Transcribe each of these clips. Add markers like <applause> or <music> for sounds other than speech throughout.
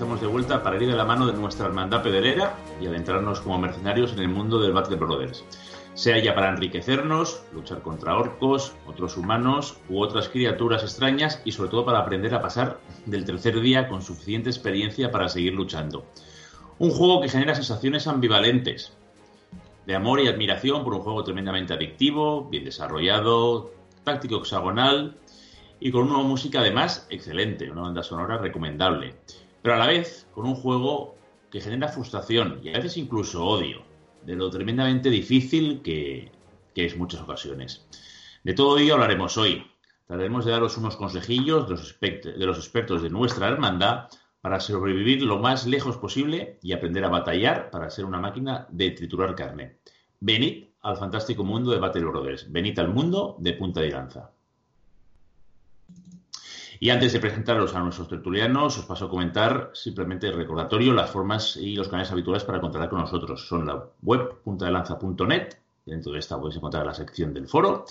estamos de vuelta para ir de la mano de nuestra hermandad pedrera y adentrarnos como mercenarios en el mundo del Battle Brothers. Sea ya para enriquecernos, luchar contra orcos, otros humanos u otras criaturas extrañas y sobre todo para aprender a pasar del tercer día con suficiente experiencia para seguir luchando. Un juego que genera sensaciones ambivalentes, de amor y admiración por un juego tremendamente adictivo, bien desarrollado, táctico hexagonal y con una música además excelente, una banda sonora recomendable, pero a la vez con un juego que genera frustración y a veces incluso odio, de lo tremendamente difícil que, es muchas ocasiones. De todo ello hablaremos hoy. Trataremos de daros unos consejillos de los, de los expertos de nuestra hermandad para sobrevivir lo más lejos posible y aprender a batallar para ser una máquina de triturar carne. Venid al fantástico mundo de Battle Brothers. Venid al mundo de punta de lanza. Y antes de presentaros a nuestros tertulianos, os paso a comentar simplemente el recordatorio, las formas y los canales habituales para contactar con nosotros. Son la web puntadelanza.net, dentro de esta podéis encontrar la sección del foro,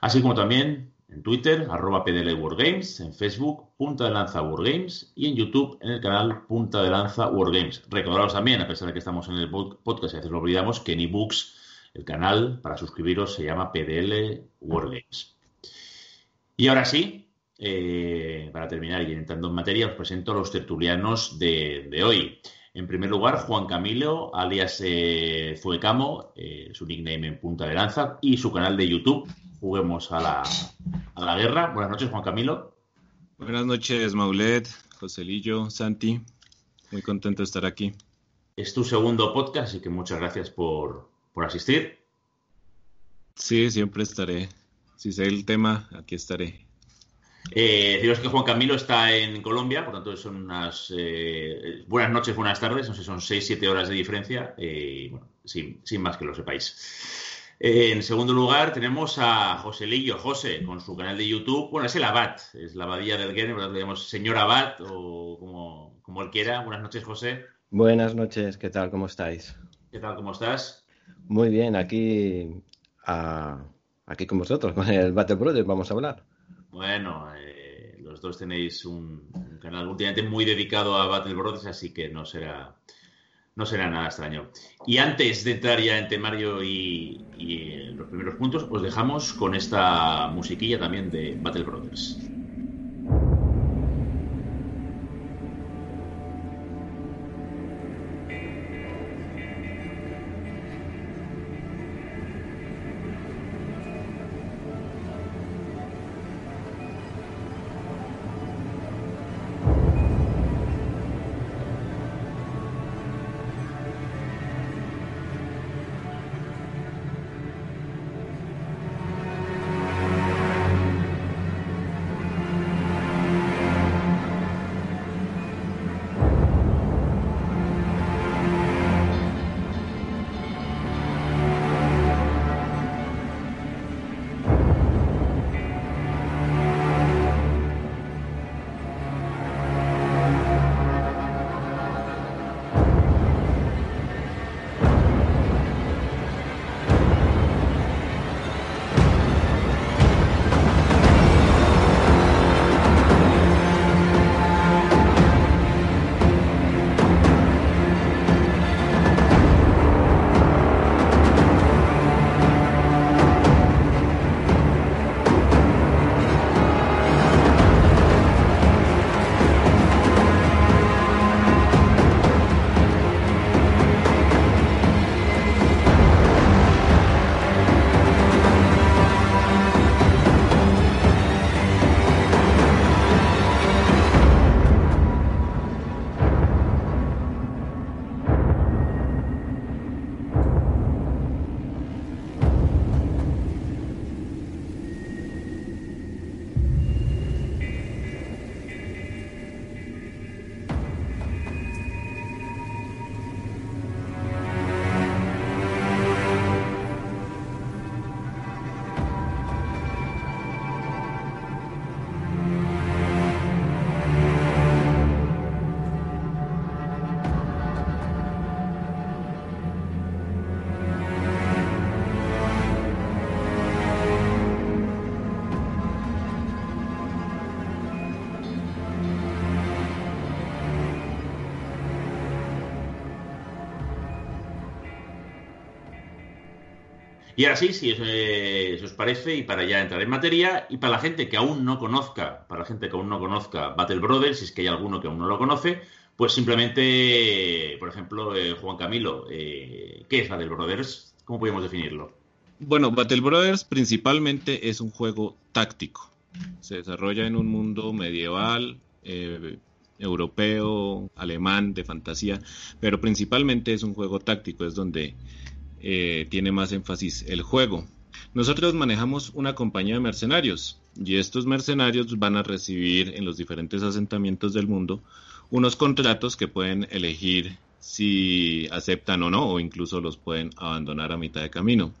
así como también en Twitter, arroba PDL Wargames, en Facebook, Punta de Lanza Wargames y en YouTube, en el canal Punta de Lanza Wargames. Recordaros también, a pesar de que estamos en el podcast y a veces lo olvidamos, que en ebooks el canal para suscribiros se llama PDL Wargames. Y ahora sí, eh, para terminar y entrando en materia, os presento a los tertulianos de, hoy. En primer lugar, Juan Camilo, alias eh, Fuecamo, eh, su nickname en punta de lanza, y su canal de YouTube, Juguemos a la, a la Guerra. Buenas noches, Juan Camilo. Buenas noches, Maulet, Joselillo, Santi. Muy contento de estar aquí. Es tu segundo podcast, así que muchas gracias por, por asistir. Sí, siempre estaré. Si sé el tema, aquí estaré. Eh, deciros que Juan Camilo está en Colombia, por tanto son unas eh, buenas noches, buenas tardes, no sé, son 6-7 horas de diferencia, eh, bueno, sin, más que lo sepáis. Eh, en segundo lugar tenemos a José Lillo, José, con su canal de YouTube, bueno, es el Abad, es la abadía del Guerre, por lo tanto le llamamos señor Abad o como, como él quiera. Buenas noches, José. Buenas noches, ¿qué tal? ¿Cómo estáis? ¿Qué tal? ¿Cómo estás? Muy bien, aquí, aquí con vosotros, con el Battle Brothers vamos a hablar. Bueno, eh, los dos tenéis un, canal últimamente muy dedicado a Battle Brothers, así que no será, no será nada extraño. Y antes de entrar ya en temario y, y los primeros puntos, os dejamos con esta musiquilla también de Battle Brothers. Y ahora sí, si eh, os parece, y para ya entrar en materia, y para la gente que aún no conozca, para la gente que aún no conozca Battle Brothers, si es que hay alguno que aún no lo conoce, pues simplemente, por ejemplo, eh, Juan Camilo, eh, ¿qué es Battle Brothers? ¿Cómo podemos definirlo? Bueno, Battle Brothers principalmente es un juego táctico. Se desarrolla en un mundo medieval, europeo, alemán, de fantasía, pero principalmente es un juego táctico, es donde eh, tiene más énfasis el juego. Nosotros manejamos una compañía de mercenarios y estos mercenarios van a recibir en los diferentes asentamientos del mundo unos contratos que pueden elegir si aceptan o no o incluso los pueden abandonar a mitad de camino.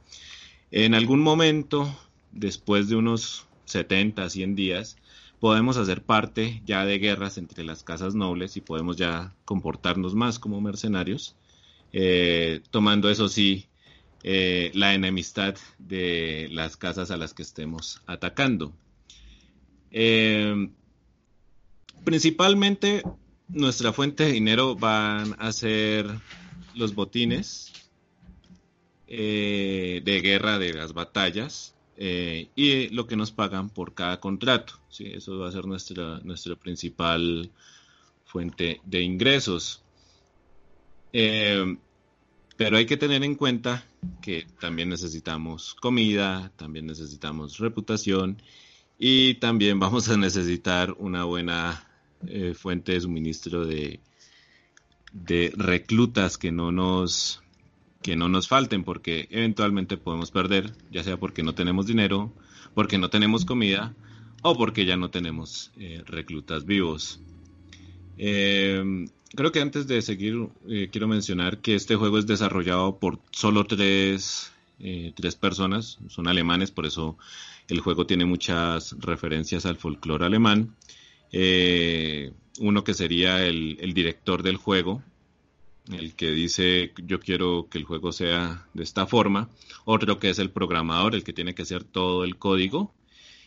En algún momento, después de unos 70, 100 días, podemos hacer parte ya de guerras entre las casas nobles y podemos ya comportarnos más como mercenarios, eh, tomando eso sí eh, la enemistad de las casas a las que estemos atacando. Eh, principalmente nuestra fuente de dinero van a ser los botines de guerra de las batallas eh, y lo que nos pagan por cada contrato. ¿sí? Eso va a ser nuestra, nuestra principal fuente de ingresos. Eh, pero hay que tener en cuenta que también necesitamos comida, también necesitamos reputación y también vamos a necesitar una buena eh, fuente de suministro de, de reclutas que no nos que no nos falten porque eventualmente podemos perder, ya sea porque no tenemos dinero, porque no tenemos comida o porque ya no tenemos eh, reclutas vivos. Eh, creo que antes de seguir eh, quiero mencionar que este juego es desarrollado por solo tres, tres personas, son alemanes, por eso el juego tiene muchas referencias al folclore alemán. uno que sería el, el director del juego, el que dice yo quiero que el juego sea de esta forma, otro que es el programador, el que tiene que hacer todo el código,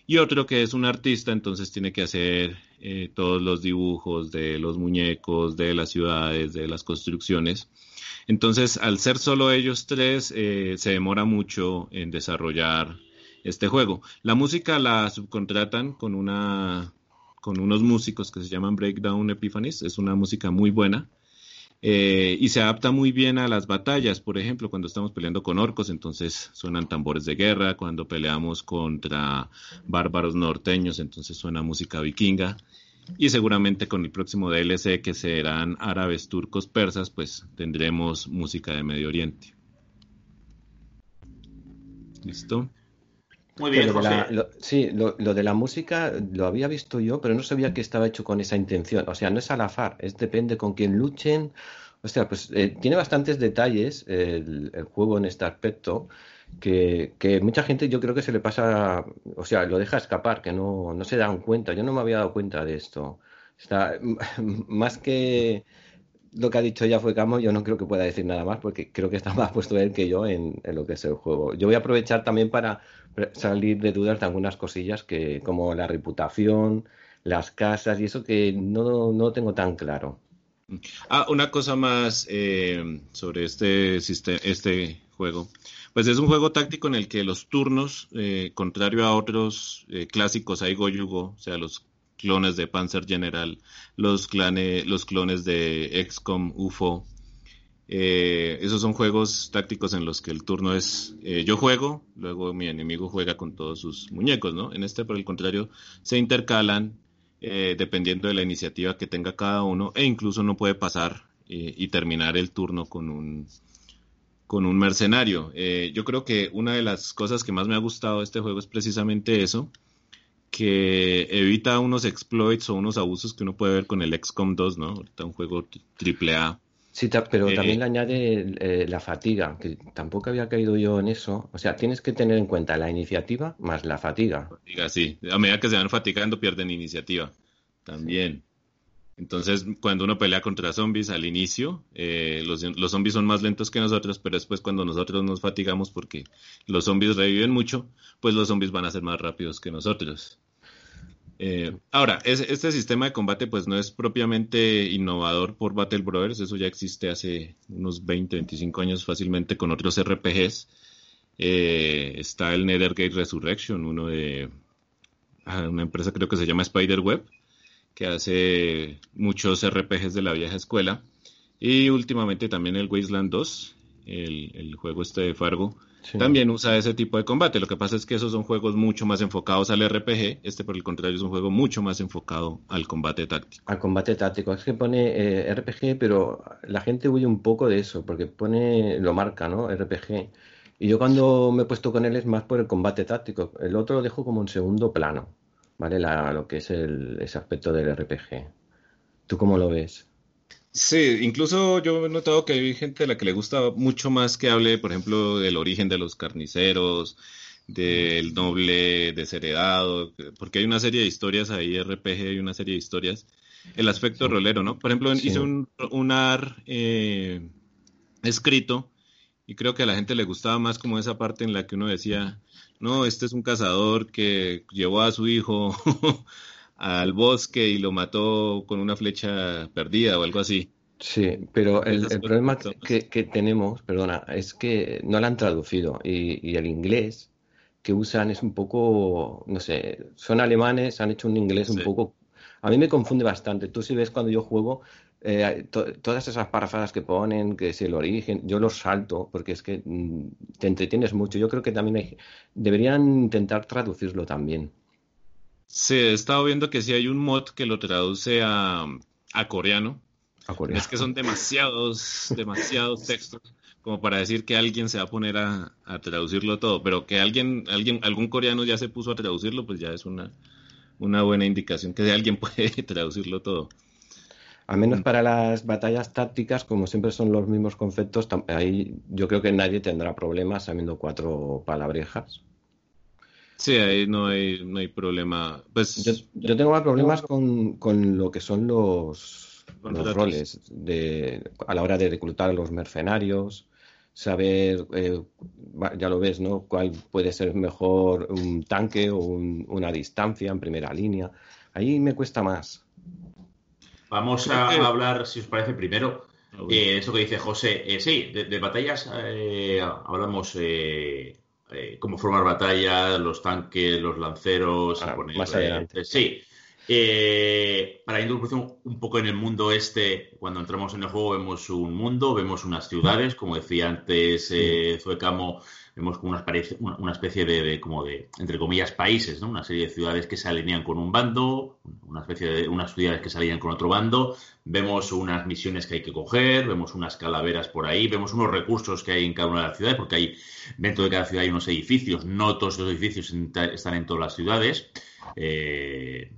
y otro que es un artista, entonces tiene que hacer eh, todos los dibujos de los muñecos, de las ciudades, de las construcciones. Entonces, al ser solo ellos tres, eh, se demora mucho en desarrollar este juego. La música la subcontratan con una con unos músicos que se llaman Breakdown Epiphanies, es una música muy buena eh, y se adapta muy bien a las batallas. Por ejemplo, cuando estamos peleando con orcos, entonces suenan tambores de guerra. Cuando peleamos contra bárbaros norteños, entonces suena música vikinga. Y seguramente con el próximo DLC, que serán árabes, turcos, persas, pues tendremos música de Medio Oriente. ¿Listo? Muy bien, sí, lo, lo, de la música lo había visto yo, pero no sabía que estaba hecho con esa intención. O sea, no es al azar, es depende con quién luchen. O sea, pues eh, tiene bastantes detalles el, juego en este aspecto que, que, mucha gente yo creo que se le pasa, o sea, lo deja escapar, que no, no se dan cuenta. Yo no me había dado cuenta de esto. Está <laughs> más que lo que ha dicho ya fue Camo, yo no creo que pueda decir nada más porque creo que está más puesto él que yo en, lo que es el juego. Yo voy a aprovechar también para salir de dudas de algunas cosillas que como la reputación, las casas y eso que no, no tengo tan claro. Ah, una cosa más eh, sobre este, este juego. Pues es un juego táctico en el que los turnos, eh, contrario a otros eh, clásicos, hay Goyugo, o sea, los clones de Panzer General, los, clones de XCOM, UFO. Eh, esos son juegos tácticos en los que el turno es eh, yo juego, luego mi enemigo juega con todos sus muñecos, ¿no? En este, por el contrario, se intercalan eh, dependiendo de la iniciativa que tenga cada uno e incluso no puede pasar y terminar el turno con un, con un mercenario. yo creo que una de las cosas que más me ha gustado de este juego es precisamente eso, que evita unos exploits o unos abusos que uno puede ver con el XCOM 2, ¿no? Ahorita un juego triple A. Sí, pero eh, también le añade eh, la fatiga, que tampoco había caído yo en eso. O sea, tienes que tener en cuenta la iniciativa más la fatiga. Fatiga, sí. A medida que se van fatigando, pierden iniciativa. También. Entonces, cuando uno pelea contra zombies al inicio, eh, los, los, zombies son más lentos que nosotros, pero después cuando nosotros nos fatigamos porque los zombies reviven mucho, pues los zombies van a ser más rápidos que nosotros. Eh, ahora, este sistema de combate pues no es propiamente innovador por Battle Brothers, eso ya existe hace unos 20, 25 años fácilmente con otros RPGs. Eh, está el Nethergate Resurrection, uno de ah, una empresa creo que se llama Spiderweb, que hace muchos RPGs de la vieja escuela. Y últimamente también el Wasteland 2, el, el juego este de Fargo, también usa ese tipo de combate. Lo que pasa es que esos son juegos mucho más enfocados al RPG. Este, por el contrario, es un juego mucho más enfocado al combate táctico. Al combate táctico. Es que pone eh, RPG, pero la gente huye un poco de eso, porque pone, lo marca, ¿no? RPG. Y yo cuando me he puesto con él es más por el combate táctico. El otro lo dejo como en segundo plano, ¿vale? lo que es el, ese aspecto del RPG. ¿Tú cómo lo ves? Sí, incluso yo he notado que hay gente a la que le gusta mucho más que hable, por ejemplo, del origen de los carniceros, del noble desheredado, porque hay una serie de historias ahí, RPG, hay una serie de historias. El aspecto rolero, ¿no? Por ejemplo, hice un, un AR eh, escrito y creo que a la gente le gustaba más como esa parte en la que uno decía, no, este es un cazador que llevó a su hijo al bosque y lo mató con una flecha perdida o algo así. Sí, pero el, problema que, tenemos, perdona, es que no la han traducido y, el inglés que usan es un poco, no sé, son alemanes, han hecho un inglés un poco... A mí me confunde bastante. Tú si ves cuando yo juego, eh, todas esas parafadas que ponen, que es el origen, yo los salto porque es que mm, te entretienes mucho. Yo creo que también deberían intentar traducirlo también. Sí, he estado viendo que sí hay un mod que lo traduce a, coreano. A coreano. Es que son demasiados, <laughs> demasiados textos como para decir que alguien se va a poner a, traducirlo todo, pero que alguien, alguien, algún coreano ya se puso a traducirlo, pues ya es una, una buena indicación que alguien <laughs> puede traducirlo todo. Al menos para las batallas tácticas, como siempre son los mismos conceptos, ahí yo creo que nadie tendrá problemas sabiendo cuatro palabrejas. Sí, ahí no hay, no hay problema. Pues, yo, tengo más problemas con, con, lo que son los, los roles de, a la hora de reclutar a los mercenarios, saber, eh, ya lo ves, ¿no? ¿Cuál puede ser mejor un tanque o una distancia en primera línea? Ahí me cuesta más. Vamos a hablar, si os parece, primero, ah, eh, eso que dice José. Eh, sí, de, batallas hablamos eh, cómo formar batalla, los tanques, los lanceros. Ah, más adelante. Sí. Eh, para introducción un poco en el mundo este, cuando entramos en el juego vemos un mundo, vemos unas ciudades, como decía antes eh, Zuecamo, vemos como una, una especie de, como de, entre comillas, países, ¿no? Una serie de ciudades que se alinean con un bando, una especie de unas ciudades que se alinean con otro bando, vemos unas misiones que hay que coger, vemos unas calaveras por ahí, vemos unos recursos que hay en cada una de las ciudades, porque hay dentro de cada ciudad hay unos edificios, no todos los edificios están en todas las ciudades. Eh,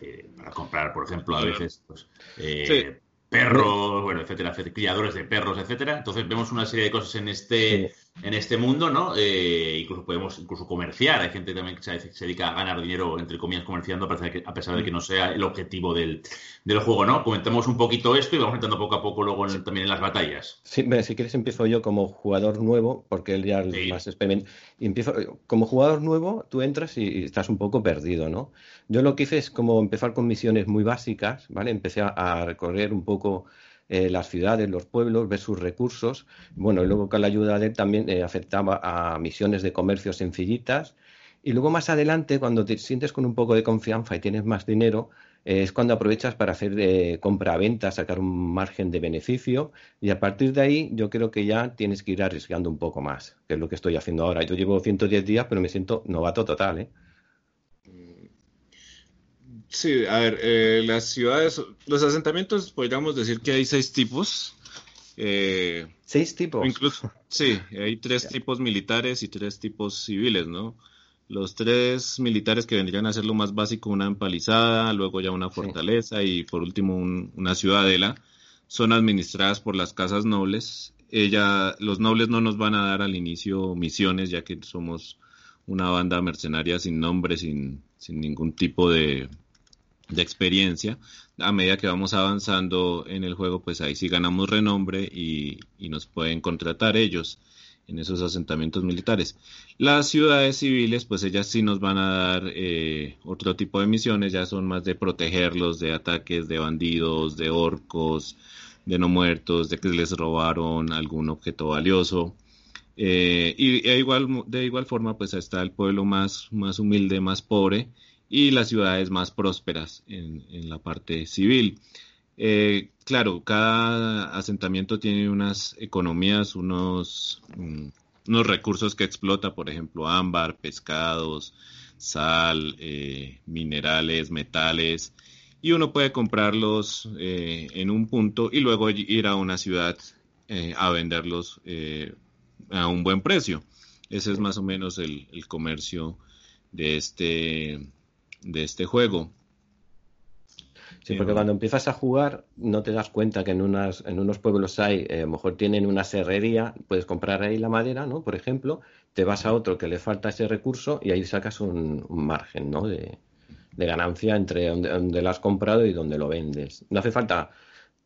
eh, para comprar, por ejemplo, a veces pues, eh, perros, bueno, etcétera, criadores de perros, etcétera. Entonces vemos una serie de cosas en este en este mundo, ¿no? Eh, incluso podemos incluso comerciar. Hay gente también que se, dedica a ganar dinero, entre comillas, comerciando, a pesar de que no sea el objetivo del, juego, ¿no? Comentamos un poquito esto y vamos entrando poco a poco luego también en las batallas. Sí, si quieres empiezo yo como jugador nuevo, porque él ya es más experimentado. Empiezo, como jugador nuevo, tú entras y, estás un poco perdido, ¿no? Yo lo que hice es como empezar con misiones muy básicas, ¿vale? Empecé a recorrer un poco eh, las ciudades, los pueblos, ver sus recursos. Bueno, y luego con la ayuda de él también eh, aceptaba a misiones de comercio sencillitas. Y luego más adelante, cuando te sientes con un poco de confianza y tienes más dinero, eh, es cuando aprovechas para hacer compra-venta, sacar un margen de beneficio. Y a partir de ahí, yo creo que ya tienes que ir arriesgando un poco más, que es lo que estoy haciendo ahora. Yo llevo 110 días, pero me siento novato total, ¿eh? Sí, a ver, eh, las ciudades, los asentamientos, podríamos decir que hay seis tipos. Eh, ¿Seis tipos? Incluso, <laughs> sí, hay tres tipos militares y tres tipos civiles, ¿no? Los tres militares que vendrían a ser lo más básico, una empalizada, luego ya una fortaleza y por último una ciudadela, son administradas por las casas nobles. Ella, los nobles no nos van a dar al inicio misiones, ya que somos una banda mercenaria sin nombre, sin, sin ningún tipo de, de experiencia. A medida que vamos avanzando en el juego, pues ahí sí ganamos renombre y, nos pueden contratar ellos en esos asentamientos militares. Las ciudades civiles, pues ellas sí nos van a dar eh, otro tipo de misiones, ya son más de protegerlos de ataques de bandidos, de orcos, de no muertos, de que les robaron algún objeto valioso. Eh, y de igual, de igual forma, pues está el pueblo más, más humilde, más pobre, y las ciudades más prósperas en, en la parte civil. Eh, claro, cada asentamiento tiene unas economías, unos, mm, unos recursos que explota, por ejemplo, ámbar, pescados, sal, eh, minerales, metales, y uno puede comprarlos eh, en un punto y luego ir a una ciudad a venderlos a un buen precio. Ese es más o menos el, el comercio de este, de este juego. Sí, porque cuando empiezas a jugar no te das cuenta que en, unas, en unos pueblos hay, eh, a lo mejor tienen una serrería, puedes comprar ahí la madera, ¿no? Por ejemplo, te vas a otro que le falta ese recurso y ahí sacas un, margen, ¿no? De, ganancia entre donde, lo has comprado y donde lo vendes. No hace falta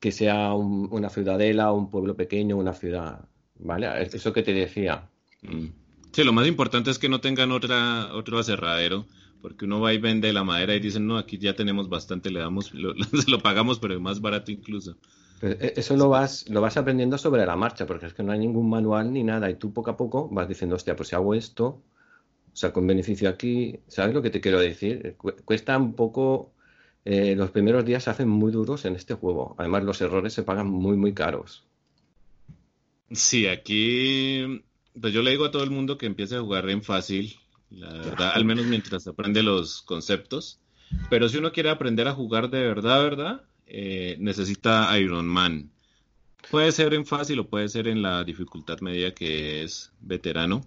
que sea una ciudadela, un pueblo pequeño, una ciudad, ¿vale? Eso que te decía. Mm. Sí, lo más importante es que no tengan otra, otro aserradero porque uno va y vende la madera y dicen, no, aquí ya tenemos bastante, le damos, lo, <laughs> lo pagamos, pero es más barato incluso. Eh, eso lo vas, lo vas aprendiendo sobre la marcha, porque es que no hay ningún manual ni nada, y tú poco a poco vas diciendo, hostia, pues si hago esto, saco un beneficio aquí, ¿sabes lo que te quiero decir? Cuesta un poco, eh, los primeros días se hacen muy duros en este juego, además los errores se pagan muy, muy caros. Sí, aquí, pues yo le digo a todo el mundo que empiece a jugar en fácil, la verdad, al menos mientras aprende los conceptos. Pero si uno quiere aprender a jugar de verdad, verdad, eh, necesita Iron Man. Puede ser en fácil o puede ser en la dificultad media que es veterano.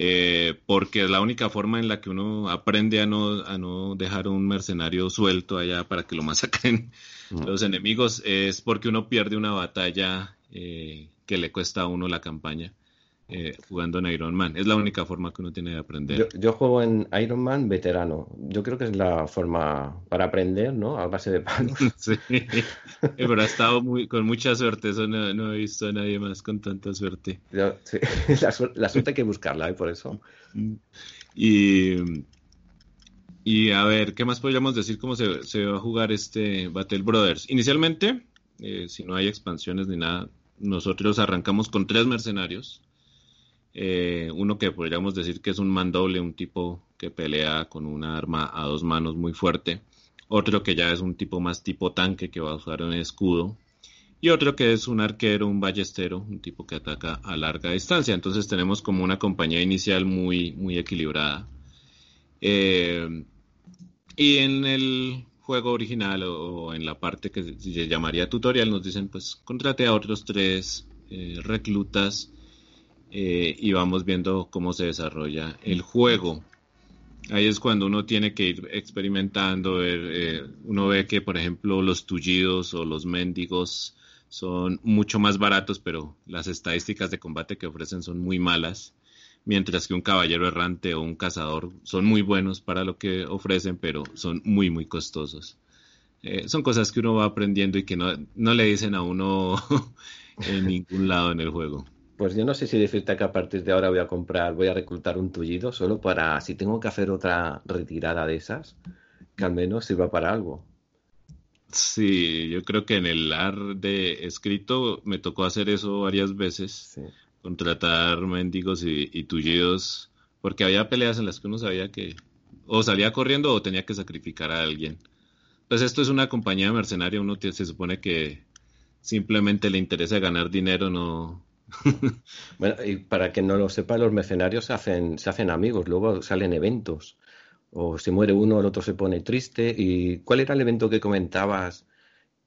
Eh, porque es la única forma en la que uno aprende a no, a no dejar un mercenario suelto allá para que lo masacren los enemigos, es porque uno pierde una batalla eh, que le cuesta a uno la campaña. Eh, jugando en Iron Man. Es la única forma que uno tiene de aprender. Yo, juego en Iron Man veterano. Yo creo que es la forma para aprender, ¿no? A base de palos. <laughs> sí, pero ha estado muy, con mucha suerte. Eso no, he visto a nadie más con tanta suerte. sí. <laughs> la, suerte hay que buscarla, ¿eh? Por eso. Y, y a ver, ¿qué más podríamos decir cómo se, se va a jugar este Battle Brothers? Inicialmente, eh, si no hay expansiones ni nada, nosotros arrancamos con tres mercenarios eh, uno que podríamos decir que es un mandoble, un tipo que pelea con una arma a dos manos muy fuerte. Otro que ya es un tipo más tipo tanque que va a usar un escudo. Y otro que es un arquero, un ballestero, un tipo que ataca a larga distancia. Entonces tenemos como una compañía inicial muy, muy equilibrada. Eh, y en el juego original o, en la parte que se llamaría tutorial nos dicen pues contrate a otros tres eh, reclutas eh, y vamos viendo cómo se desarrolla el juego. Ahí es cuando uno tiene que ir experimentando, eh, uno ve que por ejemplo los tullidos o los mendigos son mucho más baratos, pero las estadísticas de combate que ofrecen son muy malas, mientras que un caballero errante o un cazador son muy buenos para lo que ofrecen, pero son muy, muy costosos. Eh, son cosas que uno va aprendiendo y que no, no le dicen a uno <laughs> en ningún lado en el juego. Pues yo no sé si decirte que a partir de ahora voy a comprar, voy a reclutar un tullido solo para, si tengo que hacer otra retirada de esas, que al menos sirva para algo. Sí, yo creo que en el AR de escrito me tocó hacer eso varias veces. Contratar mendigos y, y, tullidos, porque había peleas en las que uno sabía que o salía corriendo o tenía que sacrificar a alguien. Pues esto es una compañía mercenaria, uno se supone que simplemente le interesa ganar dinero, no, <laughs> bueno, y para que no lo sepa, los mercenarios se hacen, se hacen amigos, luego salen eventos. O si muere uno, el otro se pone triste. ¿Y cuál era el evento que comentabas?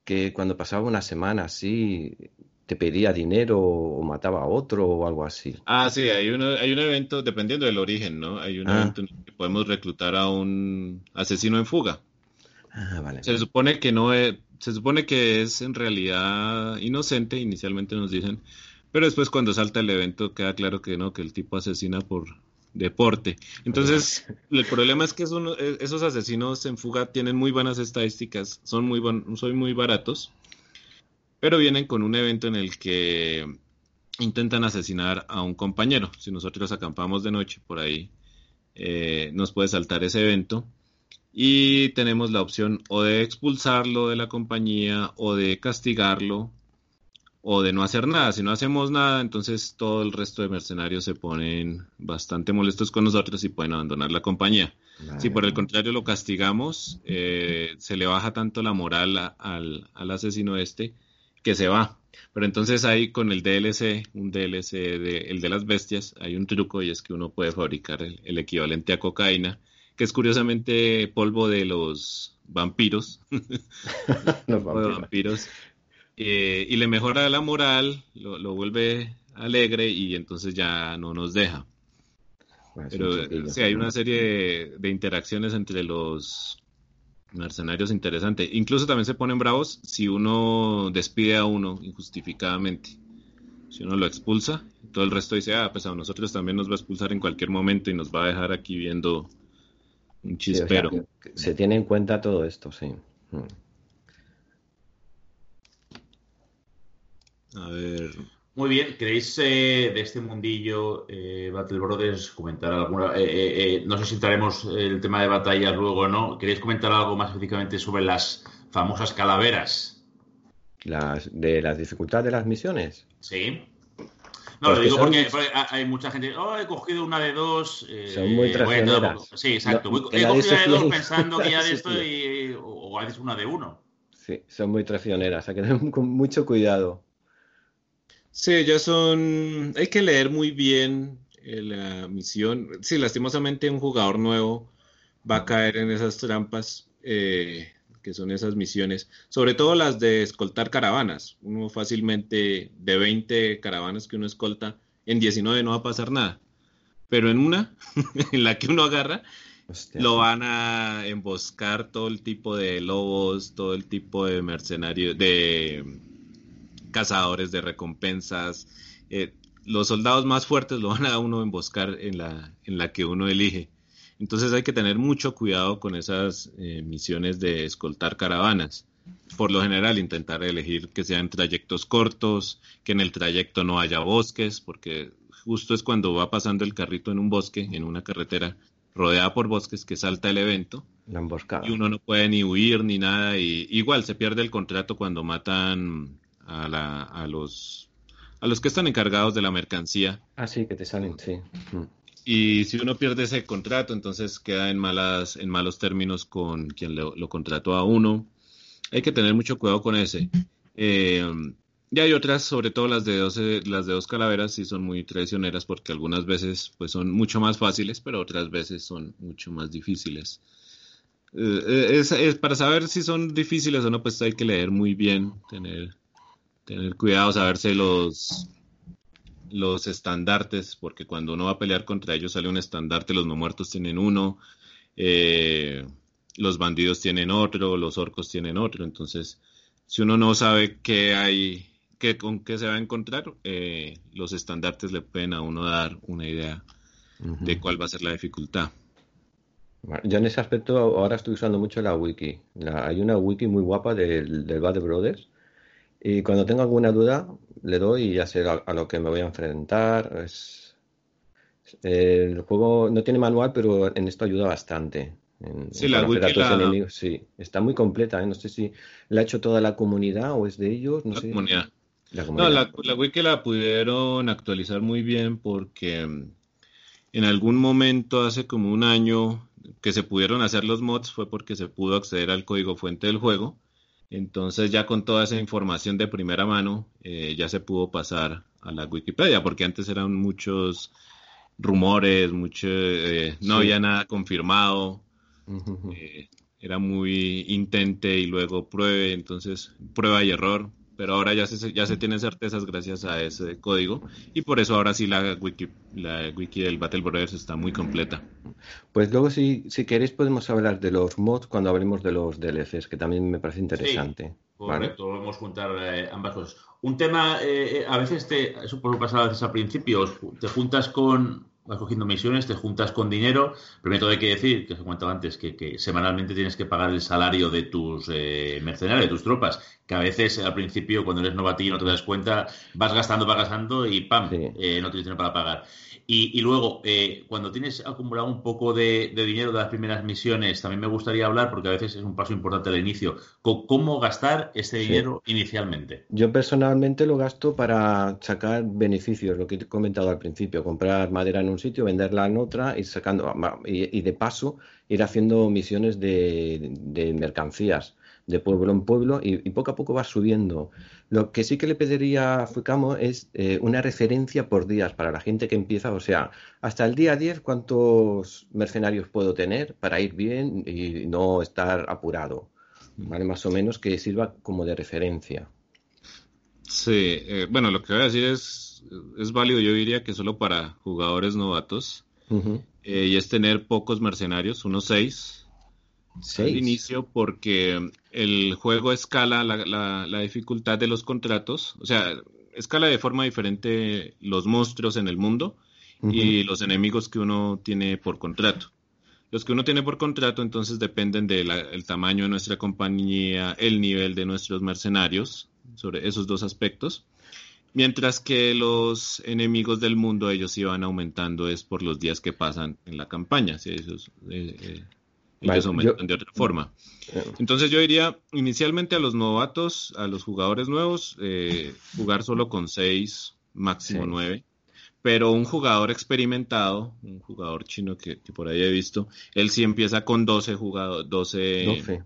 Que cuando pasaba una semana así, te pedía dinero o mataba a otro o algo así. Ah, sí, hay, uno, hay un evento, dependiendo del origen, ¿no? Hay un ah. evento en el que podemos reclutar a un asesino en fuga. Ah, vale. Se supone que no es, se supone que es en realidad inocente, inicialmente nos dicen, pero después cuando salta el evento queda claro que no, que el tipo asesina por deporte. Entonces, <laughs> el problema es que e, esos asesinos en fuga tienen muy buenas estadísticas, son muy, son muy baratos, pero vienen con un evento en el que intentan asesinar a un compañero. Si nosotros acampamos de noche por ahí, eh, nos puede saltar ese evento. Y tenemos la opción o de expulsarlo de la compañía o de castigarlo o de no hacer nada. Si no hacemos nada, entonces todo el resto de mercenarios se ponen bastante molestos con nosotros y pueden abandonar la compañía. Si por el contrario lo castigamos, eh, se le baja tanto la moral al, asesino este que se va. Pero entonces ahí con el DLC, un DLC de el de las bestias, hay un truco y es que uno puede fabricar el, equivalente a cocaína, que es curiosamente polvo de los vampiros. <laughs> <laughs> los vampiros. Eh, y le mejora la moral, lo, vuelve alegre y entonces ya no nos deja. Pero sí, hay una serie de, interacciones entre los mercenarios interesante. Incluso también se ponen bravos si uno despide a uno injustificadamente. Si uno lo expulsa, todo el resto dice, ah, pues a nosotros también nos va a expulsar en cualquier momento y nos va a dejar aquí viendo un chispero. se tiene en cuenta todo esto, sí. A ver. Muy bien, ¿queréis eh, de este mundillo eh, Battle Brothers comentar alguna? Eh, no sé si entraremos el tema de batallas luego o no. ¿Queréis comentar algo más específicamente sobre las famosas calaveras? Las, ¿De las dificultades de las misiones? Sí. No, pues lo digo porque, hay mucha gente. Oh, he cogido una de dos. son muy traicioneras. sí, exacto. he cogido una de dos pensando que ya de <laughs> esto y, o, a veces una de uno. Sí, son muy traicioneras. Hay que tener <laughs> mucho cuidado. Sí, ya son. Hay que leer muy bien eh, la misión. Sí, lastimosamente un jugador nuevo va a caer en esas trampas eh, que son esas misiones, sobre todo las de escoltar caravanas. Uno fácilmente de 20 caravanas que uno escolta, en 19 no va a pasar nada. Pero en una, <laughs> en la que uno agarra, lo van a emboscar todo el tipo de lobos, todo el tipo de mercenarios, de cazadores de recompensas. Eh, los soldados más fuertes lo van a uno emboscar en la, en la que uno elige. Entonces hay que tener mucho cuidado con esas eh, misiones de escoltar caravanas. Por lo general, intentar elegir que sean trayectos cortos, que en el trayecto no haya bosques, porque justo es cuando va pasando el carrito en un bosque, en una carretera rodeada por bosques, que salta el evento. La emboscada. Y uno no puede ni huir ni nada. Y igual se pierde el contrato cuando matan a, la, a, los, a los que están encargados de la mercancía. Ah, sí, que te salen, sí. Y si uno pierde ese contrato, entonces queda en, malas, en malos términos con quien lo, contrató a uno. Hay que tener mucho cuidado con ese. Eh, y hay otras, sobre todo las de dos, las de dos calaveras, sí son muy traicioneras porque algunas veces pues son mucho más fáciles, pero otras veces son mucho más difíciles. Eh, es, es, para saber si son difíciles o no, pues hay que leer muy bien, tener tener cuidado, saberse los, los estandartes, porque cuando uno va a pelear contra ellos sale un estandarte, los no muertos tienen uno, eh, los bandidos tienen otro, los orcos tienen otro, entonces si uno no sabe qué hay, qué, con qué se va a encontrar, eh, los estandartes le pueden a uno dar una idea de cuál va a ser la dificultad. Yo en ese aspecto ahora estoy usando mucho la wiki. hay una wiki muy guapa del, del Bad Brothers y cuando tengo alguna duda, le doy y ya sé a, lo que me voy a enfrentar. Es, el juego no tiene manual, pero en esto ayuda bastante. sí, la wiki Sí, está muy completa. ¿eh? No sé si la ha hecho toda la comunidad o es de ellos. No la sé. Comunidad. La No, la, la, wiki la pudieron actualizar muy bien porque mm, en algún momento, hace como un año, que se pudieron hacer los mods fue porque se pudo acceder al código fuente del juego entonces ya con toda esa información de primera mano eh, ya se pudo pasar a la Wikipedia, porque antes eran muchos rumores, mucho, eh, no había nada confirmado, eh, era muy intente y luego pruebe, entonces prueba y error, pero ahora ya se, ya se tienen certezas gracias a ese código y por eso ahora sí la wiki, la wiki del Battle Brothers está muy completa. Pues luego si, si queréis podemos hablar de los mods cuando hablemos de los DLCs, que también me parece interesante. Sí, correcto, vamos a juntar eh, ambas cosas. Un tema, eh, eh, a veces te, eso puede pasar a veces al principio, te juntas con vas cogiendo misiones, te juntas con dinero. Primero hay que decir, que os he comentado antes, que, semanalmente tienes que pagar el salario de tus eh, mercenarios, de tus tropas, que a veces al principio, cuando eres novatillo, no te das cuenta, vas gastando, vas gastando y ¡pam! Eh, no tienes dinero para pagar. Y, luego, eh, cuando tienes acumulado un poco de, dinero de las primeras misiones, también me gustaría hablar, porque a veces es un paso importante al inicio, cómo gastar ese dinero inicialmente. Yo personalmente lo gasto para sacar beneficios, lo que he comentado al principio, comprar madera en un sitio, venderla en otra y sacando, y, de paso ir haciendo misiones de mercancías de pueblo en pueblo y, poco a poco va subiendo. Lo que sí que le pediría a Fucamo es eh, una referencia por días para la gente que empieza, o sea, hasta el día 10 cuántos mercenarios puedo tener para ir bien y no estar apurado. ¿Vale? Más o menos que sirva como de referencia. Sí, eh, bueno, lo que voy a decir es, es válido, yo diría que solo para jugadores novatos, eh, y es tener pocos mercenarios, unos seis, al inicio porque el juego escala la, dificultad de los contratos, o sea, escala de forma diferente los monstruos en el mundo y los enemigos que uno tiene por contrato. Los que uno tiene por contrato entonces dependen del tamaño de nuestra compañía, el nivel de nuestros mercenarios, sobre esos dos aspectos. Mientras que los enemigos del mundo, ellos iban aumentando es por los días que pasan en la campaña. ¿sí? Esos, eh, eh, aumentan de otra forma. Eh, Entonces yo diría, inicialmente a los novatos, a los jugadores nuevos, eh, jugar solo con seis, máximo nueve. Pero un jugador experimentado, un jugador chino que, por ahí he visto, él sí empieza con 12 jugadores, 12, 12.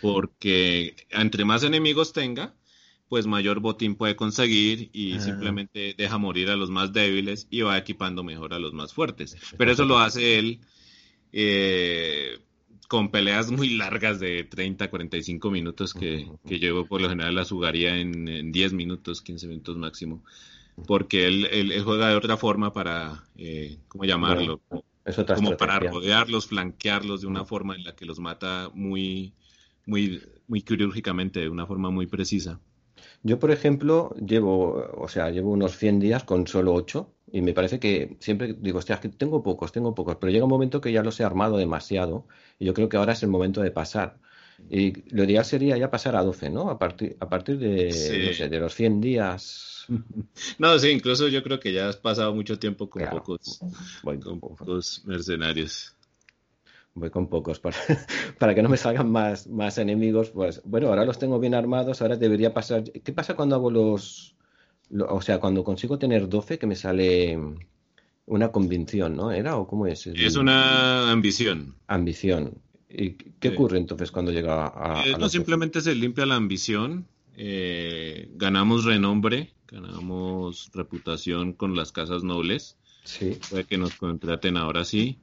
Porque entre más enemigos tenga, pues mayor botín puede conseguir y ah. simplemente deja morir a los más débiles y va equipando mejor a los más fuertes. Pero eso lo hace él eh, con peleas muy largas de 30, 45 minutos que, que yo por lo general las jugaría en, 10 minutos, 15 minutos máximo, porque él, juega de otra forma para, eh, ¿cómo llamarlo? como para rodearlos, flanquearlos de una forma en la que los mata muy, muy, muy quirúrgicamente, de una forma muy precisa. Yo, por ejemplo, llevo, o sea, llevo unos 100 días con solo 8 y me parece que siempre digo, hostia, que tengo pocos, tengo pocos, pero llega un momento que ya los he armado demasiado y yo creo que ahora es el momento de pasar. Y lo ideal sería ya pasar a 12, ¿no? A partir, a partir de, de los 100 días. <laughs> No, sí, incluso yo creo que ya has pasado mucho tiempo con pocos, con pocos mercenarios voy con pocos para, <laughs> para, que no me salgan más, más enemigos. Pues bueno, ahora los tengo bien armados, ahora debería pasar. ¿Qué pasa cuando hago los, o sea, cuando consigo tener 12 que me sale una convicción, ¿no? ¿Era o cómo es? Es una ambición. Ambición. ¿Y qué ocurre entonces cuando llega a... Eh, no, simplemente se limpia la ambición, eh, ganamos renombre, ganamos reputación con las casas nobles. Sí. Puede que nos contraten ahora sí.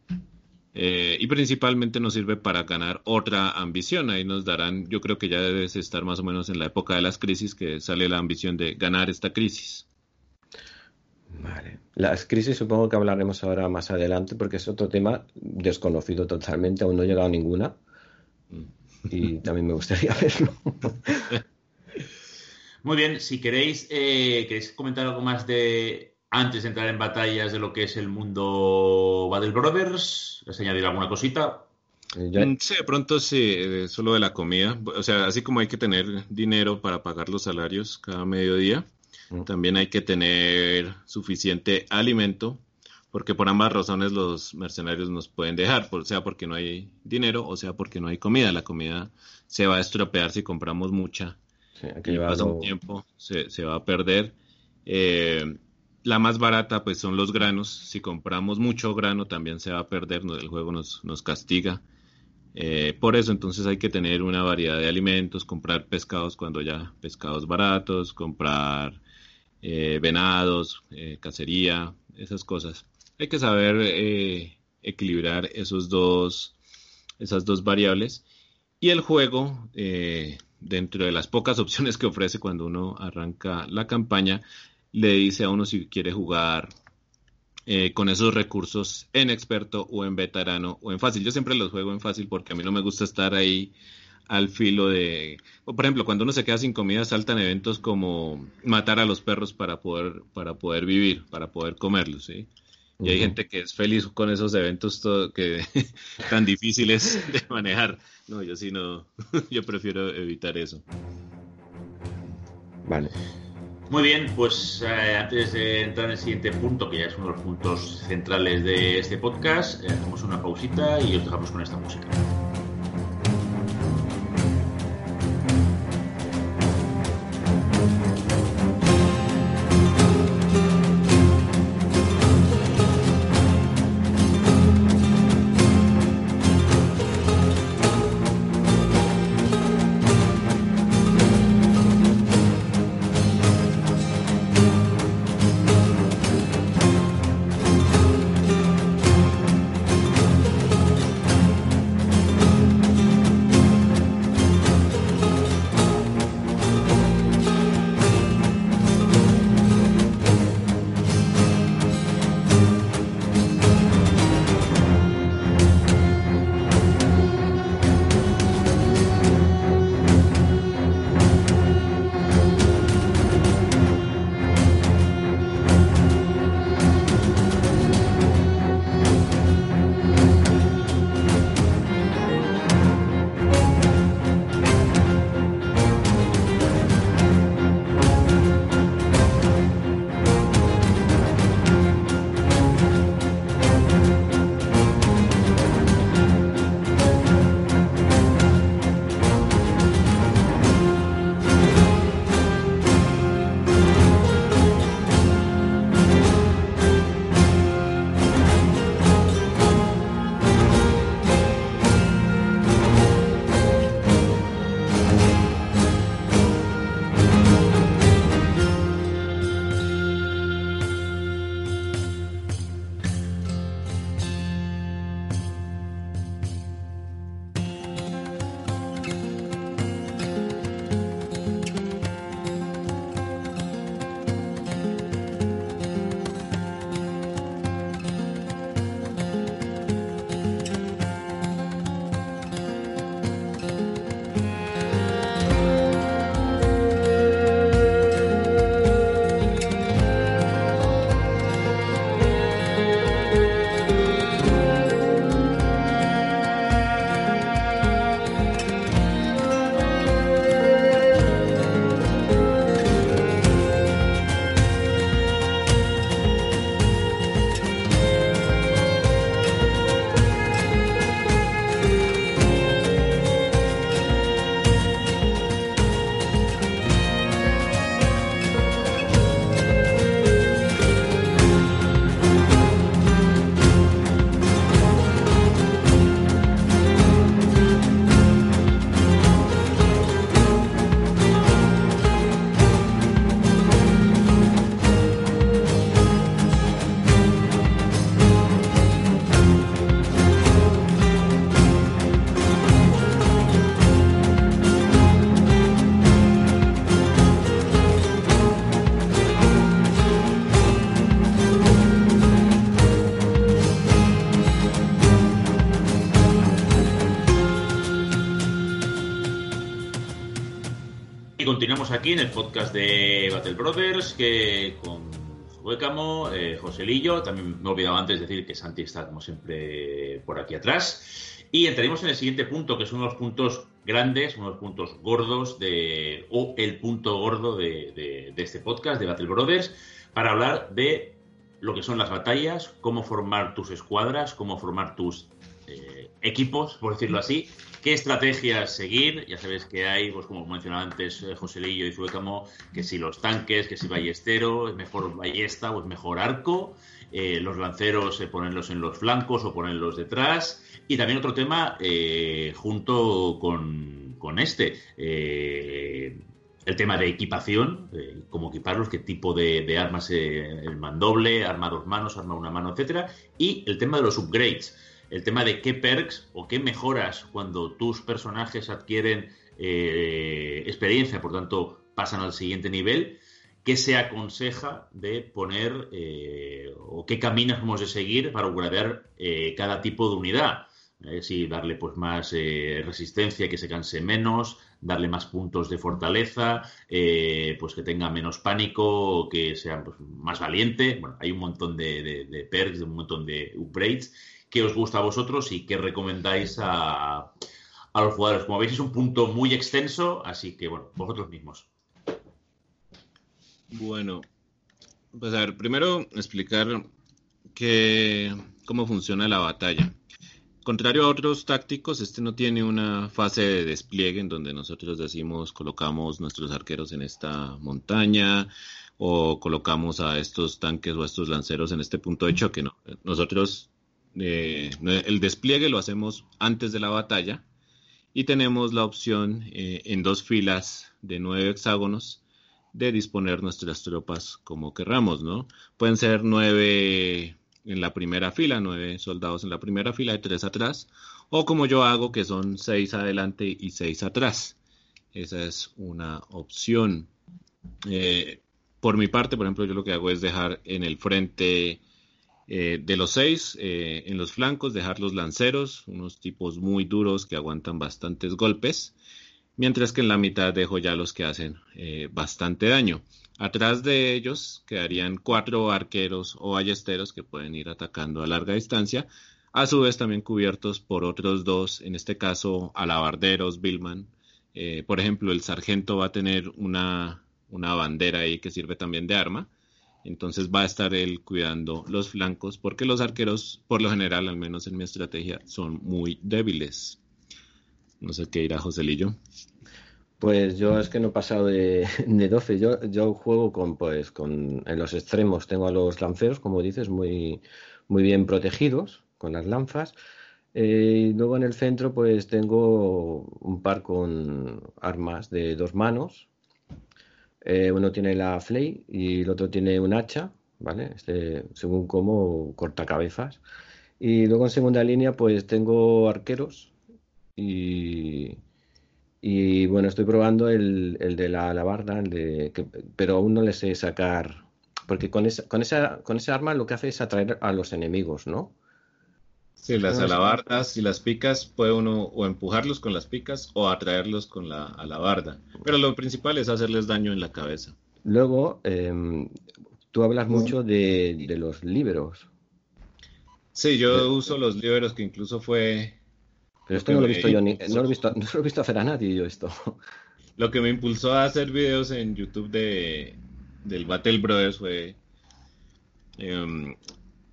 Eh, y principalmente nos sirve para ganar otra ambición. Ahí nos darán, yo creo que ya debes estar más o menos en la época de las crisis que sale la ambición de ganar esta crisis. Vale. Las crisis supongo que hablaremos ahora más adelante porque es otro tema desconocido totalmente, aún no he llegado a ninguna. Mm. Y también me gustaría <laughs> verlo. Muy bien, si queréis, eh, queréis comentar algo más de antes de entrar en batallas de lo que es el mundo Battle Brothers, ¿les añadir alguna cosita? Eh, mm, sí, de pronto sí, eh, solo de la comida. O sea, así como hay que tener dinero para pagar los salarios cada mediodía, mm. también hay que tener suficiente alimento, porque por ambas razones los mercenarios nos pueden dejar, sea porque no hay dinero o sea porque no hay comida. La comida se va a estropear si compramos mucha. Sí, y pasa un tiempo, se, se va a perder. Eh, la más barata pues son los granos. Si compramos mucho grano también se va a perder, el juego nos, nos castiga. Eh, por eso entonces hay que tener una variedad de alimentos, comprar pescados cuando ya pescados baratos, comprar eh, venados, eh, cacería, esas cosas. Hay que saber equilibrar esos dos, esas dos variables. Y el juego, dentro de las pocas <laughs> opciones que ofrece cuando uno arranca la campaña, le dice a uno si quiere jugar eh, con esos recursos en experto o en veterano o en fácil. Yo siempre los juego en fácil porque a mí no me gusta estar ahí al filo de... por ejemplo, cuando uno se queda sin comida, saltan eventos como matar a los perros para poder, para poder vivir, para poder comerlos, ¿sí? Y hay gente que es feliz con esos eventos que <laughs> tan difíciles de manejar. No, yo sí no, <laughs> yo prefiero evitar eso. Vale. Muy bien, pues eh, antes de entrar en el siguiente punto, que ya es uno de los puntos centrales de este podcast, eh, hacemos una pausita y os dejamos con esta música. Aquí en el podcast de Battle Brothers, que con Huécamo, eh, José Lillo, también me he olvidado antes de decir que Santi está como siempre por aquí atrás. Y entraremos en el siguiente punto, que es uno de los puntos grandes, uno de los puntos gordos de, o el punto gordo de, este podcast de Battle Brothers, para hablar de lo que son las batallas, cómo formar tus escuadras, cómo formar tus eh, equipos, por decirlo así, ¿Qué estrategias seguir? Ya sabéis que hay, pues como mencionaba antes eh, José Lillo y Zuécamo, que si los tanques, que si ballestero, es mejor ballesta o es mejor arco. Eh, los lanceros, eh, ponerlos en los flancos o ponerlos detrás. Y también otro tema junto con, este. el tema de equipación, cómo equiparlos, qué tipo de, armas, el mandoble, arma dos manos, arma una mano, etcétera, y el tema de los upgrades el tema de qué perks o qué mejoras cuando tus personajes adquieren eh, experiencia, por tanto pasan al siguiente nivel, qué se aconseja de poner eh, o qué caminos hemos de seguir para upgradear eh, cada tipo de unidad. Sí, darle pues más resistencia, que se canse menos, darle más puntos de fortaleza, pues que tenga menos pánico, que sea pues, más valiente. Bueno, hay un montón de, de, perks, un montón de upgrades que os gusta a vosotros y que recomendáis a, a los jugadores. Como veis, es un punto muy extenso, así que bueno, vosotros mismos. Bueno, pues a ver, primero explicar que, cómo funciona la batalla. Contrario a otros tácticos, este no tiene una fase de despliegue en donde nosotros decimos colocamos nuestros arqueros en esta montaña o colocamos a estos tanques o a estos lanceros en este punto de choque. No, nosotros eh, el despliegue lo hacemos antes de la batalla y tenemos la opción eh, en dos filas de nueve hexágonos de disponer nuestras tropas como querramos, ¿no? Pueden ser nueve en la primera fila, nueve soldados en la primera fila y tres atrás, o como yo hago, que son seis adelante y seis atrás. Esa es una opción. Eh, por mi parte, por ejemplo, yo lo que hago es dejar en el frente eh, de los seis, eh, en los flancos, dejar los lanceros, unos tipos muy duros que aguantan bastantes golpes, mientras que en la mitad dejo ya los que hacen eh, bastante daño. Atrás de ellos quedarían cuatro arqueros o ballesteros que pueden ir atacando a larga distancia, a su vez también cubiertos por otros dos, en este caso alabarderos, Billman. por ejemplo, el sargento va a tener una, una bandera ahí que sirve también de arma entonces va a estar él cuidando los flancos porque los arqueros, por lo general, al menos en mi estrategia, son muy débiles. No sé qué irá Joselillo. Pues yo es que no he pasado de, <laughs> 12. Yo, yo juego con, pues, con, en los extremos tengo a los lanceros, como dices, muy, muy bien protegidos con las lanzas. Eh, y luego en el centro, pues tengo un par con armas de dos manos, eh, uno tiene la flay y el otro tiene un hacha, ¿vale? Este, según cómo corta cabezas. Y luego en segunda línea, pues tengo arqueros y, y bueno, estoy probando el, de la alabarda, el de, pero aún no le sé sacar, porque con esa, con, esa, con esa arma lo que hace es atraer a los enemigos, ¿no? Sí, las alabardas y las picas puede uno o empujarlos con las picas o atraerlos con la alabarda. Pero lo principal es hacerles daño en la cabeza. Luego, em, tú hablas mucho de, los líberos. Sí, yo uso los líberos que incluso fue... Pero esto no lo he visto yo, ni, no, lo he visto, no lo he visto hacer a nadie yo esto. <laughs> Lo que me impulsó a hacer videos en YouTube de, del Battle Brothers fue em,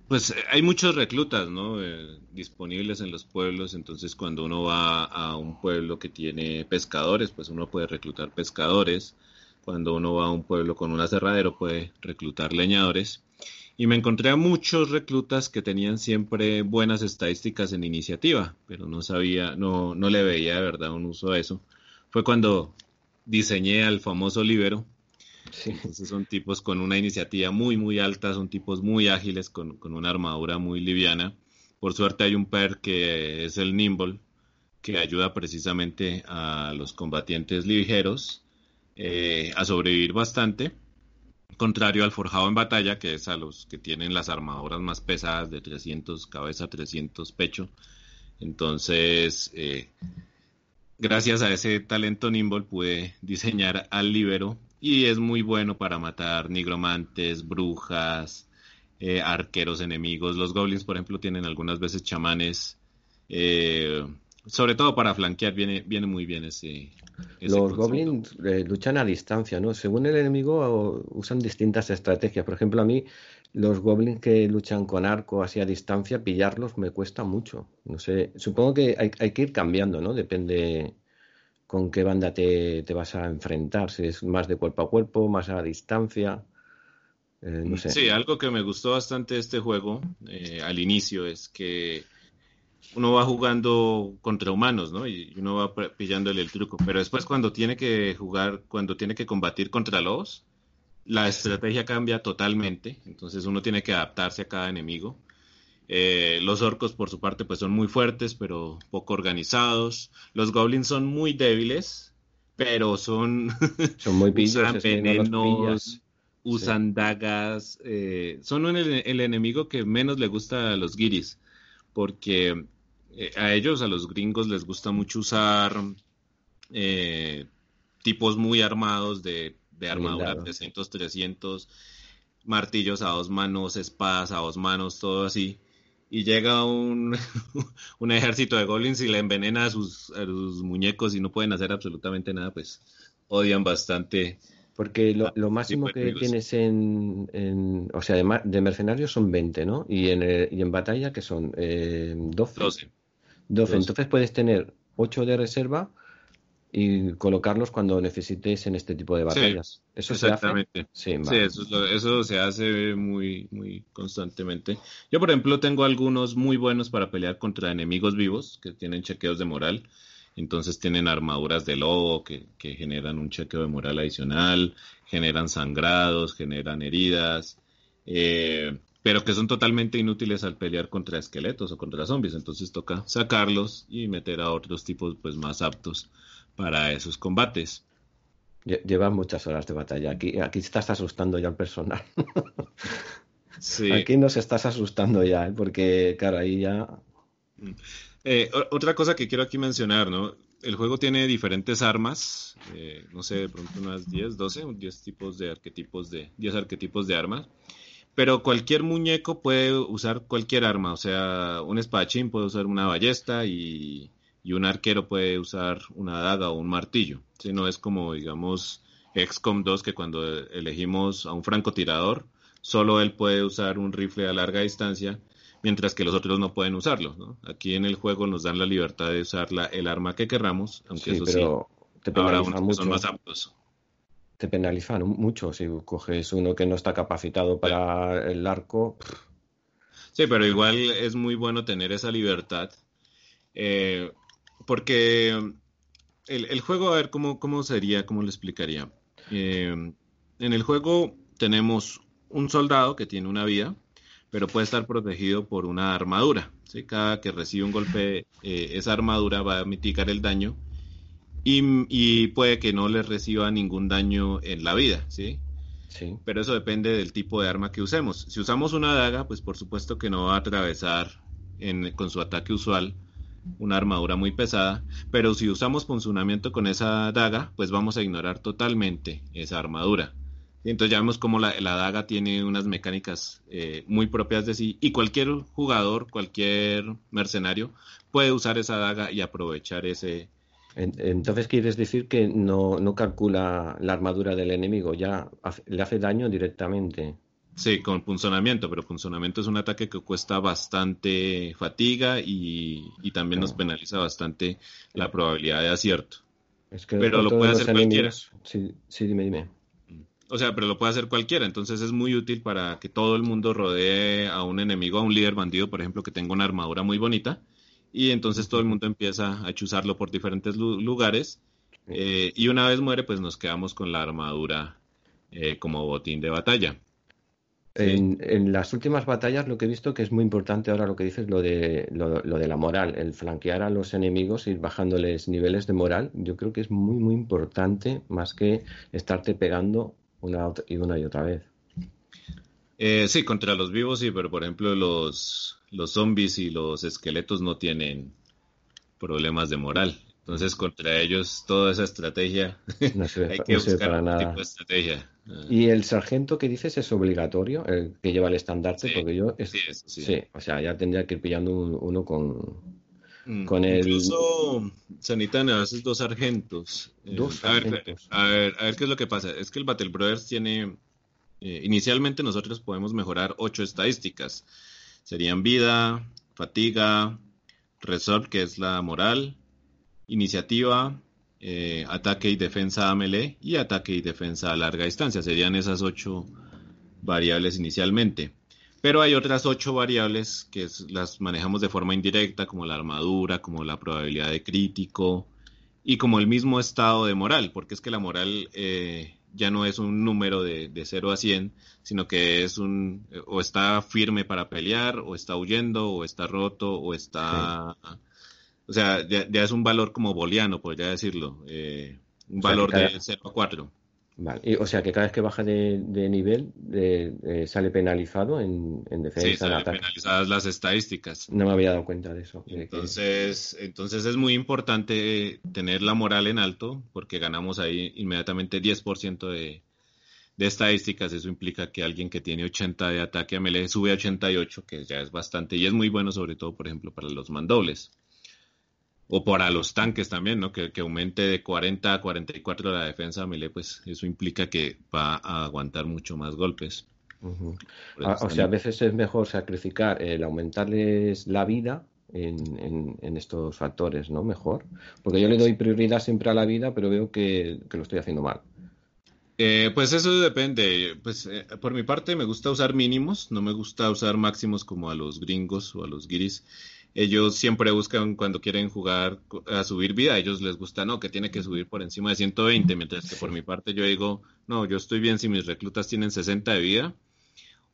pues eh, hay muchos reclutas, ¿no? Eh, disponibles en los pueblos, entonces cuando uno va a un pueblo que tiene pescadores, pues uno puede reclutar pescadores. Cuando uno va a un pueblo con un aserradero, puede reclutar leñadores. Y me encontré a muchos reclutas que tenían siempre buenas estadísticas en iniciativa, pero no sabía, no, no le veía de verdad un uso a eso. Fue cuando diseñé al famoso libero, entonces son tipos con una iniciativa muy, muy alta, son tipos muy ágiles, con, una armadura muy liviana. Por suerte hay un per que es el Nimble, que ayuda precisamente a los combatientes ligeros eh, a sobrevivir bastante. Contrario al forjado en batalla, que es a los que tienen las armaduras más pesadas de 300 cabeza, 300 pecho. Entonces, eh, gracias a ese talento Nimble pude diseñar al libero y es muy bueno para matar nigromantes, brujas, eh, arqueros enemigos. Los goblins, por ejemplo, tienen algunas veces chamanes. Eh, sobre todo para flanquear viene, viene muy bien ese. Los goblins eh, luchan a distancia, ¿no? Según el enemigo usan distintas estrategias. Por ejemplo, a mí los goblins que luchan con arco así a distancia, pillarlos me cuesta mucho. No sé, supongo que hay, hay que ir cambiando, ¿no? Depende con qué banda te, vas a enfrentar, si es más de cuerpo a cuerpo, más a distancia. Eh, no sé. Sí, algo que me gustó bastante de este juego eh, al inicio es que uno va jugando contra humanos, ¿no? Y uno va pillándole el truco. Pero después cuando tiene que jugar, cuando tiene que combatir contra lobos, la estrategia cambia totalmente. Entonces uno tiene que adaptarse a cada enemigo. Eh, los orcos, por su parte, pues son muy fuertes, pero poco organizados. Los goblins son muy débiles, pero son. <laughs> Son muy usan venenos, usan dagas. Eh, son el, enemigo que menos le gusta a los guiris, porque eh, a ellos, a los gringos, les gusta mucho usar eh, tipos muy armados de, de armadura 300, 300, martillos a dos manos, espadas a dos manos, todo así. Y llega un, <laughs> un ejército de goblins y le envenena a sus, a sus muñecos y no pueden hacer absolutamente nada, pues odian bastante porque lo, lo máximo que tienes en, en, O sea, de, de, mercenarios son 20, ¿no? Y en, y en batalla, que son? Eh, 12. 12. 12. Entonces puedes tener 8 de reserva y colocarlos cuando necesites en este tipo de batallas. Sí, ¿Eso exactamente. se hace? Sí, sí eso, lo, eso, se hace muy, muy constantemente. Yo, por ejemplo, tengo algunos muy buenos para pelear contra enemigos vivos que tienen chequeos de moral entonces tienen armaduras de lobo que, generan un chequeo de moral adicional, generan sangrados, generan heridas, eh, pero que son totalmente inútiles al pelear contra esqueletos o contra zombies. Entonces toca sacarlos y meter a otros tipos pues más aptos para esos combates. Lleva muchas horas de batalla. Aquí, aquí estás asustando ya al personal. <laughs> sí. Aquí nos estás asustando ya, ¿eh? porque claro, ahí ya. Mm. Eh, otra cosa que quiero aquí mencionar, ¿no? El juego tiene diferentes armas, eh, no sé, de pronto unas 10, 12, 10 tipos de arquetipos de, 10 arquetipos de armas. Pero cualquier muñeco puede usar cualquier arma, o sea, un espadachín puede usar una ballesta y, y un arquero puede usar una daga o un martillo. Si no es como, digamos, XCOM 2, que cuando elegimos a un francotirador, solo él puede usar un rifle a larga distancia mientras que los otros no pueden usarlo. ¿no? Aquí en el juego nos dan la libertad de usar la, el arma que querramos, aunque eso pero sí, te penaliza mucho. son más aptos. Te penalizan mucho si coges uno que no está capacitado para el arco. Sí, pero igual es muy bueno tener esa libertad. Eh, porque el, el, juego, a ver cómo, cómo sería, cómo lo explicaría. Eh, en el juego tenemos un soldado que tiene una vida, pero puede estar protegido por una armadura. ¿sí? Cada que recibe un golpe, eh, esa armadura va a mitigar el daño y, puede que no le reciba ningún daño en la vida. ¿sí? Sí. Pero eso depende del tipo de arma que usemos. Si usamos una daga, pues por supuesto que no va a atravesar en, con su ataque usual una armadura muy pesada, pero si usamos funcionamiento con esa daga, pues vamos a ignorar totalmente esa armadura. Entonces ya vemos cómo la, daga tiene unas mecánicas eh, muy propias de sí y cualquier jugador, cualquier mercenario puede usar esa daga y aprovechar ese... Entonces quieres decir que no, no calcula la armadura del enemigo, ya le hace daño directamente. Sí, con punzonamiento, pero punzonamiento es un ataque que cuesta bastante fatiga y, y también nos penaliza bastante la probabilidad de acierto. Es que pero lo puede hacer cualquiera. Sí, sí, dime, dime. O sea, pero lo puede hacer cualquiera, entonces es muy útil para que todo el mundo rodee a un enemigo, a un líder bandido, por ejemplo, que tenga una armadura muy bonita, y entonces todo el mundo empieza a chuzarlo por diferentes lugares, eh, y una vez muere, pues nos quedamos con la armadura eh, como botín de batalla. En, en, las últimas batallas lo que he visto que es muy importante ahora lo que dices, lo de, lo, lo, de la moral, el flanquear a los enemigos, ir bajándoles niveles de moral, yo creo que es muy, muy importante más que estarte pegando una y una y otra vez. Eh, sí, contra los vivos sí, pero por ejemplo los, los zombies y los esqueletos no tienen problemas de moral. Entonces contra ellos toda esa estrategia no <laughs> hay que buscar para tipo de estrategia. Ah. Y el sargento que dices es obligatorio, el que lleva el estandarte, porque yo sí, sí, o sea, ya tendría que ir pillando uno con, mm, con el... Incluso Sanitana, a veces dos sargentos. Eh, dos sargentos. A, ver, a, ver, qué es lo que pasa. Es que el Battle Brothers tiene... Eh, inicialmente nosotros podemos mejorar ocho estadísticas. Serían vida, fatiga, resolve, que es la moral, iniciativa, eh, ataque y defensa a melee y ataque y defensa a larga distancia. Serían esas ocho variables inicialmente. Pero hay otras ocho variables que las manejamos de forma indirecta, como la armadura, como la probabilidad de crítico y como el mismo estado de moral, porque es que la moral eh, ya no es un número de, de 0 a 100, sino que es un, o está firme para pelear, o está huyendo, o está roto, o está... O sea, ya, es un valor como booleano, podría decirlo. Eh, un valor de 0 a 4. Vale. o sea que cada vez que baja de, nivel eh, sale penalizado en, defensa. Sí, salen penalizadas las estadísticas. No me había dado cuenta de eso. Entonces, entonces es muy importante tener la moral en alto porque ganamos ahí inmediatamente 10% de, de estadísticas. Eso implica que alguien que tiene 80 de ataque a melee sube a 88, que ya es bastante y es muy bueno sobre todo, por ejemplo, para los mandobles o para los tanques también, ¿no? Que, aumente de 40 a 44 la defensa melee, pues eso implica que va a aguantar mucho más golpes. Ah, o sea, a veces es mejor sacrificar el aumentarles la vida en, estos factores, ¿no? Mejor. Porque yo le doy prioridad siempre a la vida, pero veo que, lo estoy haciendo mal. Eh, pues eso depende. Pues eh, por mi parte me gusta usar mínimos, no me gusta usar máximos como a los gringos o a los guiris ellos siempre buscan cuando quieren jugar a subir vida, a ellos les gusta, no, que tiene que subir por encima de 120, mientras que por mi parte yo digo, no, yo estoy bien si mis reclutas tienen 60 de vida,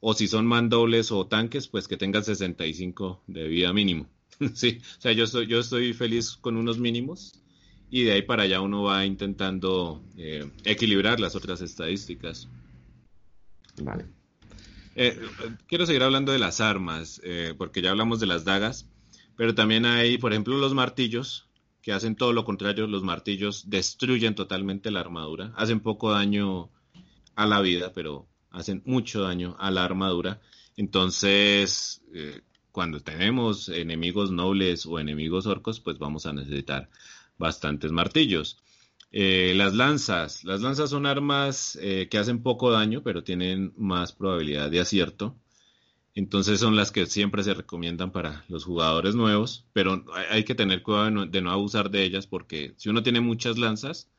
o si son mandobles o tanques, pues que tengan 65 de vida mínimo. <laughs> sí, o sea, yo estoy, yo estoy feliz con unos mínimos y de ahí para allá uno va intentando eh, equilibrar las otras estadísticas. Vale. Eh, quiero seguir hablando de las armas, eh, porque ya hablamos de las dagas. Pero también hay, por ejemplo, los martillos, que hacen todo lo contrario. Los martillos destruyen totalmente la armadura, hacen poco daño a la vida, pero hacen mucho daño a la armadura. Entonces, eh, cuando tenemos enemigos nobles o enemigos orcos, pues vamos a necesitar bastantes martillos. Eh, las lanzas. Las lanzas son armas eh, que hacen poco daño, pero tienen más probabilidad de acierto. Entonces son las que siempre se recomiendan para los jugadores nuevos, pero hay que tener cuidado de no, abusar de ellas porque si uno tiene muchas lanzas,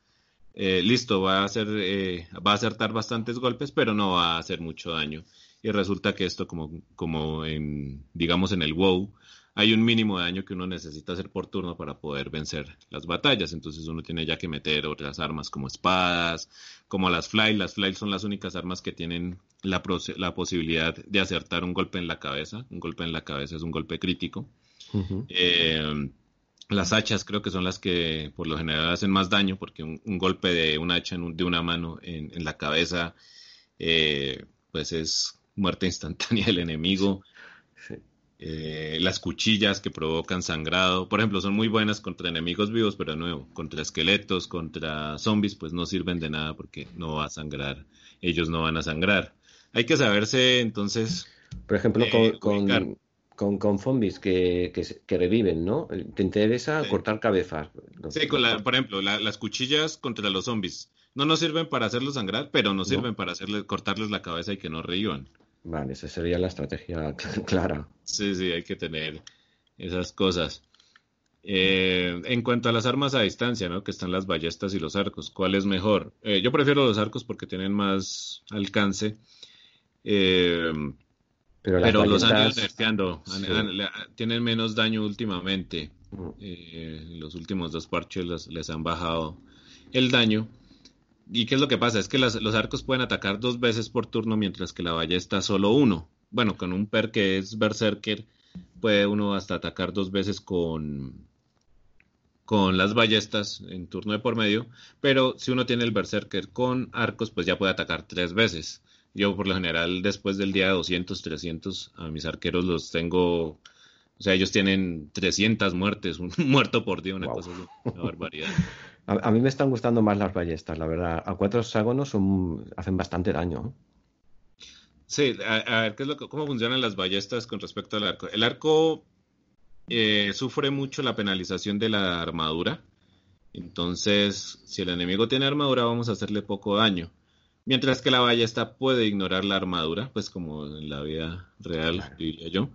eh, listo, va a, hacer, eh, va a acertar bastantes golpes, pero no va a hacer mucho daño. Y resulta que esto, como, como en, digamos en el WoW, hay un mínimo de daño que uno necesita hacer por turno para poder vencer las batallas. Entonces uno tiene ya que meter otras armas como espadas, como las fly. Las fly son las únicas armas que tienen la, la posibilidad de acertar un golpe en la cabeza. Un golpe en la cabeza es un golpe crítico. Eh, las hachas creo que son las que por lo general hacen más daño porque un, golpe de un hacha de una mano en, la cabeza eh, pues es muerte instantánea del enemigo. Eh, las cuchillas que provocan sangrado, por ejemplo, son muy buenas contra enemigos vivos, pero de nuevo, contra esqueletos, contra zombies, pues no sirven de nada porque no va a sangrar, ellos no van a sangrar. Hay que saberse entonces... Por ejemplo, eh, con, con, zombies que, que, reviven, ¿no? Te interesa cortar cabezas. Sí, con la, por ejemplo, las cuchillas contra los zombies. No nos sirven para hacerlos sangrar, pero nos sirven para hacerles, cortarles la cabeza y que no revivan. Vale, esa sería la estrategia <laughs> clara. Sí, sí, hay que tener esas cosas. Eh, en cuanto a las armas a distancia, ¿no? Que están las ballestas y los arcos, ¿cuál es mejor? Eh, yo prefiero los arcos porque tienen más alcance. Eh, pero, los han ido nerfeando, tienen menos daño últimamente. Mm. los últimos dos parches les han bajado el daño. ¿Y qué es lo que pasa? Es que los arcos pueden atacar dos veces por turno mientras que la ballesta solo uno. Bueno, con un per que es Berserker puede uno hasta atacar dos veces con, con las ballestas en turno de por medio, pero si uno tiene el Berserker con arcos, pues ya puede atacar tres veces. Yo por lo general después del día 200, 300, a mis arqueros los tengo, o sea, ellos tienen 300 muertes, <laughs> un muerto por día, una cosa una barbaridad. <laughs> A, mí me están gustando más las ballestas, la verdad. A cuatro hexágonos son, hacen bastante daño. Sí, a, ver, ¿qué es lo ¿cómo funcionan las ballestas con respecto al arco? El arco eh, sufre mucho la penalización de la armadura. Entonces, si el enemigo tiene armadura, vamos a hacerle poco daño. Mientras que la ballesta puede ignorar la armadura, pues como en la vida real, diría yo.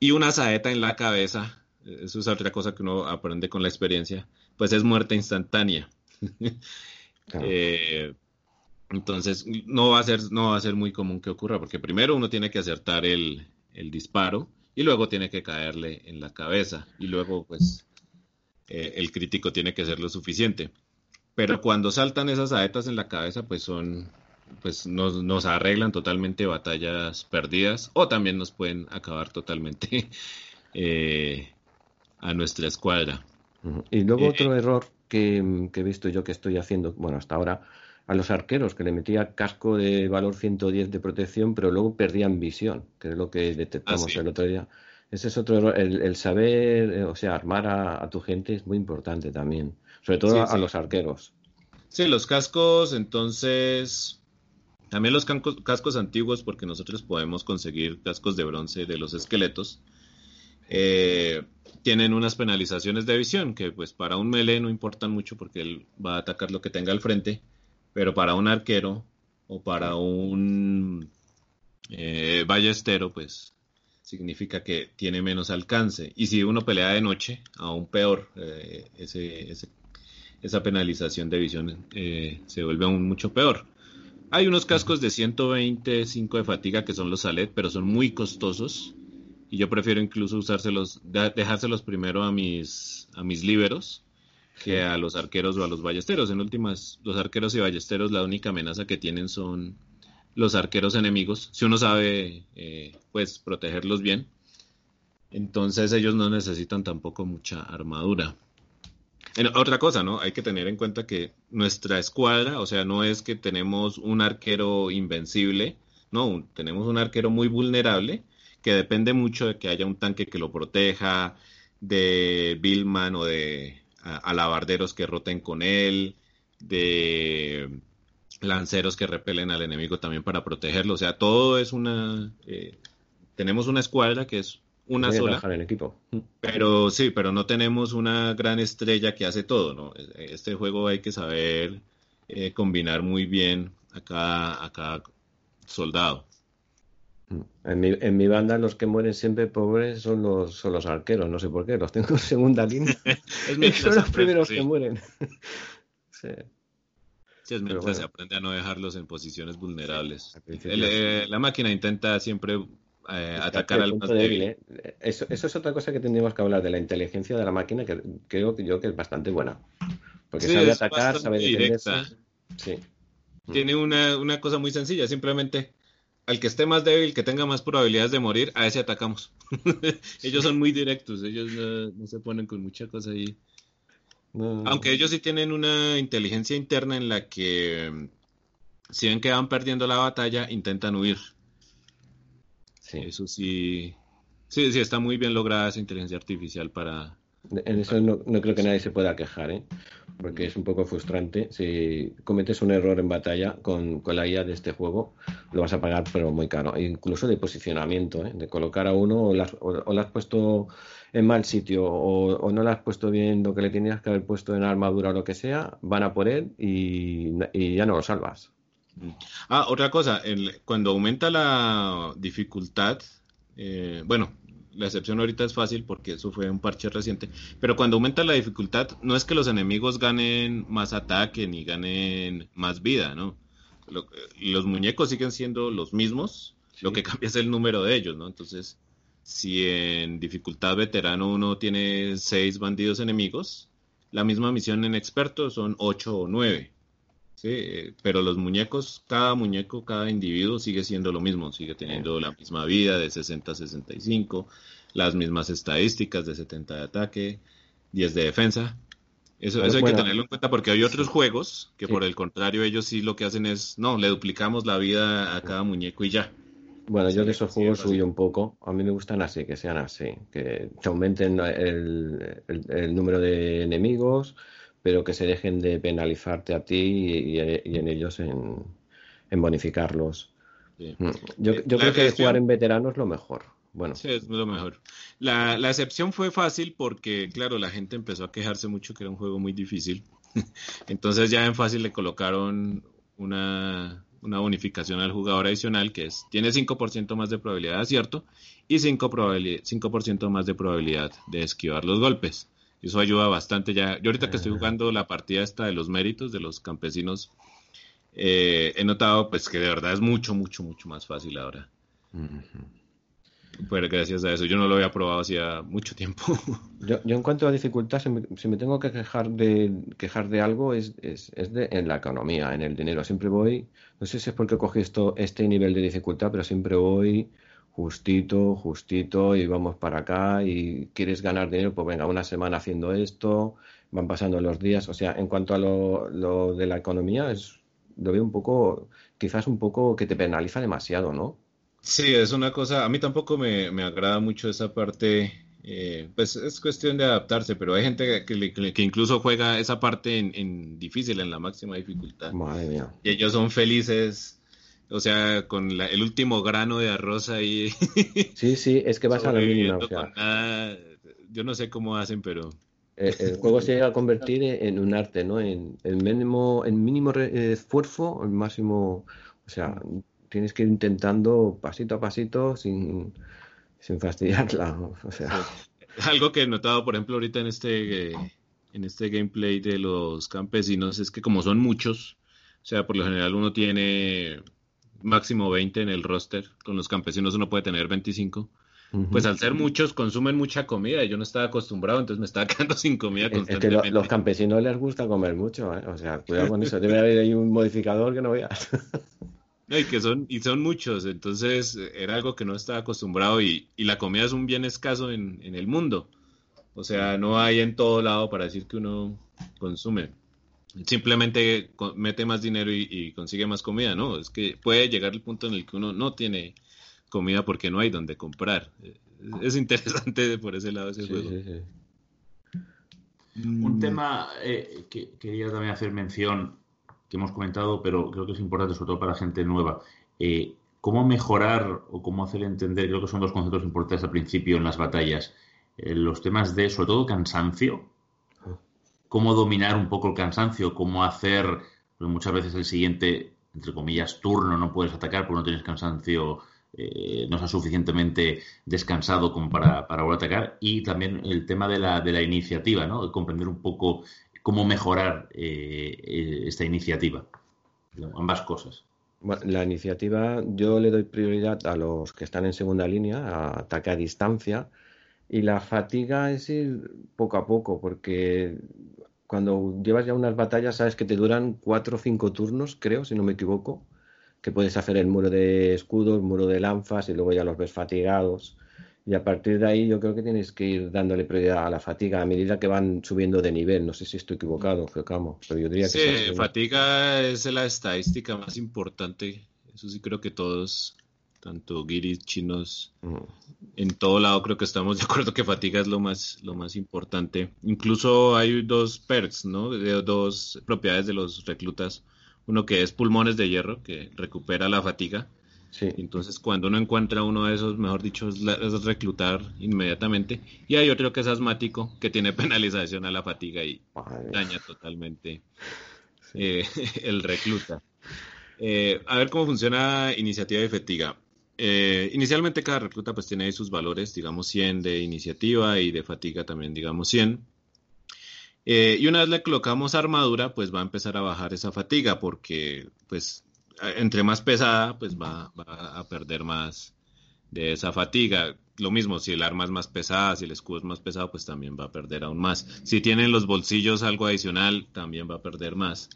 Y una saeta en la cabeza, eso es otra cosa que uno aprende con la experiencia pues es muerte instantánea. Eh, entonces, no va, a ser, no va a ser muy común que ocurra, porque primero uno tiene que acertar el, disparo y luego tiene que caerle en la cabeza y luego pues eh, el crítico tiene que ser lo suficiente. Pero cuando saltan esas saetas en la cabeza, pues son, pues nos, nos arreglan totalmente batallas perdidas o también nos pueden acabar totalmente <laughs> eh, a nuestra escuadra. Y luego eh, otro error que, he visto yo que estoy haciendo, bueno, hasta ahora, a los arqueros, que le metía casco de valor 110 de protección, pero luego perdían visión, que es lo que detectamos ah, el otro día. Ese es otro error. El, saber, eh, o sea, armar a, tu gente es muy importante también, sobre todo a, los arqueros. Sí, los cascos, entonces, también los cascos, antiguos, porque nosotros podemos conseguir cascos de bronce de los esqueletos. Eh, tienen unas penalizaciones de visión que pues para un melee no importan mucho porque él va a atacar lo que tenga al frente, pero para un arquero o para un eh, ballestero pues significa que tiene menos alcance. Y si uno pelea de noche, aún peor, eh, esa penalización de visión eh, se vuelve aún mucho peor. Hay unos cascos de 125 de fatiga que son los Salet, pero son muy costosos y yo prefiero incluso usárselos, dejárselos primero a mis, a mis líberos que a los arqueros o a los ballesteros. En últimas, los arqueros y ballesteros la única amenaza que tienen son los arqueros enemigos. Si uno sabe, eh, pues, protegerlos bien, entonces ellos no necesitan tampoco mucha armadura. otra cosa, ¿no? Hay que tener en cuenta que nuestra escuadra, o sea, no es que tenemos un arquero invencible, no, tenemos un arquero muy vulnerable que depende mucho de que haya un tanque que lo proteja, de Billman o de alabarderos que roten con él, de lanceros que repelen al enemigo también para protegerlo. O sea, todo es una... Eh, tenemos una escuadra que es una sola. En equipo. Pero sí, pero no tenemos una gran estrella que hace todo, ¿no? Este juego hay que saber eh, combinar muy bien a cada, a cada soldado. En mi, en mi, banda los que mueren siempre pobres son los, son los arqueros, no sé por qué, los tengo en segunda línea. <laughs> <laughs> son los primeros que mueren. <laughs> sí. es mientras se aprende a no dejarlos en posiciones vulnerables. Eh, la máquina intenta siempre eh, atacar al más débil. ¿eh? Eso, eso, es otra cosa que tendríamos que hablar de la inteligencia de la máquina, que creo que yo que es bastante buena. Porque sabe atacar, sabe defenderse. Sí. Tiene una, una cosa muy sencilla, simplemente al que esté más débil, que tenga más probabilidades de morir, a ese atacamos. <laughs> ellos son muy directos, ellos no, se ponen con mucha cosa ahí. Aunque ellos sí tienen una inteligencia interna en la que mm, si ven que van perdiendo la batalla, intentan huir. Sí. Eso sí, sí, sí, está muy bien lograda esa inteligencia artificial para, en eso no, creo que nadie se pueda quejar, ¿eh? porque es un poco frustrante. Si cometes un error en batalla con, la IA de este juego, lo vas a pagar, pero muy caro. Incluso de posicionamiento, ¿eh? de colocar a uno o, lo has puesto en mal sitio o, no lo has puesto bien lo que le tenías que haber puesto en armadura o lo que sea, van a por él y, ya no lo salvas. Ah, otra cosa, cuando aumenta la dificultad, eh, bueno, la excepción ahorita es fácil porque eso fue un parche reciente, pero cuando aumenta la dificultad no es que los enemigos ganen más ataque ni ganen más vida, ¿no? los muñecos siguen siendo los mismos, lo que cambia es el número de ellos, ¿no? Entonces, si en dificultad veterano uno tiene seis bandidos enemigos, la misma misión en experto son ocho o nueve. Sí, pero los muñecos, cada muñeco, cada individuo sigue siendo lo mismo, sigue teniendo la misma vida de 60 a 65, las mismas estadísticas de 70 de ataque, 10 de defensa. Eso, eso hay que tenerlo en cuenta porque hay otros juegos que por el contrario ellos sí lo que hacen es, no, le duplicamos la vida a cada muñeco y ya. Bueno, yo de esos juegos huyo un poco. A mí me gustan así, que sean así, que se aumenten el número de enemigos, pero que se dejen de penalizarte a ti y, en ellos en, bonificarlos. Mm. Yo, creo que jugar en veterano es lo mejor. Bueno. Sí, es lo mejor. La, la, excepción fue fácil porque, claro, la gente empezó a quejarse mucho que era un juego muy difícil. <laughs> Entonces ya en fácil le colocaron una, una bonificación al jugador adicional que es, tiene 5% más de probabilidad de acierto y 5%, 5 más de probabilidad de esquivar los golpes eso ayuda bastante ya. Yo ahorita que estoy jugando la partida esta de los méritos de los campesinos, eh, he notado pues que de verdad es mucho, mucho, mucho más fácil ahora. Pues gracias a eso, yo no lo había probado hacía mucho tiempo. <laughs> Yo, en cuanto a dificultad, si me, tengo que quejar de quejar de algo, es, es, es de, en la economía, en el dinero. Siempre voy, no sé si es porque cogí esto, este nivel de dificultad, pero siempre voy justito, justito y vamos para acá y quieres ganar dinero, pues venga, una semana haciendo esto, van pasando los días. O sea, en cuanto a lo, de la economía, es lo veo un poco, quizás un poco que te penaliza demasiado, ¿no? Sí, es una cosa, a mí tampoco me, agrada mucho esa parte, eh, pues es cuestión de adaptarse, pero hay gente que, que, incluso juega esa parte en, difícil, en la máxima dificultad. Madre mía. Y ellos son felices, o sea, con el último grano de arroz ahí. <laughs> Sí, sí, es que vas a la mínima. yo no sé cómo hacen, pero... Eh, el, juego se llega a convertir en un arte, ¿no? En el mínimo, en mínimo esfuerzo, el máximo, o sea, tienes que ir intentando pasito a pasito sin, sin fastidiarla. O sea. Algo que he notado, por ejemplo, ahorita en este, en este gameplay de los campesinos es que como son muchos, o sea, por lo general uno tiene máximo 20 en el roster, con los campesinos uno puede tener 25. Pues al ser muchos consumen mucha comida y yo no estaba acostumbrado, entonces me estaba <laughs> quedando sin comida constantemente. Es que los campesinos les gusta comer mucho, ¿eh? o sea, cuidado con eso, debe haber ahí un modificador que no veas. <laughs> y que son, y son muchos, entonces era algo que no estaba acostumbrado y, la comida es un bien escaso en, el mundo. O sea, no hay en todo lado para decir que uno consume. Simplemente mete más dinero y, consigue más comida, ¿no? Es que puede llegar el punto en el que uno no tiene comida porque no hay donde comprar. Es interesante por ese lado ese juego. Un tema eh, que quería también hacer mención que hemos comentado, pero creo que es importante, sobre todo para gente nueva. Eh, ¿Cómo mejorar o cómo hacer entender? Creo que son dos conceptos importantes al principio en las batallas. Eh, los temas de, sobre todo, cansancio. Cómo dominar un poco el cansancio, cómo hacer, pues muchas veces el siguiente, entre comillas, turno no puedes atacar porque no tienes cansancio, eh, no estás suficientemente descansado como para, para volver a atacar. Y también el tema de la, de la iniciativa, ¿no? comprender un poco cómo mejorar eh, eh, esta iniciativa. Ambas cosas. La iniciativa yo le doy prioridad a los que están en segunda línea, a ataque a distancia, y la fatiga es ir poco a poco, porque cuando llevas ya unas batallas sabes que te duran cuatro o cinco turnos, creo, si no me equivoco, que puedes hacer el muro de escudos, el muro de lanzas y luego ya los ves fatigados. Y a partir de ahí yo creo que tienes que ir dándole prioridad a la fatiga a medida que van subiendo de nivel. No sé si estoy equivocado, Geocamo, pero yo diría que... Sí, fatiga es la estadística más importante. Eso sí creo que todos, tanto guiris, chinos, en todo lado creo que estamos <laughs> de acuerdo que fatiga es lo más, lo más importante. Incluso hay dos perks, ¿no? De, dos propiedades de los reclutas. Uno que es pulmones de hierro, que recupera la fatiga entonces, cuando uno encuentra uno de esos, mejor dicho, es, reclutar inmediatamente. Y hay otro que es asmático, que tiene <laughs> penalización a la fatiga y daña totalmente eh, <laughs> el recluta. Eh, a ver cómo funciona iniciativa y fatiga. Eh, inicialmente cada recluta pues tiene ahí sus valores, digamos 100 de iniciativa y de fatiga también digamos 100. y una vez le colocamos armadura, pues va a empezar a bajar esa fatiga porque pues entre más pesada, pues va, a perder más de esa fatiga. Lo mismo, si el arma es más pesada, si el escudo es más pesado, pues también va a perder aún más. Si tienen los bolsillos algo adicional, también va a perder más.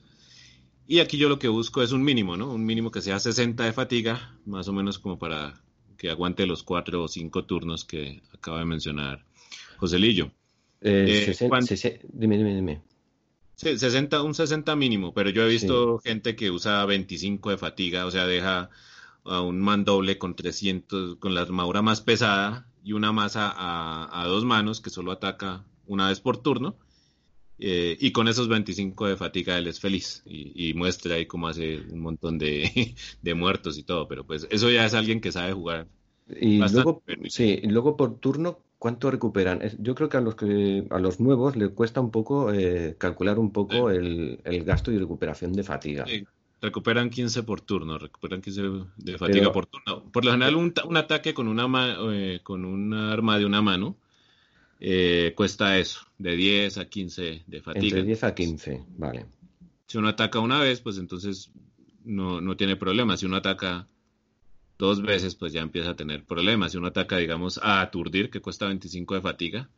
Y aquí yo lo que busco es un mínimo, ¿no? Un mínimo que sea 60 de fatiga, más o menos como para que aguante los cuatro o cinco turnos que acaba de mencionar Joselillo. Eh, eh, dime, dime, dime. Sí, 60, un 60 mínimo, pero yo he visto gente que usa 25 de fatiga, o sea, deja a un mandoble con 300, con la armadura más pesada y una masa a, dos manos que solo ataca una vez por turno. Eh, y con esos 25 de fatiga él es feliz y, muestra ahí cómo hace un montón de, <laughs> de, muertos y todo, pero pues eso ya es alguien que sabe jugar. Y luego, sí, luego por turno, ¿Cuánto recuperan? Yo creo que a los que a los nuevos le cuesta un poco eh, calcular un poco el, gasto y recuperación de fatiga. recuperan 15 por turno, recuperan 15 de fatiga por turno. Por lo general, un, ataque con una eh, con un arma de una mano eh, cuesta eso, de 10 a 15 de fatiga. Entre 10 a 15, vale. Si uno ataca una vez, pues entonces no, no tiene problema. Si uno ataca dos veces, pues ya empieza a tener problemas. Si uno ataca, digamos, a aturdir, que cuesta 25 de fatiga,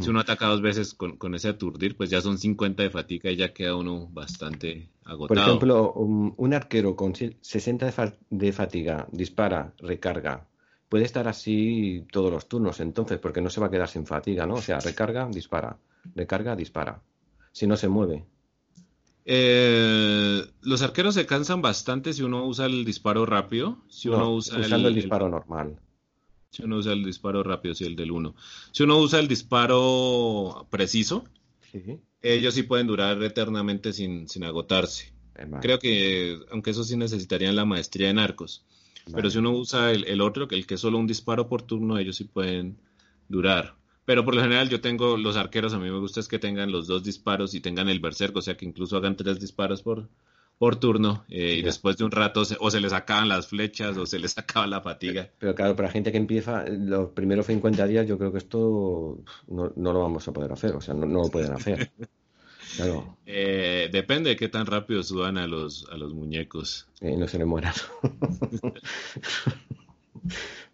si uno ataca dos veces con, ese aturdir, pues ya son 50 de fatiga y ya queda uno bastante agotado. Por ejemplo, un, arquero con 60 de, fatiga dispara, recarga. Puede estar así todos los turnos, entonces, porque no se va a quedar sin fatiga, ¿no? O sea, recarga, dispara, recarga, dispara. Si no se mueve. Eh, los arqueros se cansan bastante si uno usa el disparo rápido. Si uno usa usando el, disparo normal. Si uno usa el disparo rápido, si el del 1. Si uno usa el disparo preciso, ellos sí pueden durar eternamente sin, agotarse. Creo que, aunque eso sí necesitarían la maestría en arcos. Pero si uno usa el, el otro, el que es solo un disparo por turno, ellos sí pueden durar. Pero por lo general yo tengo los arqueros, a mí me gusta es que tengan los dos disparos y tengan el berserk, o sea que incluso hagan tres disparos por, por turno eh, y después de un rato o se les acaban las flechas o se les <laughs> acaba la fatiga. Pero claro, para gente que empieza los primeros 50 días yo creo que esto no, lo vamos a poder hacer, o sea, no, lo pueden hacer. <laughs> Claro. Eh, depende de qué tan rápido suban a los, a los muñecos. Y no se le mueran. <laughs>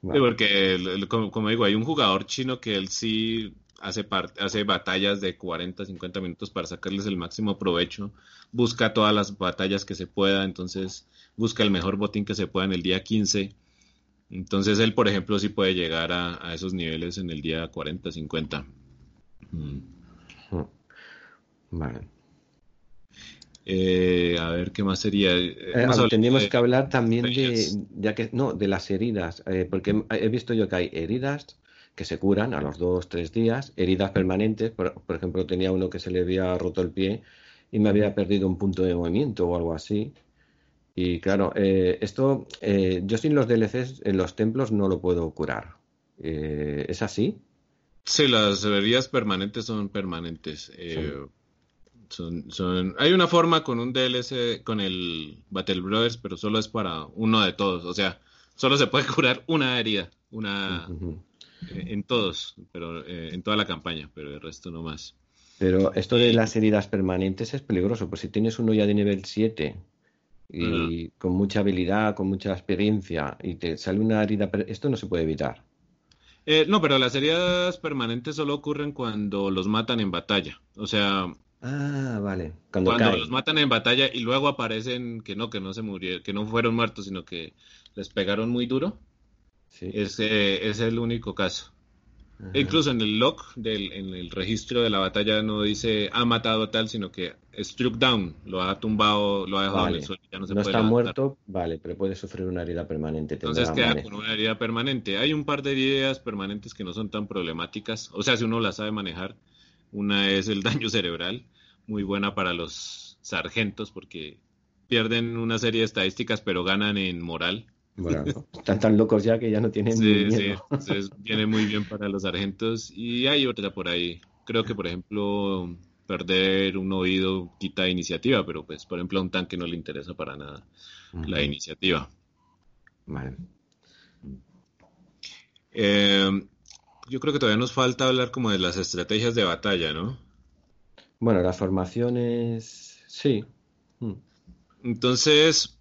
porque, como, digo, hay un jugador chino que él sí hace, hace batallas de 40, 50 minutos para sacarles el máximo provecho, busca todas las batallas que se pueda, entonces busca el mejor botín que se pueda en el día 15. Entonces él, por ejemplo, sí puede llegar a, esos niveles en el día 40, 50. Mm. Vale. Eh, a ver, ¿qué más sería? Eh, eh tendríamos que hablar también de, ya que, no, de las heridas, porque he visto yo que hay heridas que se curan a los dos, tres días, heridas permanentes, por, ejemplo, tenía uno que se le había roto el pie y me había perdido un punto de movimiento o algo así. Y claro, eh, esto, yo sin los DLCs en los templos no lo puedo curar. ¿Es así? Sí, las heridas permanentes son permanentes. Son, son, hay una forma con un DLC, con el Battle Brothers, pero solo es para uno de todos. O sea, solo se puede <laughs> curar una herida, una, eh, en todos, pero eh, en toda la campaña, pero el resto no más. Pero esto de las heridas permanentes es peligroso, pues si tienes uno ya de nivel 7 y con mucha habilidad, con mucha experiencia y te sale una herida, esto no se puede evitar. Eh, no, pero las heridas permanentes solo ocurren cuando los matan en batalla. O sea, Ah, vale. Cuando, los matan en batalla y luego aparecen que no, que no se murieron, que no fueron muertos, sino que les pegaron muy duro. Ese es el único caso. incluso en el log, del, en el registro de la batalla, no dice ha matado a tal, sino que struck down, lo ha tumbado, lo ha dejado en el suelo. Ya no, se no está muerto, vale, pero puede sufrir una herida permanente. Entonces queda con una herida permanente. Hay un par de heridas permanentes que no son tan problemáticas, o sea, si uno las sabe manejar. Una es el <laughs> daño cerebral, muy buena para los sargentos porque pierden una serie de estadísticas, pero ganan en moral. Bueno, <laughs> están tan locos ya que ya no tienen. Sí, sí, entonces viene muy bien para los sargentos. Y hay otra por ahí. Creo que, por ejemplo, perder un oído quita iniciativa, pero pues, por ejemplo, a un tanque no le interesa para nada la iniciativa. Vale. Eh, yo creo que todavía nos falta hablar como de las estrategias de batalla, ¿no? Bueno, las formaciones, sí. Mm. Entonces,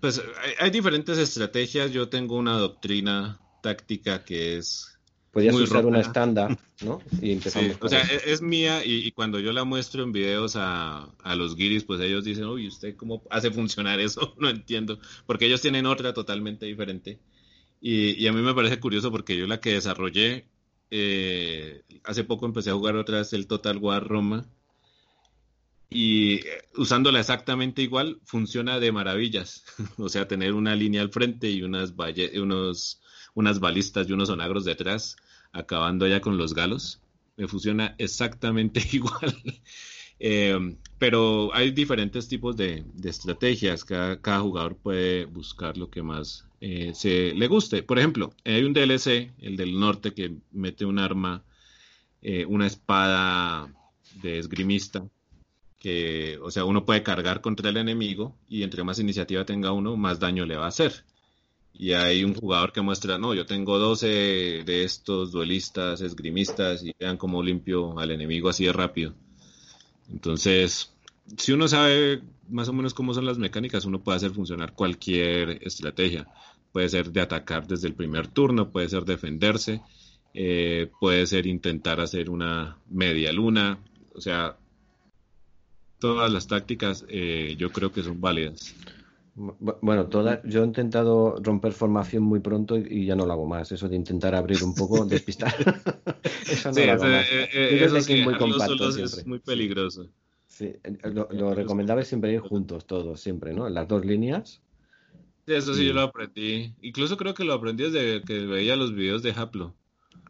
pues hay, diferentes estrategias. Yo tengo una doctrina táctica que es. Podrías usar una estándar, <laughs> ¿no? Y empezamos o sea, es, mía y, cuando yo la muestro en videos a, los guiris, pues ellos dicen, uy, ¿usted cómo hace funcionar eso? <laughs> no entiendo. Porque ellos tienen otra totalmente diferente. Y, a mí me parece curioso porque yo la que desarrollé, eh, hace poco empecé a jugar otra vez el Total War Roma y eh, usándola exactamente igual funciona de maravillas. <laughs> o sea, tener una línea al frente y unas, unas balistas y unos onagros detrás, acabando ya con los galos, me funciona exactamente <laughs> igual. Eh, pero hay diferentes tipos de, estrategias. Cada, jugador puede buscar lo que más eh, se le guste. Por ejemplo, hay un DLC, el del norte, que mete un arma, una espada de esgrimista que, o sea, uno puede cargar contra el enemigo y entre más iniciativa tenga uno, más daño le va a hacer. Y hay un jugador que muestra, no, yo tengo 12 de estos duelistas, esgrimistas, y vean cómo limpio al enemigo así de rápido. Entonces, si uno sabe más o menos cómo son las mecánicas, uno puede hacer funcionar cualquier estrategia. Puede ser de atacar desde el primer turno, puede ser defenderse, eh, puede ser intentar hacer una media luna. O sea, todas las tácticas eh, yo creo que son válidas. Bueno, todas, yo he intentado romper formación muy pronto y, ya no lo hago más. Eso de intentar abrir un poco, <laughs> despistar. <laughs> eso no lo hago más. Eh, eh, es muy compacto. es muy peligroso. Sí, lo, lo recomendable es siempre ir juntos, todos, siempre, ¿no? En las dos líneas. Sí, eso sí, yo lo aprendí. Incluso creo que lo aprendí desde que veía los videos de Haplo.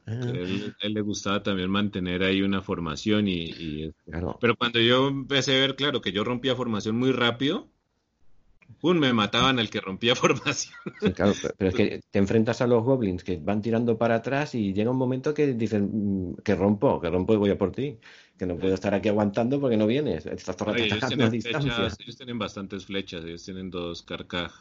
Ah. él, le gustaba también mantener ahí una formación y, pero cuando yo empecé a ver claro que yo rompía formación muy rápido ¡pum! me mataban al que rompía <laughs> formación. Claro pero es que te enfrentas a los goblins que van tirando para atrás y llega un momento que dicen mm, que rompo que rompo y voy a por ti que no puedo estar aquí aguantando porque no vienes estás todo ellos, tienen ellos tienen bastantes flechas ellos tienen dos carcaj.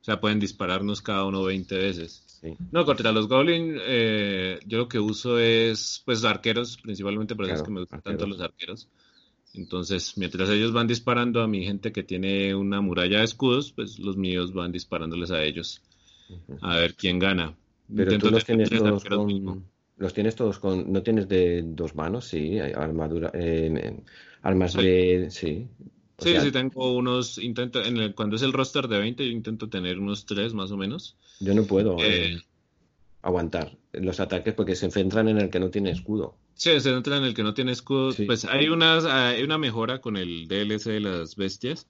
O sea pueden dispararnos cada uno 20 veces no, contra los Goblins eh, yo lo que uso es pues arqueros, principalmente, por eso es que me gustan tanto los arqueros. Entonces, mientras ellos van disparando a mi gente que tiene una muralla de escudos, pues los míos van disparándoles a ellos. A ver quién gana. Pero tú los tienes todos con... Los tienes todos con... ¿No tienes de dos manos? Sí, armadura... Eh, armas de... Sí. sí, sí, tengo unos... Intento, en el, cuando es el roster de 20, yo intento tener unos tres más o menos. Yo no puedo eh, eh, aguantar los ataques porque se centran en el que no tiene escudo. Sí, se centran en el que no tiene escudo. Pues hay, unas, hay una mejora con el DLC de las bestias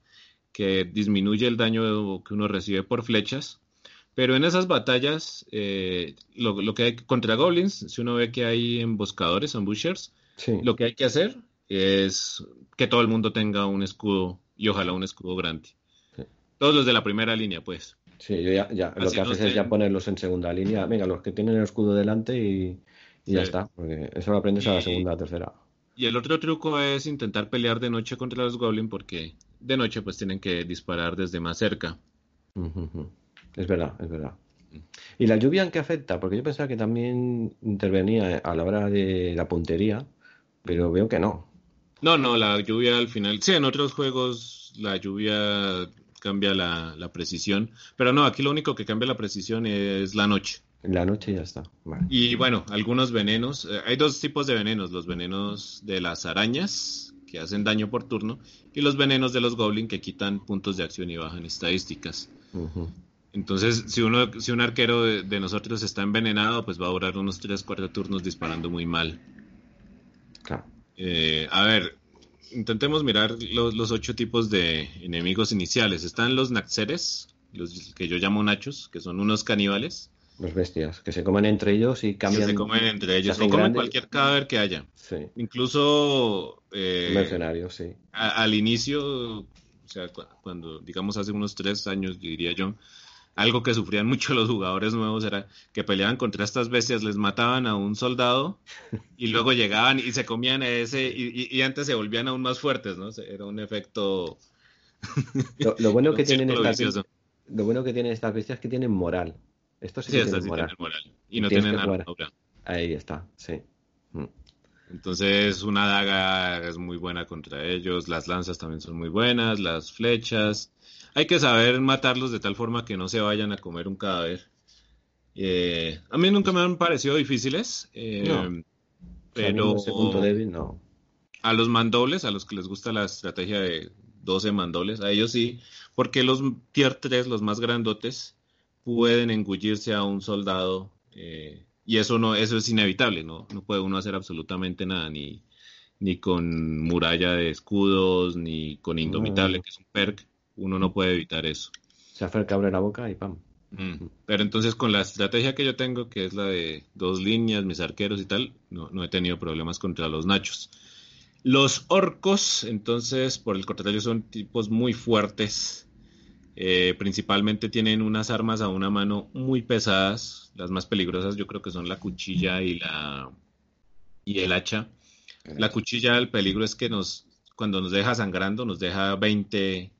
que disminuye el daño que uno recibe por flechas. Pero en esas batallas, eh, lo, que hay contra goblins, si uno ve que hay emboscadores, ambushers, lo que hay que hacer es que todo el mundo tenga un escudo y ojalá un escudo grande. Todos los de la primera línea, pues. Sí, yo ya, ya. lo que haces es ya ponerlos en segunda línea. Venga, los que tienen el escudo delante y, ya está. Porque eso lo aprendes a la segunda, a tercera. Y el otro truco es intentar pelear de noche contra los goblins porque de noche pues tienen que disparar desde más cerca. Es verdad, es verdad. Mm. ¿Y la lluvia en qué afecta? Porque yo pensaba que también intervenía a la hora de la puntería, pero veo que no. No, no, la lluvia al final. Sí, en otros juegos la lluvia cambia la, precisión. Pero no, aquí lo único que cambia la precisión es la noche. La noche ya está. Y bueno, algunos venenos. Eh, hay dos tipos de venenos. Los venenos de las arañas, que hacen daño por turno, y los venenos de los goblins, que quitan puntos de acción y bajan estadísticas. Entonces, si uno, si un arquero de, nosotros está envenenado, pues va a durar unos 3, 4 turnos disparando muy mal. Claro. Eh, a ver, intentemos mirar los, ocho tipos de enemigos iniciales. Están los Naxeres, los que yo llamo Nachos, que son unos caníbales. Los bestias, que se comen entre ellos y cambian. Que se comen entre ellos, o comen cualquier cadáver que haya. Sí. Incluso. Eh, Mercenarios, sí. al inicio, o sea, cuando, digamos, hace unos tres años, diría yo, algo que sufrían mucho los jugadores nuevos era que peleaban contra estas bestias, les mataban a un soldado y luego llegaban y se comían a ese y, antes se volvían aún más fuertes, ¿no? Era un efecto... <laughs> Lo, bueno <laughs> que tienen estas, lo bueno que tienen estas bestias es que tienen moral. Esto sí, tienen, moral. Y no tienen armadura. Ahí está, sí. Mm. Entonces una daga es muy buena contra ellos, las lanzas también son muy buenas, las flechas, hay que saber matarlos de tal forma que no se vayan a comer un cadáver. Eh, a mí nunca me han parecido difíciles, eh, pero a los mandobles, a los que les gusta la estrategia de 12 mandobles, a ellos sí, porque los tier 3, los más grandotes, pueden engullirse a un soldado eh, y eso no, eso es inevitable, ¿no? No puede uno hacer absolutamente nada, ni, ni con muralla de escudos, ni con indomitable, que es un perk uno no puede evitar eso. Se acerca, abre la boca y pam. Mm. Pero entonces con la estrategia que yo tengo, que es la de dos líneas, mis arqueros y tal, no, he tenido problemas contra los nachos. Los orcos, entonces, por el contrario, son tipos muy fuertes. Eh, principalmente tienen unas armas a una mano muy pesadas. Las más peligrosas yo creo que son la cuchilla y la y el hacha. La cuchilla, el peligro es que nos cuando nos deja sangrando, nos deja 20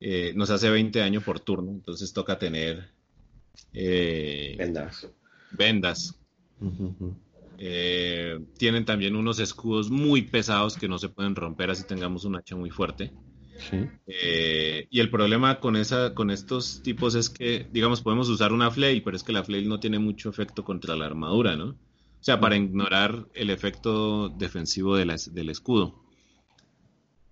eh, nos hace 20 años por turno, entonces toca tener eh, vendas. vendas. Eh, tienen también unos escudos muy pesados que no se pueden romper así tengamos un hacha muy fuerte. Y el problema con, esa, con estos tipos es que, digamos, podemos usar una flail, pero es que la flail no tiene mucho efecto contra la armadura, ¿no? O sea, para ignorar el efecto defensivo del escudo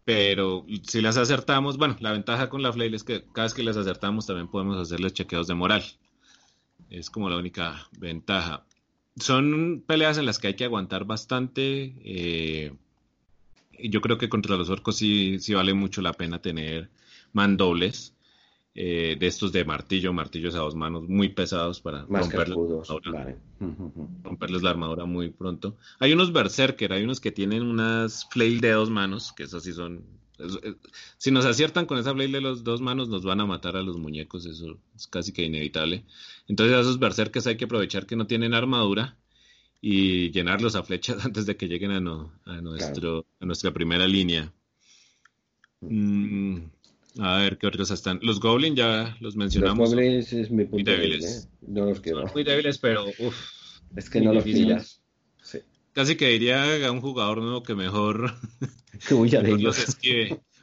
pero si las acertamos, bueno, la ventaja con la flail es que cada vez que las acertamos también podemos hacerles chequeos de moral. Es como la única ventaja. Son peleas en las que hay que aguantar bastante. Eh, yo creo que contra los orcos sí, sí vale mucho la pena tener mandobles eh, de estos de martillo, martillos a dos manos muy pesados para romperles, romperles la armadura muy pronto. Hay unos berserker, hay unos que tienen unas flail de dos manos, que esos sí son... si nos aciertan con esa flail de los dos manos, nos van a matar a los muñecos, eso es casi que inevitable. Entonces a esos berserkers hay que aprovechar que no tienen armadura y llenarlos a flechas <laughs> antes de que lleguen a, nuestro, a nuestra primera línea. Mm, a ver, ¿qué otros están? Los Goblins ya los mencionamos. Los Goblins es mi punto muy débiles. ¿eh? No los quiero. muy débiles, pero uff. Es que no los pillas. Sí. Casi que diría a un jugador nuevo que mejor que huya de ellos.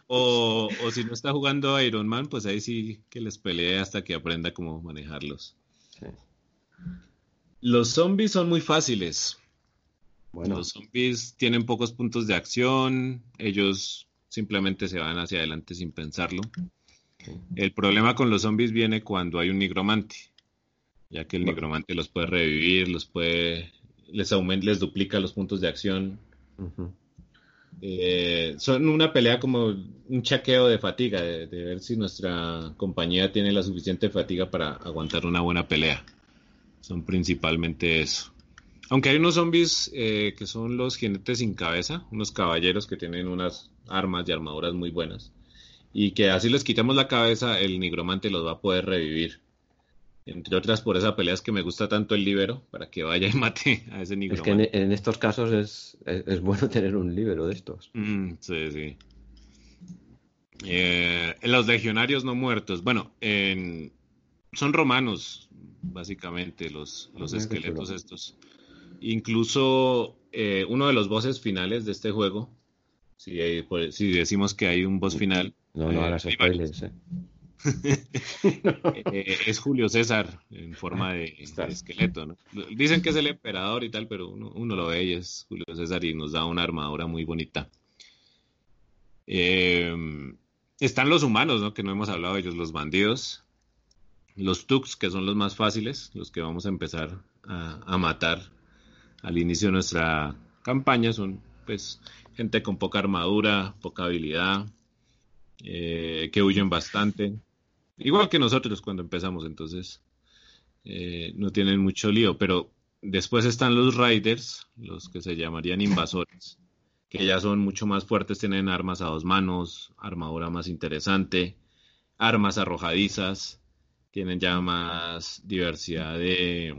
O, o, si no está jugando Iron Man, pues ahí sí que les pelee hasta que aprenda cómo manejarlos. Sí. Los zombies son muy fáciles. Bueno. Los zombies tienen pocos puntos de acción. Ellos simplemente se van hacia adelante sin pensarlo. El problema con los zombies viene cuando hay un nigromante, ya que el nigromante los puede revivir, los puede, les aumenta, les duplica los puntos de acción. Eh, son una pelea como un chaqueo de fatiga, de, ver si nuestra compañía tiene la suficiente fatiga para aguantar una buena pelea. Son principalmente eso. Aunque hay unos zombies eh, que son los jinetes sin cabeza, unos caballeros que tienen unas armas y armaduras muy buenas. Y que así les quitamos la cabeza, el nigromante los va a poder revivir. Entre otras por esa pelea es que me gusta tanto el libero, para que vaya y mate a ese nigromante. Es que en, estos casos es, es, bueno <laughs> tener un libero de estos. Mm, sí, sí. Eh, los legionarios no muertos. Bueno, son romanos, básicamente, los, los esqueletos estos. Incluso eh, uno de los bosses finales de este juego si, decimos que hay un boss final. No, no eh, spoilers, <laughs> eh. eh, es Julio César en forma de, esqueleto. Dicen que es el emperador y tal, pero uno, lo ve y es Julio César y nos da una armadura muy bonita. están los humanos, ¿no? que no hemos hablado de ellos, los bandidos. Los Tux, que son los más fáciles, los que vamos a empezar a, a matar al inicio de nuestra campaña, son pues gente con poca armadura, poca habilidad, eh, que huyen bastante. Igual que nosotros cuando empezamos, entonces eh, no tienen mucho lío, pero después están los riders, los que se llamarían invasores, que ya son mucho más fuertes, tienen armas a dos manos, armadura más interesante, armas arrojadizas, tienen ya más diversidad de,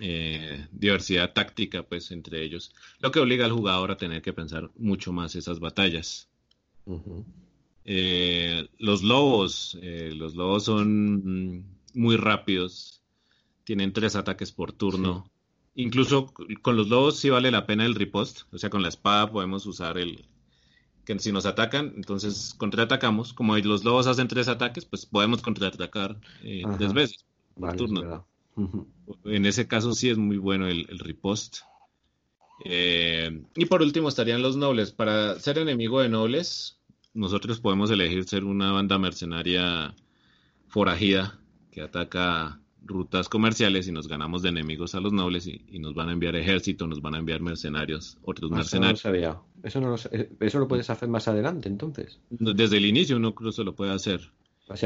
eh, diversidad táctica pues entre ellos, lo que obliga al jugador a tener que pensar mucho más esas batallas. Eh, los lobos, eh, los lobos son muy rápidos, tienen tres ataques por turno. Incluso con los lobos sí vale la pena el riposte, o sea, con la espada podemos usar el que si nos atacan, entonces contraatacamos. Como los lobos hacen tres ataques, pues podemos contraatacar tres veces por turno. En ese caso sí es muy bueno el, el riposte. Eh, y por último estarían los nobles. Para ser enemigo de nobles, nosotros podemos elegir ser una banda mercenaria forajida que ataca rutas comerciales y nos ganamos de enemigos a los nobles y, nos van a enviar ejército, nos van a enviar mercenarios, otros ah, mercenarios. Eso, no lo eso lo puedes hacer más adelante entonces. Desde el inicio uno incluso lo puede hacer.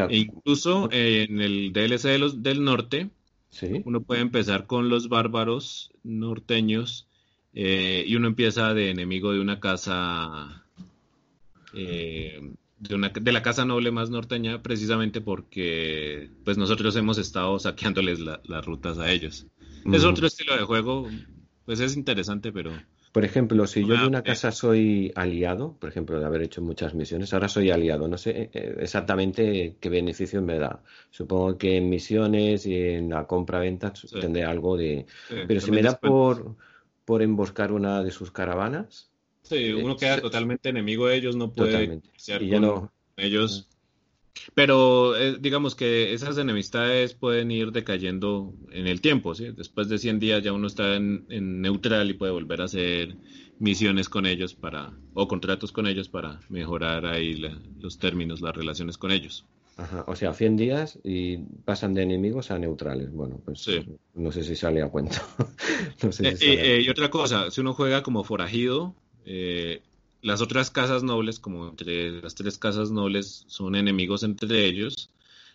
e incluso en el DLC de los, del norte uno puede empezar con los bárbaros norteños eh, y uno empieza de enemigo de una casa, eh, de, una, de la casa noble más norteña, precisamente porque pues nosotros hemos estado saqueándoles las rutas a ellos. Es otro estilo de juego, pues es interesante, pero por ejemplo, si yo de una casa soy aliado, por ejemplo, de haber hecho muchas misiones, ahora soy aliado, no sé eh, eh, exactamente qué beneficio me da. Supongo que en misiones y en la compra-venta tendré algo de... Pero si me da por, por emboscar una de sus caravanas... Sí, uno queda eh, totalmente enemigo de ellos, no puede ser y ya no... ellos pero eh, digamos que esas enemistades pueden ir decayendo en el tiempo, ¿sí? Después de 100 días ya uno está en, neutral y puede volver a hacer misiones con ellos para o contratos con ellos para mejorar ahí los términos, las relaciones con ellos. Ajá, o sea, 100 días y pasan de enemigos a neutrales. Bueno, pues no sé si sale a cuento. <laughs> Eh, eh, y otra cosa, si uno juega como forajido, las otras casas nobles, como entre las tres casas nobles son enemigos entre ellos,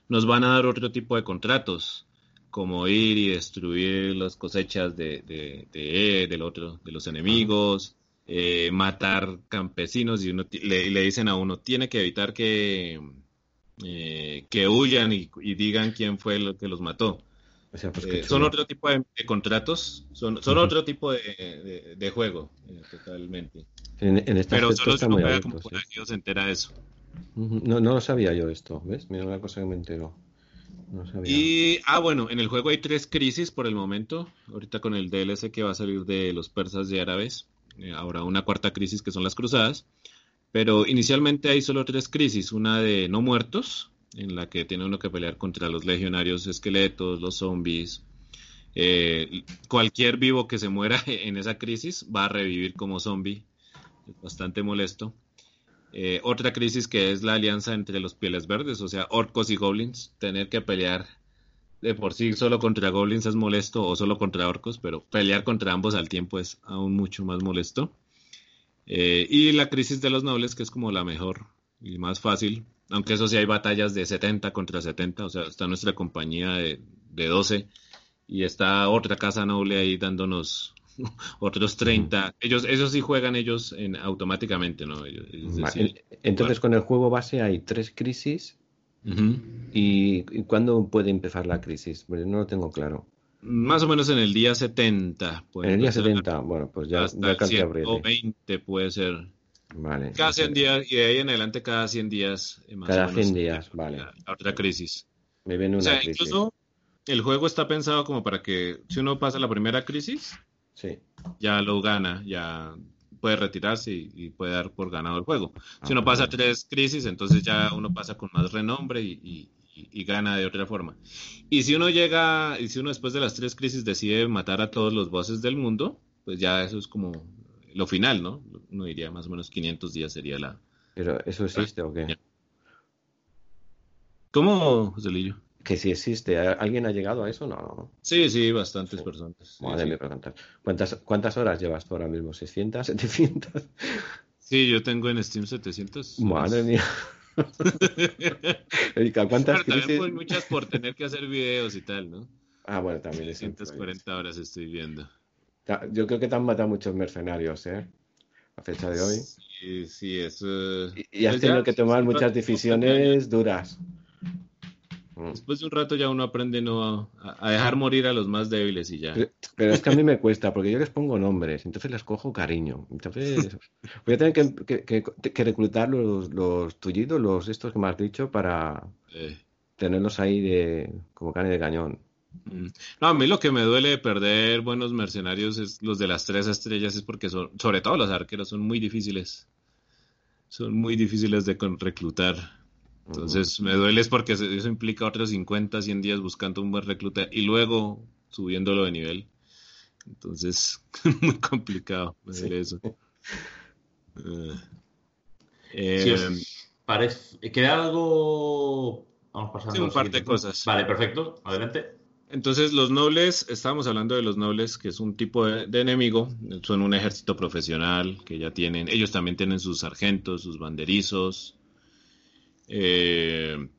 nos van a dar otro tipo de contratos, como ir y destruir las cosechas de del otro, de los enemigos, eh, matar campesinos y uno le, le, dicen a uno, tiene que evitar que, eh, que huyan y, y, digan quién fue el que los mató. O sea, pues eh, son otro tipo de, contratos, son, son otro tipo de, de juego, eh, totalmente. En, en este Pero solo se juega como por aquí se entera eso. No, no lo sabía yo esto, ¿ves? Mira una cosa que me entero. No sabía. Y, ah, bueno, en el juego hay tres crisis por el momento. Ahorita con el DLC que va a salir de los persas y árabes. Eh, ahora una cuarta crisis que son las cruzadas. Pero inicialmente hay solo tres crisis. Una de no muertos, en la que tiene uno que pelear contra los legionarios esqueletos, los zombies. Eh, cualquier vivo que se muera <laughs> en esa crisis va a revivir como zombie. Es bastante molesto. Eh, otra crisis que es la alianza entre los pieles verdes, o sea, orcos y goblins. Tener que pelear de por sí solo contra goblins es molesto o solo contra orcos, pero pelear contra ambos al tiempo es aún mucho más molesto. Eh, y la crisis de los nobles, que es como la mejor y más fácil, aunque eso sí hay batallas de 70 contra 70, o sea, está nuestra compañía de, de 12 y está otra casa noble ahí dándonos <laughs> otros 30. Ellos, ellos sí juegan ellos en, automáticamente, ¿no? Entonces, con el juego base hay tres crisis. ¿Y, cuándo puede empezar la crisis? no lo tengo claro. Más o menos en el día 70. En el día 70, bueno, pues ya, hasta ya 120 puede ser. Vale. Cada 100 días, y de ahí en adelante cada 100 días. Eh, cada 100 días, vale. La, otra crisis. Me viene una o sea, crisis. Incluso el juego está pensado como para que si uno pasa la primera crisis, sí. ya lo gana, ya puede retirarse y, puede dar por ganado el juego. si uno ah, pasa tres crisis, entonces ya uno pasa con más renombre y, y, gana de otra forma. Y si uno llega, y si uno después de las tres crisis decide matar a todos los bosses del mundo, pues ya eso es como lo final, ¿no? Uno diría más o menos 500 días sería la... ¿Pero eso existe o qué? ¿Cómo, José Lillo? Que si existe. ¿Alguien ha llegado a eso? No, no. Sí, sí, bastantes personas. Madre ¿Cuántas, ¿Cuántas horas llevas tú ahora mismo? ¿600? ¿700? Sí, yo tengo en Steam 700. Madre mía. <laughs> Erika, ¿cuántas Pero también muchas por tener que hacer videos y tal, ¿no? Ah, bueno, también es 140 horas estoy viendo. Yo creo que te han matado muchos mercenarios, ¿eh? A fecha de hoy. Sí, sí, eso... Y, has pues tenido que tomar muchas decisiones duras. Mm. Después de un rato ya uno aprende no a, dejar morir a los más débiles y ya. Pero, es que a mí me cuesta, porque yo les pongo nombres, entonces les cojo cariño. Entonces voy a tener que, reclutar los, los, tullidos, los estos que me has dicho, para eh. tenerlos ahí de, como carne de cañón. Mm. No, a mí lo que me duele perder buenos mercenarios es los de las tres estrellas, es porque son, sobre todo los arqueros, son muy difíciles. Son muy difíciles de reclutar. Entonces me duele es porque eso implica otros 50, 100 días buscando un buen recluta y luego subiéndolo de nivel. Entonces, <laughs> muy complicado eso. <laughs> Eh, parece, ¿Queda algo? Vamos pasando. Sí, un par de cosas. Vale, perfecto. Adelante. Entonces, los nobles, estábamos hablando de los nobles, que es un tipo de, de, enemigo, son un ejército profesional que ya tienen, ellos también tienen sus sargentos, sus banderizos, eh,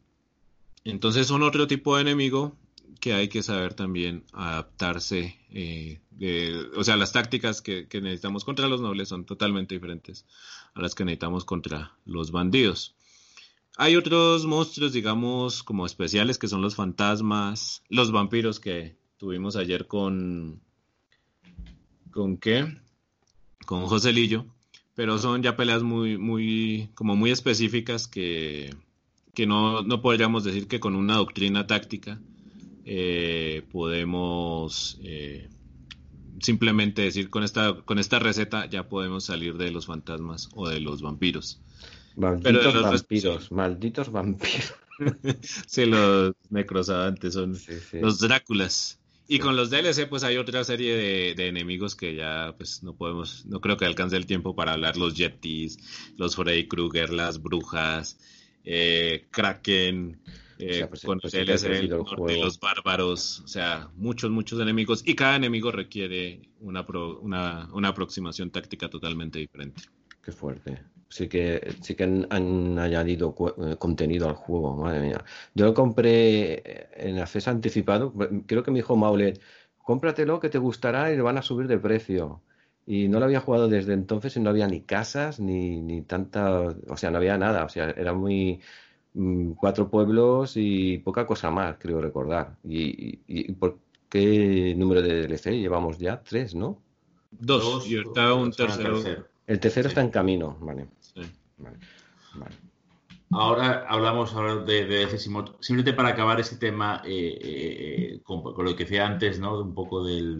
entonces son otro tipo de enemigo que hay que saber también adaptarse. Eh, o sea, las tácticas que, necesitamos contra los nobles son totalmente diferentes a las que necesitamos contra los bandidos. Hay otros monstruos, digamos, como especiales, que son los fantasmas, los vampiros que tuvimos ayer con... ¿Con qué? Con José Lillo pero son ya peleas muy, muy, como muy específicas que, que no, no podríamos decir que con una doctrina táctica eh, podemos eh, simplemente decir con esta, con esta receta ya podemos salir de los fantasmas o de los vampiros. Malditos vampiros, malditos <laughs> vampiros. sí, los necrosadantes son los Dráculas. Y con los DLC, pues hay otra serie de, enemigos que ya, pues no podemos, no creo que alcance el tiempo para hablar. Los Yetis, los Freddy Krueger, las brujas, eh, Kraken, eh, pues, con pues, el DLC los bárbaros, o sea, muchos, muchos enemigos. Y cada enemigo requiere una, una, una aproximación táctica totalmente diferente. Qué fuerte. Sí que, sí que han, añadido eh, contenido al juego, madre mía. Yo lo compré en acceso anticipado. Creo que me dijo Maulet, cómpratelo que te gustará y le van a subir de precio. Y no lo había jugado desde entonces y no había ni casas ni, ni tanta, o sea, no había nada. O sea, era muy mm, cuatro pueblos y poca cosa más, creo recordar. ¿Y, y, por qué número de DLC llevamos ya? Tres, ¿no? Dos, y está un tercero. El tercero está en camino, vale. Ahora hablamos ahora de, de Simplemente para acabar ese tema, eh, eh, con, lo que decía antes, ¿no? Un poco del,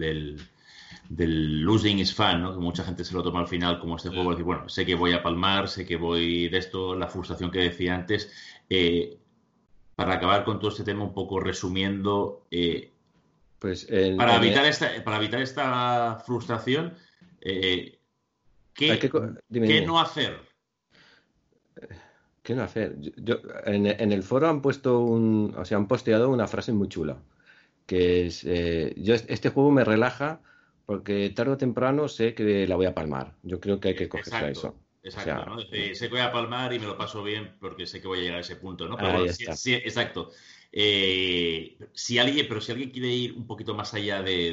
del, losing is fun, ¿no? Que mucha gente se lo toma al final como este juego. Decir, bueno, sé que voy a palmar, sé que voy de esto, la frustración que decía antes. Eh, para acabar con todo este tema, un poco resumiendo, pues para, evitar esta, para evitar esta frustración, ¿qué, ¿qué no hacer? ¿Qué no hacer? Yo, en, el foro han puesto un, o sea, han posteado una frase muy chula, que es, eh, yo este juego me relaja porque tarde o temprano sé que la voy a palmar. Yo creo que hay que cogerse a eso. Exacto, ¿no? sé que voy a palmar y me lo paso bien porque sé que voy a llegar a ese punto, ¿no? sí, exacto. Eh, si alguien, pero si alguien quiere ir un poquito más allá de,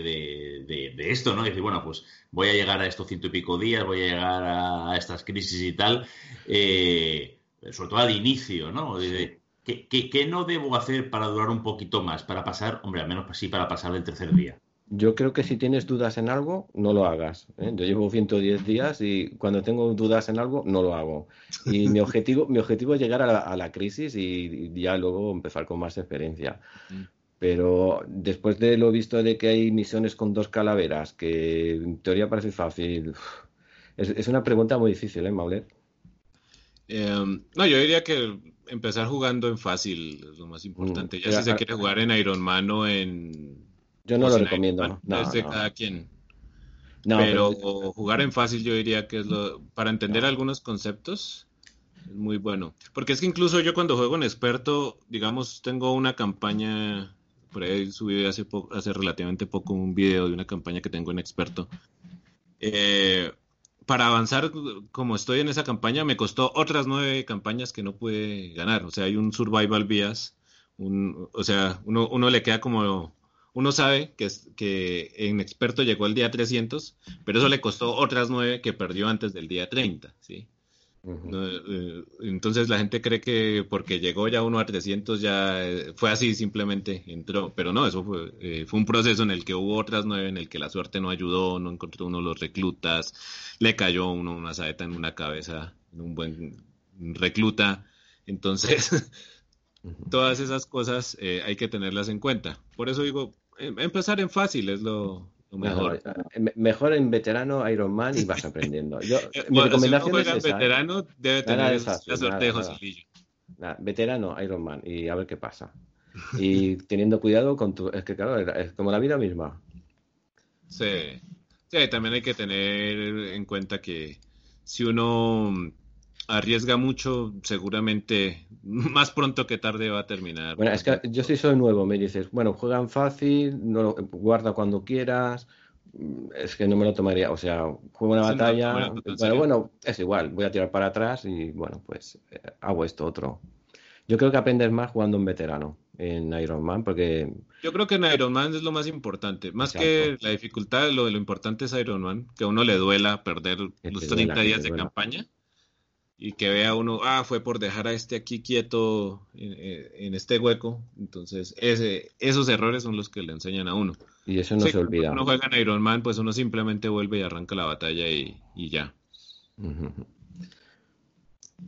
de, esto, ¿no? Decir, bueno, pues voy a llegar a estos ciento y pico días, voy a llegar a, estas crisis y tal, eh, sobre todo al inicio, ¿no? ¿qué, no debo hacer para durar un poquito más? Para pasar, hombre, al menos sí para pasar del tercer día. Yo creo que si tienes dudas en algo, no lo hagas. ¿eh? Yo llevo 110 días y cuando tengo dudas en algo, no lo hago. Y mi <laughs> objetivo, mi objetivo es llegar a la, crisis y, ya luego empezar con más experiencia. Mm. Pero después de lo visto de que hay misiones con dos calaveras, que en teoría parece fácil, es, una pregunta muy difícil, ¿eh, Maulet? Em, no, yo diría que empezar jugando en fácil es lo más importante. Ya si se quiere jugar en Iron Man o en. Yo no lo recomiendo. no, de cada quien. pero, jugar en fácil yo diría que es lo. Para entender algunos conceptos es muy bueno. Porque es que incluso yo cuando juego en experto, digamos, tengo una campaña. Por ahí subí hace, hace relativamente poco un video de una campaña que tengo en experto. Eh, para avanzar como estoy en esa campaña, me costó otras nueve campañas que no pude ganar. O sea, hay un survival bias. Un, o sea, uno, uno le queda como... Uno sabe que, que en experto llegó el día 300, pero eso le costó otras nueve que perdió antes del día 30, ¿sí? Eh, entonces la gente cree que porque llegó ya uno a 300 ya eh, fue así, simplemente entró, pero no, eso fue, eh, fue un proceso en el que hubo otras nueve, en el que la suerte no ayudó, no encontró uno los reclutas, le cayó uno una saeta en una cabeza, en un buen recluta, entonces <laughs> todas esas cosas hay que tenerlas en cuenta. Por eso digo, em, empezar en fácil es lo, mejor. mejor en veterano Iron Man y vas aprendiendo. Yo, <laughs> mi recomendación es esa, ¿eh? veterano debe tener la suerte de José Veterano Iron Man y a ver qué pasa. <laughs> Y teniendo cuidado con tu... Es que claro, es como la vida misma. Sí. Sí, también hay que tener en cuenta que si uno arriesga mucho, seguramente <laughs> más pronto que tarde va a terminar. Bueno, es que yo sí soy nuevo, me dices, bueno, juegan fácil, no, guarda cuando quieras, es que no me lo tomaría, o sea, juego una batalla, pero bueno, es igual, voy a tirar para atrás y bueno, pues eh, hago esto otro. Yo creo que aprendes más jugando en veterano en Iron Man, porque... Yo creo que en Iron Man es lo más importante. Más que la dificultad, lo, lo importante es Iron Man, que a uno le duela perder los 30 días de campaña y que vea uno, ah, fue por dejar a este aquí quieto en, este hueco. Entonces, ese, esos errores son los que le enseñan a uno. Y eso no se olvida. Cuando uno juega en Iron Man, pues uno simplemente vuelve y arranca la batalla y, ya.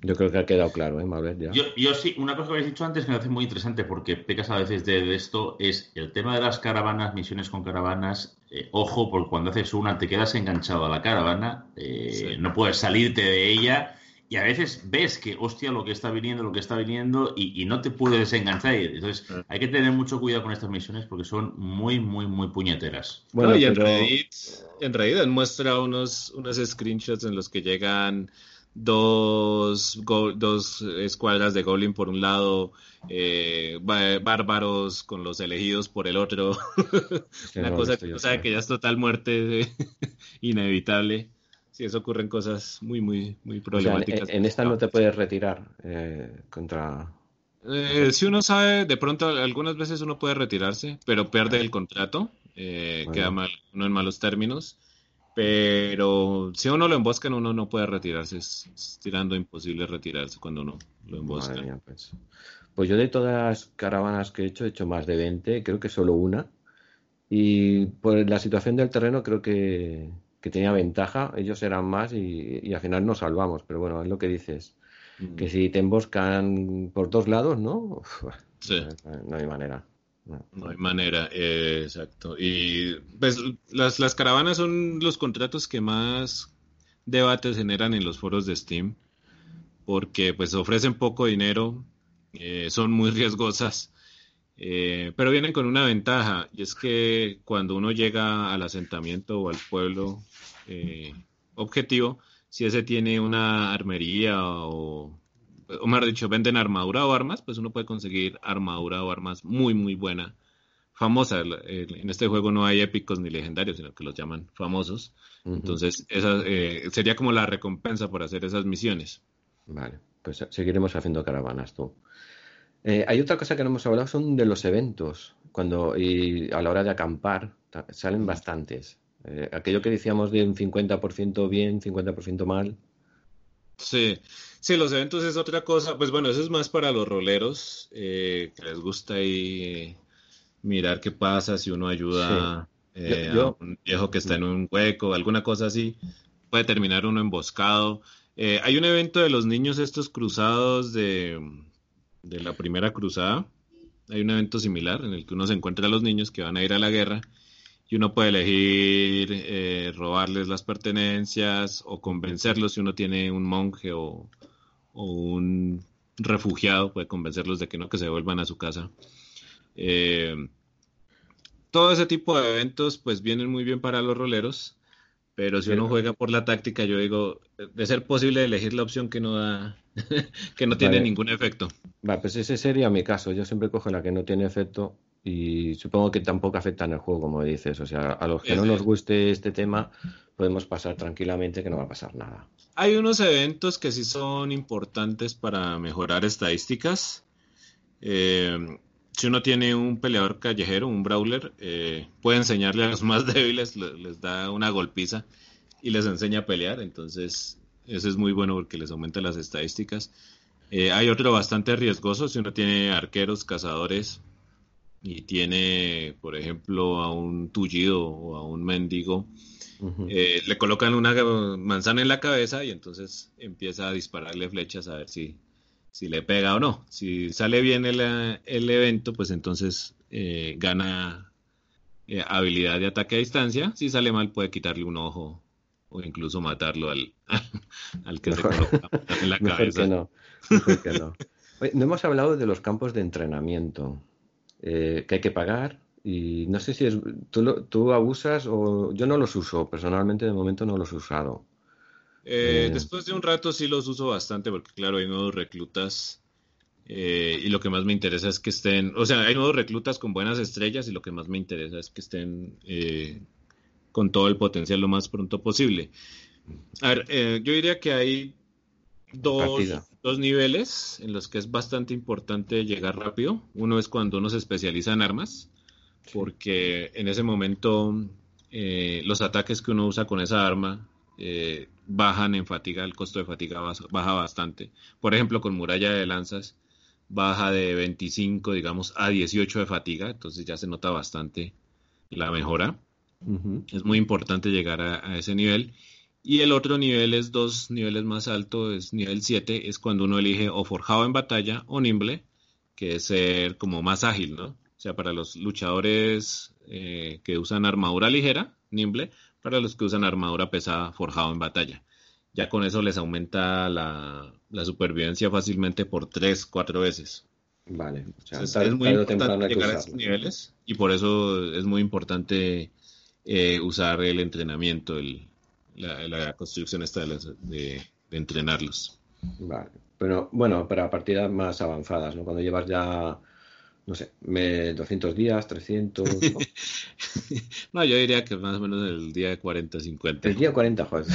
Yo creo que ha quedado claro, ¿eh, Ya. Yo, sí, una cosa que habéis dicho antes me parece muy interesante porque pecas a veces de, esto, es el tema de las caravanas, misiones con caravanas. Eh, ojo, porque cuando haces una te quedas enganchado a la caravana, eh, no puedes salirte de ella y a veces ves que, hostia, lo que está viniendo, lo que está viniendo, y, no te puedes desenganchar. Entonces, hay que tener mucho cuidado con estas misiones porque son muy, muy, muy puñeteras. Bueno, y en, Reddit, en muestra unos, unos screenshots en los que llegan dos, dos escuadras de Goblin por un lado, eh, bárbaros con los elegidos por el otro. <laughs> Una cosa que, o sea, que ya es total muerte <laughs> inevitable. Sí, eso ocurren cosas muy, muy, muy problemáticas. en, esta no te puedes retirar eh, contra... Eh, si uno sabe, de pronto algunas veces uno puede retirarse, pero pierde el contrato, eh, queda mal, uno en malos términos. Pero si uno lo emboscan, uno no puede retirarse. Es, tirando imposible retirarse cuando uno lo embosca. pues. pues. yo de todas las caravanas que he hecho, he hecho más de 20, creo que solo una. Y por la situación del terreno creo que, tenía ventaja. Ellos eran más y, al final nos salvamos. Pero bueno, es lo que dices. Mm. Que si te emboscan por dos lados, ¿no? no hay manera. No, hay manera, eh, exacto. Y pues las, las caravanas son los contratos que más debates generan en los foros de Steam, porque pues ofrecen poco dinero, eh, son muy riesgosas, eh, pero vienen con una ventaja, y es que cuando uno llega al asentamiento o al pueblo objetivo, si ese tiene una armería o o mejor dicho, venden armadura o armas, pues uno puede conseguir armadura o armas muy, muy buena, famosa. En este juego no hay épicos ni legendarios, sino que los llaman famosos. Entonces, esa eh, sería como la recompensa por hacer esas misiones. Vale, pues seguiremos haciendo caravanas tú. Eh, hay otra cosa que no hemos hablado, son de los eventos. Cuando y a la hora de acampar, salen bastantes. Eh, aquello que decíamos de un 50% bien, 50% mal. Sí, Sí, los eventos es otra cosa. Pues bueno, eso es más para los roleros eh, que les gusta ahí mirar qué pasa si uno ayuda eh, a un viejo que está en un hueco, alguna cosa así. Puede terminar uno emboscado. Hay un evento de los niños estos cruzados de, de la primera cruzada. Hay un evento similar en el que uno se encuentra a los niños que van a ir a la guerra y uno puede elegir robarles las pertenencias o convencerlos si uno tiene un monje o, o un refugiado puede convencerlos de que no, que se vuelvan a su casa. Eh, todo ese tipo de eventos pues vienen muy bien para los roleros, pero si uno juega por la táctica, yo digo, de ser posible elegir la opción que no da, <laughs> que no tiene ningún efecto. Va, pues ese sería mi caso. Yo siempre cojo la que no tiene efecto y supongo que tampoco afecta en el juego, como dices. O sea, a los que no nos guste este tema, podemos pasar tranquilamente que no va a pasar nada. Hay unos eventos que sí son importantes para mejorar estadísticas. Eh, si uno tiene un peleador callejero, un brawler, eh, puede enseñarle a los más <laughs> débiles, les da una golpiza y les enseña a pelear. Entonces, eso es muy bueno porque les aumenta las estadísticas. Eh, hay otro bastante riesgoso, si uno tiene arqueros, cazadores y tiene, por ejemplo, a un tullido o a un mendigo eh, le colocan una manzana en la cabeza y entonces empieza a dispararle flechas a ver si, si le pega o no. Si sale bien el, el evento, pues entonces eh, gana eh, habilidad de ataque a distancia. Si sale mal, puede quitarle un ojo o incluso matarlo al, <laughs> al que se coloca <laughs> en la cabeza. no. no. no hemos hablado de los campos de entrenamiento que hay que pagar y no sé si es, tú, tú abusas o yo no los uso, personalmente de momento no los he usado. Eh, eh, después de un rato sí los uso bastante porque claro, hay nuevos reclutas eh, y lo que más me interesa es que estén, o sea, hay nuevos reclutas con buenas estrellas y lo que más me interesa es que estén con todo el potencial lo más pronto posible. A ver, yo diría que hay dos, dos, niveles en los que es bastante importante llegar rápido. Uno es cuando uno se especializa en armas porque en ese momento eh, los ataques que uno usa con esa arma eh, bajan en fatiga, el costo de fatiga baja bastante. Por ejemplo, con muralla de lanzas baja de 25, digamos, a 18 de fatiga, entonces ya se nota bastante la mejora. Es muy importante llegar a, ese nivel. Y el otro nivel es dos niveles más alto, es nivel 7, es cuando uno elige o forjado en batalla o nimble, que es ser como más ágil, ¿no? sea, para los luchadores eh, que usan armadura ligera, nimble, para los que usan armadura pesada, forjado en batalla. Ya con eso les aumenta la, supervivencia fácilmente por 3, 4 veces. Vale, o sea, es muy importante llegar a esos niveles y por eso es muy importante eh, usar el entrenamiento, el, la, construcción esta de, de, entrenarlos. Vale, pero bueno, para partidas más avanzadas, ¿no? Cuando llevas ya no sé, me, 200 días, 300. <laughs> ¿no? yo diría que más o menos el día de 40, 50. El día 40, joder.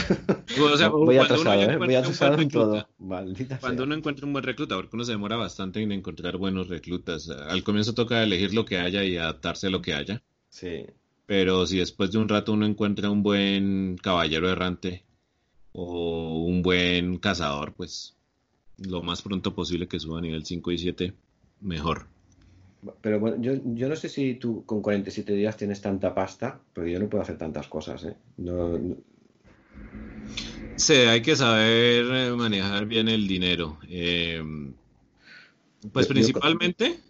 O sea, voy atrasado, ¿eh? Voy atrasado en todo. Maldita cuando uno encuentra un buen recluta, porque uno se demora bastante en encontrar buenos reclutas. Al comienzo toca elegir lo que haya y adaptarse a lo que haya. Sí. Pero si después de un rato uno encuentra un buen caballero errante o un buen cazador, pues lo más pronto posible que suba a nivel 5 y 7, mejor. Pero bueno, yo, yo no sé si tú con 47 días tienes tanta pasta, porque yo no puedo hacer tantas cosas, ¿eh? Sí, hay que saber eh, manejar bien el dinero. Eh, pues principalmente,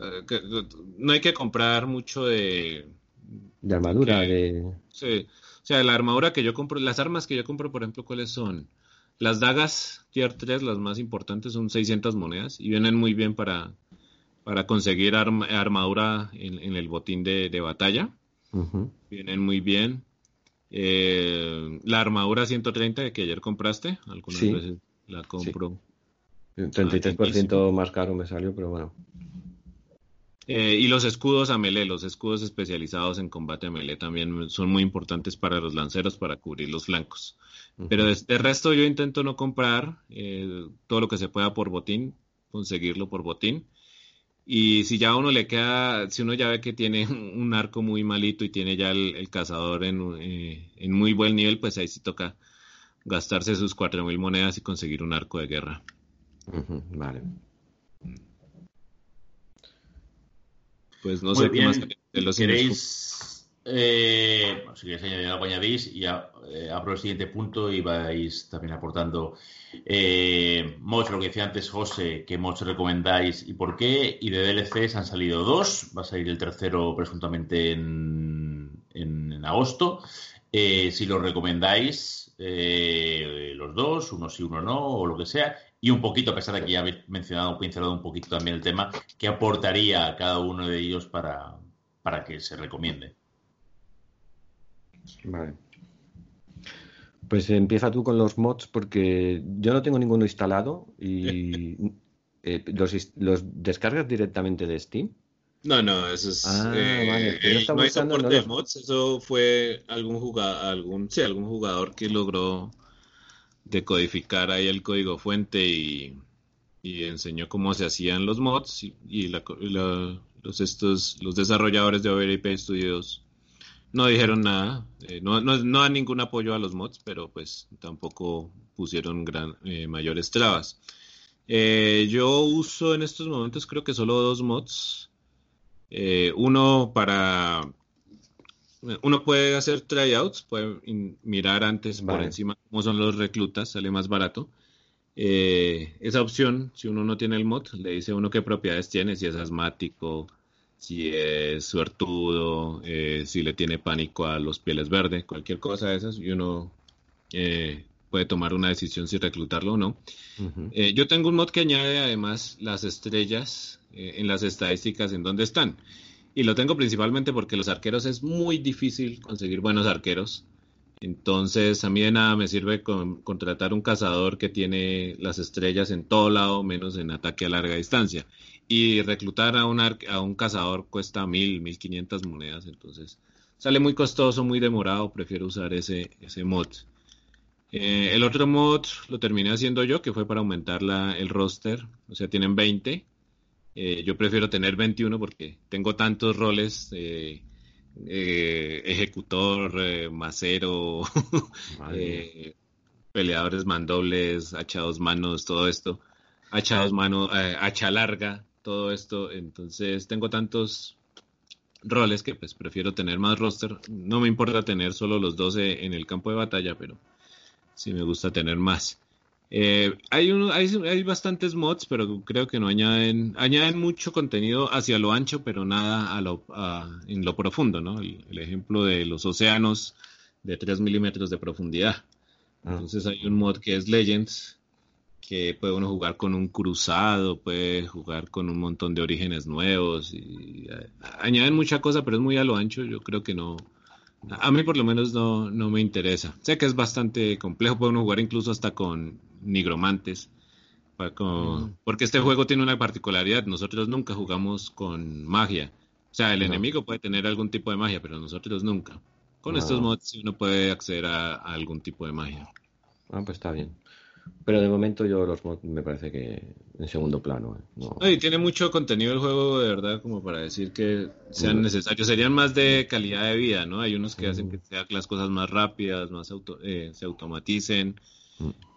eh, no hay que comprar mucho de... De armadura, de... Sí, o sea, la armadura que yo compro, las armas que yo compro, por ejemplo, ¿cuáles son? Las dagas tier 3, las más importantes, son 600 monedas y vienen muy bien para para conseguir armadura en, el botín de, batalla. Vienen muy bien. Eh, la armadura 130 que ayer compraste, algunas veces la compro. Sí. 33% más caro me salió, pero bueno. Eh, y los escudos a melee, los escudos especializados en combate a melee también son muy importantes para los lanceros para cubrir los flancos. Pero de, resto yo intento no comprar eh, todo lo que se pueda por botín, conseguirlo por botín. Y si ya a uno le queda, si uno ya ve que tiene <laughs> un arco muy malito y tiene ya el, cazador en, eh, en, muy buen nivel, pues ahí sí toca gastarse sus 4.000 monedas y conseguir un arco de guerra. vale. Pues no sé qué más de los ¿Queréis, eh, si queréis añadir algo, añadís y ya, eh, abro el siguiente punto y vais también aportando eh, mods, lo que decía antes José, qué mods recomendáis y por qué. Y de DLCs han salido dos, va a salir el tercero presuntamente en, en, agosto. Eh, si lo recomendáis, los dos, uno sí, uno no, o lo que sea. Y un poquito, a pesar de que ya habéis mencionado, pincelado un poquito también el tema, ¿qué aportaría a cada uno de ellos para, para que se recomiende? Vale. Pues empieza tú con los mods porque yo no tengo ninguno instalado y <laughs> eh, los, descargas directamente de Steam. No, no, eso es. Ah, eh, no hay soporte de mods. Eso fue algún jugador, algún, sí, algún jugador que logró decodificar ahí el código fuente y, enseñó cómo se hacían los mods y, los estos los desarrolladores de OverAPI Studios no dijeron nada, eh, no, no, no dan ningún apoyo a los mods, pero pues tampoco pusieron gran, eh, mayores trabas. Eh, yo uso en estos momentos creo que solo dos mods. uno para... Uno puede hacer tryouts, puede mirar antes por encima cómo son los reclutas, sale más barato. esa opción, si uno no tiene el mod, le dice a uno qué propiedades tiene, si es asmático, si es suertudo, eh, si le tiene pánico a los pieles verdes, cualquier cosa de esas, y uno eh, puede tomar una decisión si reclutarlo o no. Eh, yo tengo un mod que añade además las estrellas en las estadísticas en donde están. Y lo tengo principalmente porque los arqueros es muy difícil conseguir buenos arqueros. Entonces, a mí de nada me sirve contratar un cazador que tiene las estrellas en todo lado, menos en ataque a larga distancia y reclutar a un, a un cazador cuesta mil, mil quinientas monedas, entonces sale muy costoso, muy demorado, prefiero usar ese, ese mod. Eh, el otro mod lo terminé haciendo yo, que fue para aumentar la, el roster, o sea, tienen 20. Eh, yo prefiero tener 21 porque tengo tantos roles, eh, ejecutor, macero, <laughs> peleadores mandobles, hachados manos, todo esto. Hachados manos, hacha larga, todo esto. Entonces tengo tantos roles que pues prefiero tener más roster. No me importa tener solo los 12 en el campo de batalla, pero sí me gusta tener más. Eh, hay, hay, bastantes mods, pero creo que no añaden, añaden mucho contenido hacia lo ancho, pero nada a lo, en lo profundo, ¿no? El, ejemplo de los océanos de 3 milímetros de profundidad. Ah. Entonces hay un mod que es Legends, que puede uno jugar con un cruzado, puede jugar con un montón de orígenes nuevos y añaden mucha cosa, pero es muy a lo ancho, yo creo que no, a mí por lo menos no, no me interesa. Sé que es bastante complejo, puede uno jugar incluso hasta con nigromantes, Mm. Porque este juego tiene una particularidad. Nosotros nunca jugamos con magia. O sea, el enemigo puede tener algún tipo de magia, pero nosotros nunca. Con estos mods uno puede acceder a, algún tipo de magia. Ah, pues está bien. Pero de momento yo los mods me parece que en segundo plano. ¿eh? y tiene mucho contenido el juego, de verdad, como para decir que sean mm. necesarios. Serían más de calidad de vida, ¿no? Hay unos que hacen mm. que sean las cosas más rápidas, más eh, se automaticen.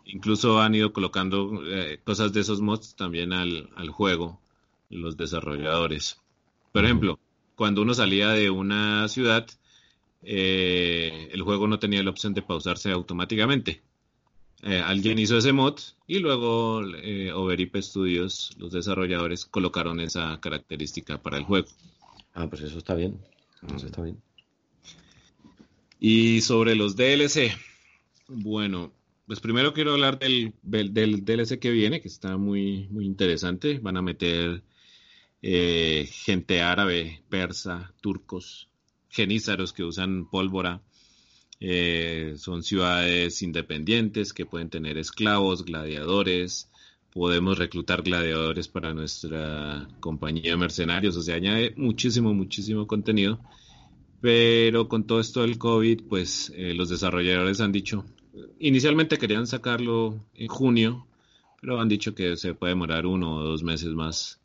Incluso han ido colocando eh, cosas de esos mods también al, al juego, los desarrolladores. Por ejemplo, cuando uno salía de una ciudad, eh, el juego no tenía la opción de pausarse automáticamente. Eh, alguien hizo ese mod y luego eh, Overip Studios, los desarrolladores, colocaron esa característica para el juego. Ah, pues eso está bien. Eso está bien. Y sobre los DLC, bueno, pues primero quiero hablar del, del, DLC que viene, que está muy, muy interesante. Van a meter eh, gente árabe, persa, turcos, genízaros que usan pólvora. Eh, son ciudades independientes que pueden tener esclavos, gladiadores. Podemos reclutar gladiadores para nuestra compañía de mercenarios. O sea, añade muchísimo, muchísimo contenido. Pero con todo esto del COVID, pues eh, los desarrolladores han dicho, Inicialmente querían sacarlo en junio, pero han dicho que se puede demorar uno o dos meses más.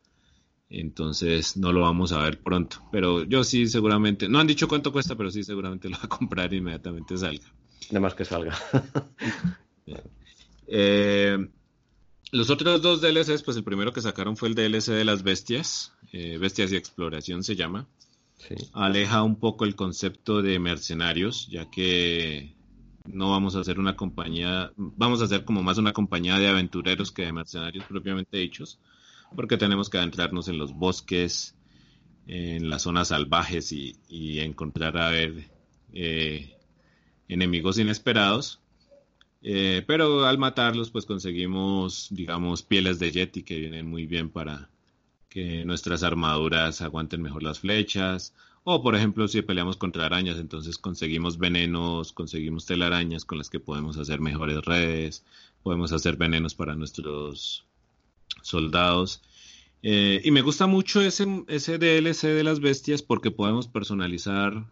Entonces no lo vamos a ver pronto. Pero yo sí seguramente, no han dicho cuánto cuesta, pero sí seguramente lo va a comprar inmediatamente salga. Nada más que salga. <laughs> Eh, los otros dos DLCs, pues el primero que sacaron fue el DLC de las bestias, eh, Bestias y Exploración se llama. Aleja un poco el concepto de mercenarios, ya que no vamos a hacer una compañía, vamos a hacer como más una compañía de aventureros que de mercenarios propiamente dichos, porque tenemos que adentrarnos en los bosques, en las zonas salvajes y, encontrar a ver eh, enemigos inesperados. Eh, pero al matarlos, pues conseguimos, digamos, pieles de Yeti que vienen muy bien para que nuestras armaduras aguanten mejor las flechas o, por ejemplo, si peleamos contra arañas, entonces conseguimos venenos, conseguimos telarañas con las que podemos hacer mejores redes, podemos hacer venenos para nuestros soldados. Eh, y me gusta mucho ese, ese DLC de las bestias porque podemos personalizar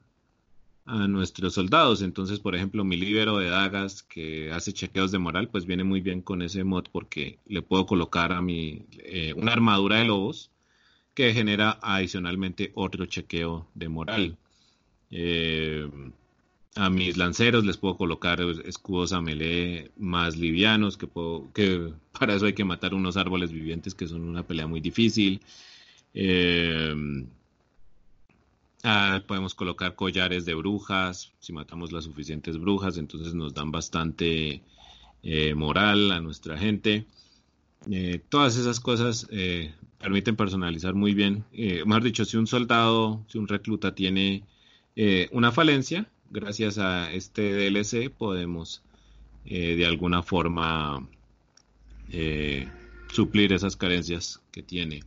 a nuestros soldados. Entonces, por ejemplo, mi libero de dagas que hace chequeos de moral, pues viene muy bien con ese mod porque le puedo colocar a mi eh, una armadura de lobos que genera adicionalmente otro chequeo de moral. Eh, a mis lanceros les puedo colocar escudos a melee más livianos, que, puedo, que <laughs> para eso hay que matar unos árboles vivientes que son una pelea muy difícil. Eh, ah, podemos colocar collares de brujas, si matamos las suficientes brujas, entonces nos dan bastante eh, moral a nuestra gente. todas esas cosas permiten personalizar muy bien. Eh, mejor dicho, si un soldado, si un recluta tiene eh, una falencia, gracias a este DLC podemos eh, de alguna forma suplir esas carencias que tiene.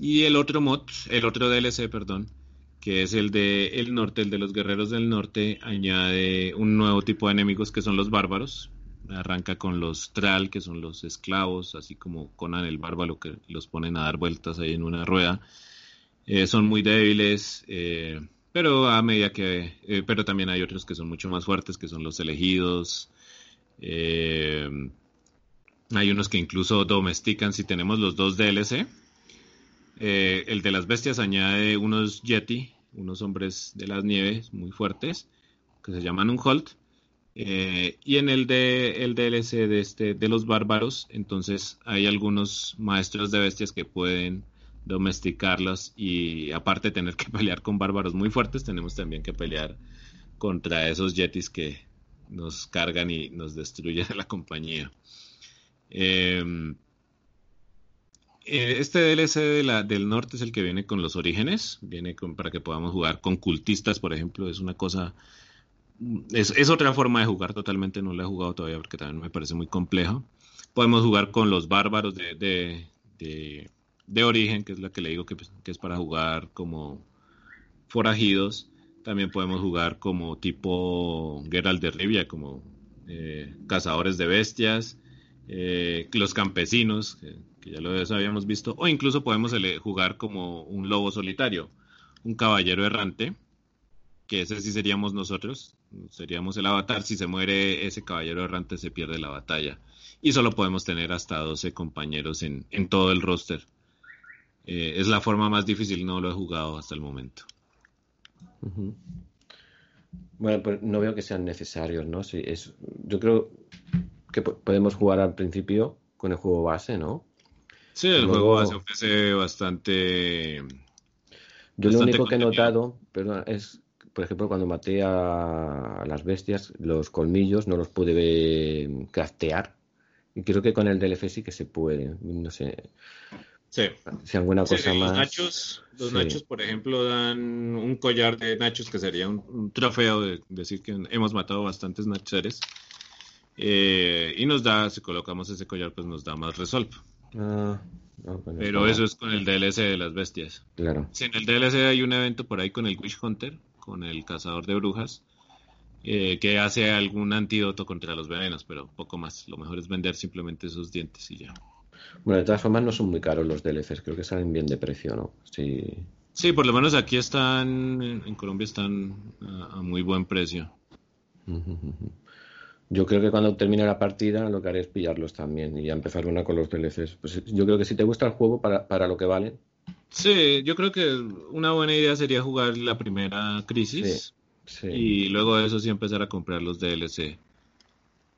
Y el otro mod, el otro DLC, perdón, que es el de el norte, el de los guerreros del norte, añade un nuevo tipo de enemigos que son los bárbaros, arranca con los Tral, que son los esclavos, así como Conan el bárbaro, que los ponen a dar vueltas ahí en una rueda. Eh, son muy débiles, eh, pero a medida que. Eh, pero también hay otros que son mucho más fuertes, que son los elegidos. hay unos que incluso domestican si tenemos los dos DLC. el de las bestias añade unos Yeti, unos hombres de las nieves muy fuertes, que se llaman un Holt eh, y en el, de, el DLC de, este, de los bárbaros, entonces hay algunos maestros de bestias que pueden domesticarlos y aparte de tener que <laughs> pelear con bárbaros muy fuertes, tenemos también que pelear contra esos yetis que nos cargan y nos destruyen <laughs> la compañía. Em, eh, este DLC de del norte es el que viene con los orígenes, viene para que podamos jugar con cultistas, por ejemplo, es una cosa es, otra forma de jugar totalmente, no la he jugado todavía porque también me parece muy complejo. Podemos jugar con los bárbaros de, origen, que es la que le digo que, es para jugar como forajidos. También podemos jugar como tipo Geralt de Rivia, como eh, cazadores de bestias. eh, los campesinos, que, ya lo habíamos visto, o incluso podemos jugar como un lobo solitario, un caballero errante, que ese sí seríamos nosotros, seríamos el avatar, si se muere ese caballero errante se pierde la batalla. Y solo podemos tener hasta 12 compañeros en, todo el roster. Eh, es la forma más difícil, no lo he jugado hasta el momento. Bueno, pues no veo que sean necesarios, ¿no? Sí, es, yo creo que podemos jugar al principio con el juego base, ¿no? Sí, el juego base ofrece bastante. Yo lo único que he notado, perdón, es, por ejemplo, cuando maté a, las bestias, los colmillos no los pude craftear. Y creo que con el DLC sí que se puede. No sé. Sí. Si alguna cosa más. Los nachos, los nachos, por ejemplo, dan un collar de nachos que sería un, trofeo de decir que hemos matado bastantes nacheres. Eh, y nos da, si colocamos ese collar, pues nos da más resolve. Ah, Pero eso es con el DLC de las bestias. Claro. Si en el DLC hay un evento por ahí con el Witch Hunter, con el cazador de brujas, eh, que hace algún antídoto contra los venenos, pero poco más. Lo mejor es vender simplemente esos dientes y ya. Bueno, de todas formas no son muy caros los DLCs, creo que salen bien de precio, ¿no? Sí, sí por lo menos aquí están, en Colombia están a, muy buen precio. Yo creo que cuando termine la partida lo que haré es pillarlos también y ya empezar una con los DLCs. Pues yo creo que si te gusta el juego para, para lo que vale. Sí, yo creo que una buena idea sería jugar la primera crisis y luego de eso sí empezar a comprar los DLC.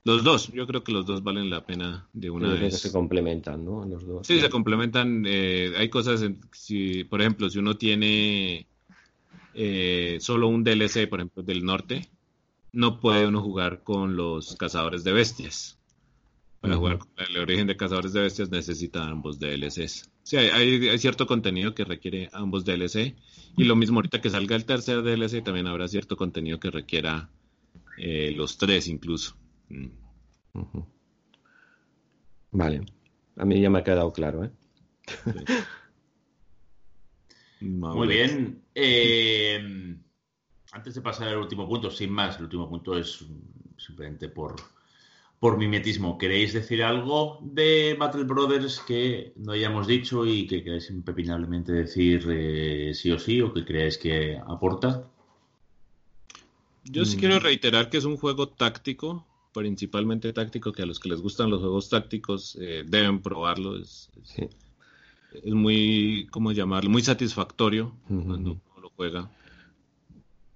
Los dos, yo creo que los dos valen la pena de una vez. se complementan, ¿no? Los dos. Sí, se complementan. Eh, hay cosas, si, por ejemplo, si uno tiene eh, solo un DLC, por ejemplo, del norte, no puede uno jugar con los cazadores de bestias. Para jugar con el origen de cazadores de bestias necesita ambos DLCs. Sí, hay, hay, cierto contenido que requiere ambos DLC. Y lo mismo ahorita que salga el tercer DLC, también habrá cierto contenido que requiera eh, los tres incluso. Vale. A mí ya me ha quedado claro, ¿eh? <laughs> Muy bien. Eh, antes de pasar al último punto, sin más, el último punto es simplemente por, por mimetismo. ¿Queréis decir algo de Battle Brothers que no hayamos dicho y que queráis impepinablemente decir eh, sí o sí o que creáis que aporta? Yo sí quiero reiterar que es un juego táctico principalmente táctico, que a los que les gustan los juegos tácticos eh, deben probarlo. Es, es, muy, ¿cómo llamarlo? Muy satisfactorio cuando uno lo juega.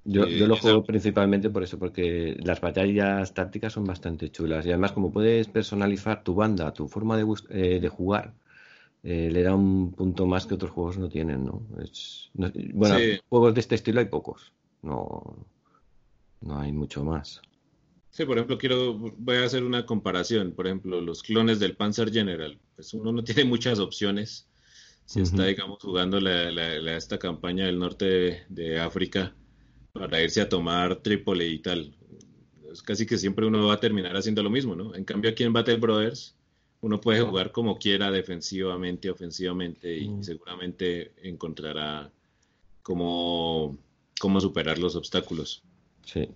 Yo, yo lo eh, juego principalmente por eso, porque las batallas tácticas son bastante chulas y además como puedes personalizar tu banda, tu forma de, eh, de jugar, le da un punto más que otros juegos no tienen, ¿no? Es, bueno, juegos de este estilo hay pocos, no, no hay mucho más. Sí, por ejemplo, quiero, voy a hacer una comparación. Por ejemplo, los clones del Panzer General. Pues uno no <laughs> tiene muchas opciones. Si está, digamos, jugando la, esta campaña del norte de, África para irse a tomar Trípoli y tal. Es casi que siempre uno va a terminar haciendo lo mismo, ¿no? En cambio, aquí en Battle Brothers, uno puede jugar como quiera, defensivamente, ofensivamente, y seguramente encontrará cómo, cómo superar los obstáculos. Sí,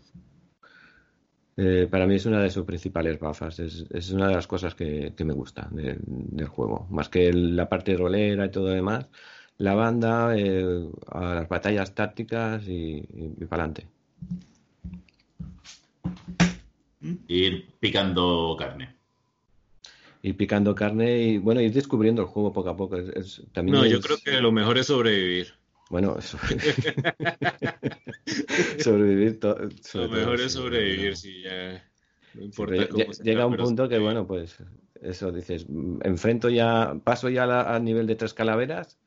eh, para mí es una de sus principales bafas, es, una de las cosas que, me gusta del juego. Más que la parte rolera y todo lo demás, la banda, eh, a las batallas tácticas y, para adelante. Ir picando carne. Ir picando carne y bueno, ir descubriendo el juego poco a poco. también no, yo creo que lo mejor es sobrevivir. Bueno, <laughs> <laughs> sobrevivir. Lo mejor es sobrevivir, si ya. No importa Llega un punto que, bueno, pues eso dices, enfrento ya, paso ya al nivel de tres calaveras,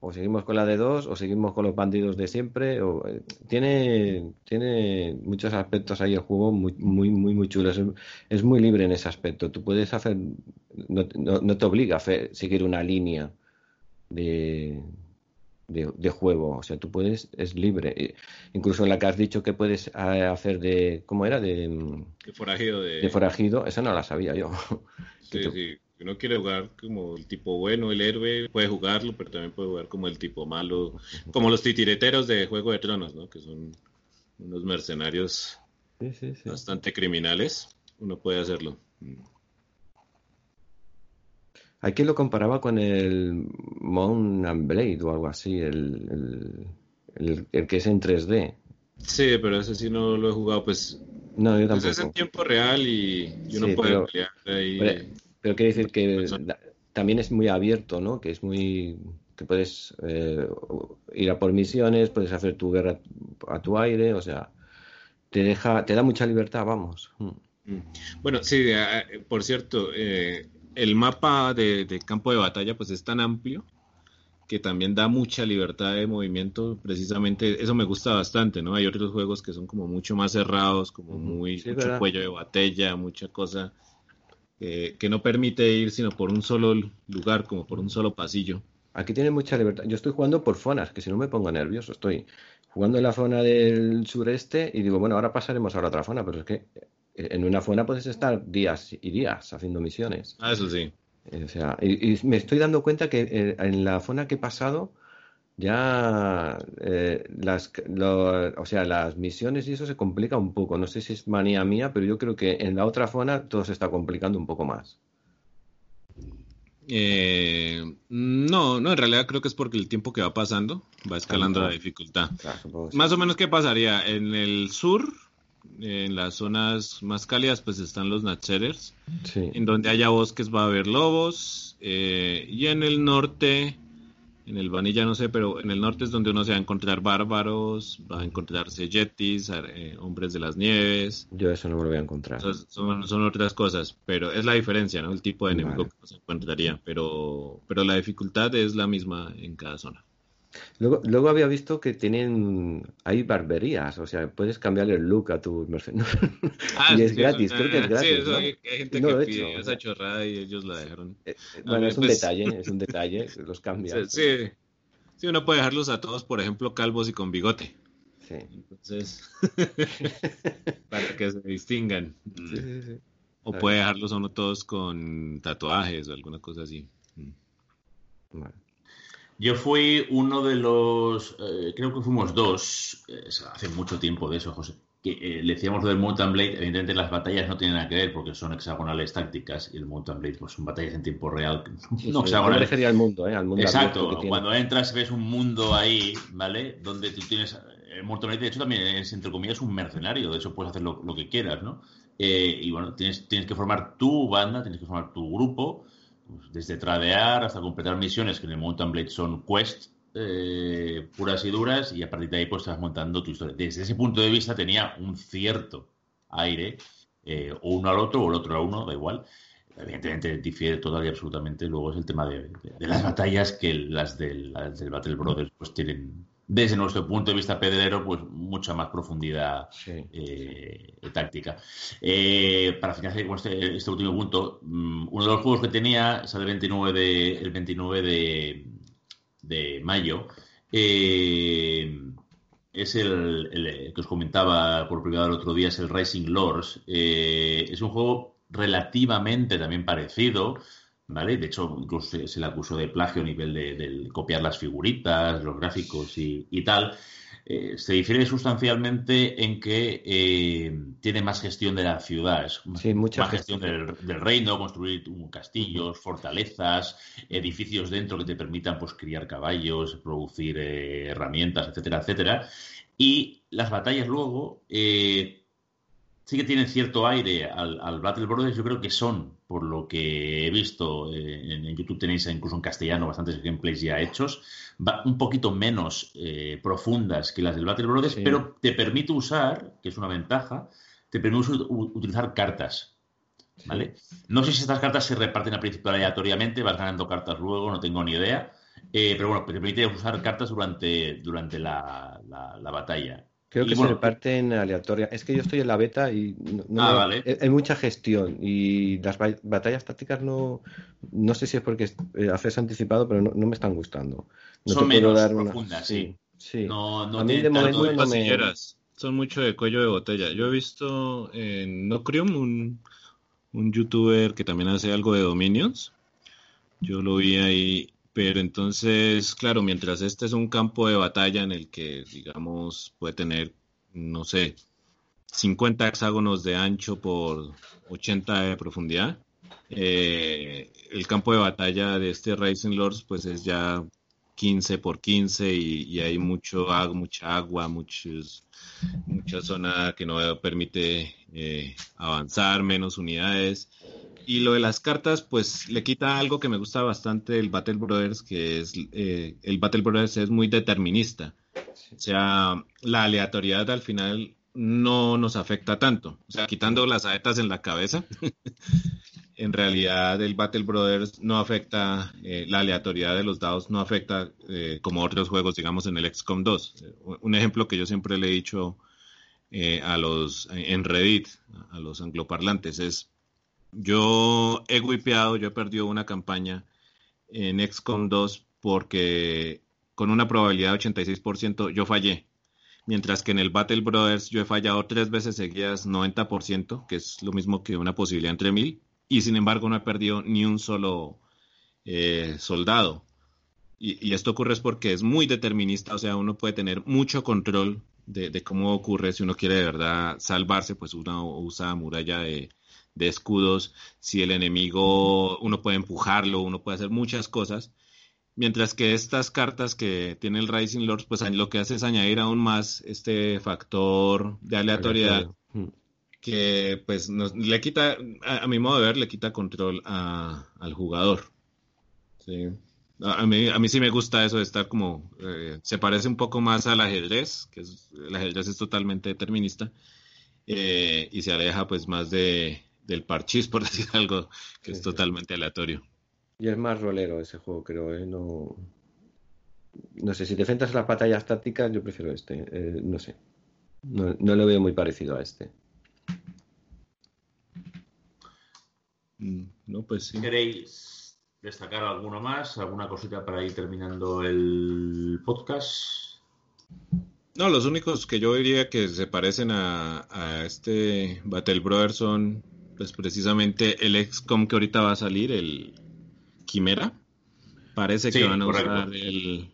o seguimos con la de dos, o seguimos con los bandidos de siempre. O, eh, tiene, tiene muchos aspectos ahí el juego muy, muy, muy, muy chulos. Es, muy libre en ese aspecto. Tú puedes hacer, no, no te obliga a seguir una línea de de, juego. O sea, tú puedes, es libre. Incluso en la que has dicho que puedes eh, hacer de, ¿cómo era? De, de forajido. De... forajido, esa no la sabía yo. Sí, <laughs> sí. Si uno quiere jugar como el tipo bueno, el héroe, puede jugarlo, pero también puede jugar como el tipo malo, como los titireteros de Juego de Tronos, ¿no? Que son unos mercenarios bastante criminales. Uno puede hacerlo. Aquí lo comparaba con el Mount and Blade o algo así, el, el, que es en 3D. Sí, pero ese sí no lo he jugado, pues. No, yo tampoco. es en tiempo real y uno puede pero, pelear ahí. Pero, quiere decir que también es muy abierto, ¿no? Que es muy. que puedes eh, ir a por misiones, puedes hacer tu guerra a tu aire, o sea. Te deja, te da mucha libertad, vamos. Mm. Bueno, sí, por cierto, eh, el mapa de, campo de batalla pues es tan amplio que también da mucha libertad de movimiento, precisamente eso me gusta bastante, ¿no? Hay otros juegos que son como mucho más cerrados, como muy mucho cuello de batalla, mucha cosa que no permite ir sino por un solo lugar, como por un solo pasillo. Aquí tiene mucha libertad. Yo estoy jugando por zonas, que si no me pongo nervioso, estoy jugando en la zona del sureste y digo, bueno, ahora pasaremos a la otra zona, pero es que en una zona puedes estar días y días haciendo misiones. Ah, eso sí. Eh, o sea, y, me estoy dando cuenta que eh, en la zona que he pasado ya eh, las, o sea, las misiones y eso se complica un poco. No sé si es manía mía, pero yo creo que en la otra zona todo se está complicando un poco más. no, no, en realidad creo que es porque el tiempo que va pasando va escalando la dificultad. Más o menos, ¿qué pasaría? En el sur en las zonas más cálidas pues están los Natcherers. En donde haya bosques va a haber lobos. Eh, y en el norte, en el Vanilla no sé, pero en el norte es donde uno se va a encontrar bárbaros, va a encontrarse yetis, eh, hombres de las nieves. Yo eso no me lo voy a encontrar. Son, otras cosas, pero es la diferencia, ¿no? El tipo de enemigo que se encontraría. Pero, pero la dificultad es la misma en cada zona. Luego, luego había visto que tienen, hay barberías, o sea, puedes cambiar el look a tu mercenario. <laughs> Ah, y es gratis, creo que es gratis. Sí, ¿no? hay, gente que pide esa chorrada y ellos la dejaron. Eh, bueno, es un pues detalle, <laughs> es un detalle, los cambian. Sí, sí, uno puede dejarlos a todos, por ejemplo, calvos y con bigote. Sí. Entonces, <laughs> para que se distingan. Sí, sí, sí. O puede dejarlos a uno todos con tatuajes o alguna cosa así. Vale. Yo fui uno de los, eh, creo que fuimos dos, eh, hace mucho tiempo de eso, José, que eh, le decíamos lo del Mountain Blade, evidentemente las batallas no tienen nada que ver porque son hexagonales tácticas y el Mountain Blade pues son batallas en tiempo real, <laughs> no hexagonales. al mundo, ¿eh? Al mundo Exacto, cuando entras ves un mundo ahí, ¿vale? Donde tú tienes, el Mountain Blade de hecho también es entre comillas un mercenario, de eso puedes hacer lo, lo que quieras, ¿no? y bueno, tienes, tienes que formar tu banda, tienes que formar tu grupo, pues, desde tradear hasta completar misiones que en el Mountain Blade son quest eh, puras y duras y a partir de ahí pues estás montando tu historia. Desde ese punto de vista tenía un cierto aire, eh, o uno al otro o el otro a uno, da igual. Evidentemente difiere total absolutamente. Luego es el tema de, las batallas que las del, las del Battle Brothers pues tienen desde nuestro punto de vista pedrero, pues mucha más profundidad eh, táctica. Eh, para finalizar con este, este, último punto, mm, uno de los juegos que tenía sale el 29 de, el 29 de, mayo. Eh, es el, que os comentaba por privado el otro día, es el Rising Lords. es un juego relativamente también parecido. ¿Vale? De hecho, incluso se, le acusó de plagio a nivel de, copiar las figuritas, los gráficos y, tal. Eh, se difiere sustancialmente en que eh, tiene más gestión de la ciudad, es más, gestión, del, reino, construir castillos, fortalezas, edificios dentro que te permitan pues, criar caballos, producir eh, herramientas, etcétera, etcétera. Y las batallas luego sí que tienen cierto aire al, al, Battle Brothers, yo creo que son, por lo que he visto, eh, en, YouTube tenéis incluso en castellano bastantes gameplays ya hechos, un poquito menos eh, profundas que las del Battle Brothers, pero te permite usar, que es una ventaja, te permite utilizar cartas. ¿Vale? No sé si estas cartas se reparten a principio aleatoriamente, vas ganando cartas luego, no tengo ni idea. Eh, pero bueno, te permite usar cartas durante, durante la, la batalla. Creo que se reparten aleatoria. Es que yo estoy en la beta y no, ah, hay mucha gestión y las batallas tácticas no no sé si es porque eh, haces anticipado, pero no, me están gustando. Son menos profundas, sí. sí. No, no a mí de momento no me... Son mucho de cuello de botella. Yo he visto en Nocrium un, un youtuber que también hace algo de dominions. Yo lo vi ahí pero entonces, claro, mientras este es un campo de batalla en el que, digamos, puede tener, no sé, 50 hexágonos de ancho por 80 de profundidad, eh, el campo de batalla de este Racing Lords pues es ya 15 por 15 y, hay mucho mucha agua, muchos, mucha zona que no permite eh, avanzar, menos unidades. Y lo de las cartas, pues le quita algo que me gusta bastante del Battle Brothers, que es eh, el Battle Brothers es muy determinista. O sea, la aleatoriedad al final no nos afecta tanto. O sea, quitando las saetas en la cabeza, <laughs> en realidad el Battle Brothers no afecta, eh, la aleatoriedad de los dados no afecta eh, como otros juegos, digamos, en el XCOM 2. Un ejemplo que yo siempre le he dicho eh, a los, en Reddit, a los angloparlantes, es, yo he wipeado, yo he perdido una campaña en XCOM 2 porque con una probabilidad de 86% yo fallé. Mientras que en el Battle Brothers yo he fallado tres veces seguidas 90%, que es lo mismo que una posibilidad entre mil y sin embargo no he perdido ni un solo eh, soldado. Y, esto ocurre es porque es muy determinista, o sea, uno puede tener mucho control de, cómo ocurre. Si uno quiere de verdad salvarse, pues uno usa muralla de, escudos. Si el enemigo, uno puede empujarlo, uno puede hacer muchas cosas. Mientras que estas cartas que tiene el Rising Lords, pues lo que hace es añadir aún más este factor de aleatoriedad que pues le quita, a, mi modo de ver, le quita control al jugador. Sí. A mí, a mí sí me gusta eso de estar como, eh, se parece un poco más al ajedrez, que el ajedrez es totalmente determinista, eh, y se aleja pues más de, del parchís, por <laughs> decir algo, que es totalmente aleatorio. Y es más rolero ese juego, creo, ¿eh? No, no sé, si defendas las batallas tácticas, yo prefiero este, eh, no sé. No, no lo veo muy parecido a este. Mm, no, pues ¿Queréis destacar alguno más? ¿Alguna cosita para ir terminando el podcast? No, los únicos que yo diría que se parecen a, este Battle Brothers son pues precisamente el XCOM que ahorita va a salir, el Quimera. Parece que van a usar el,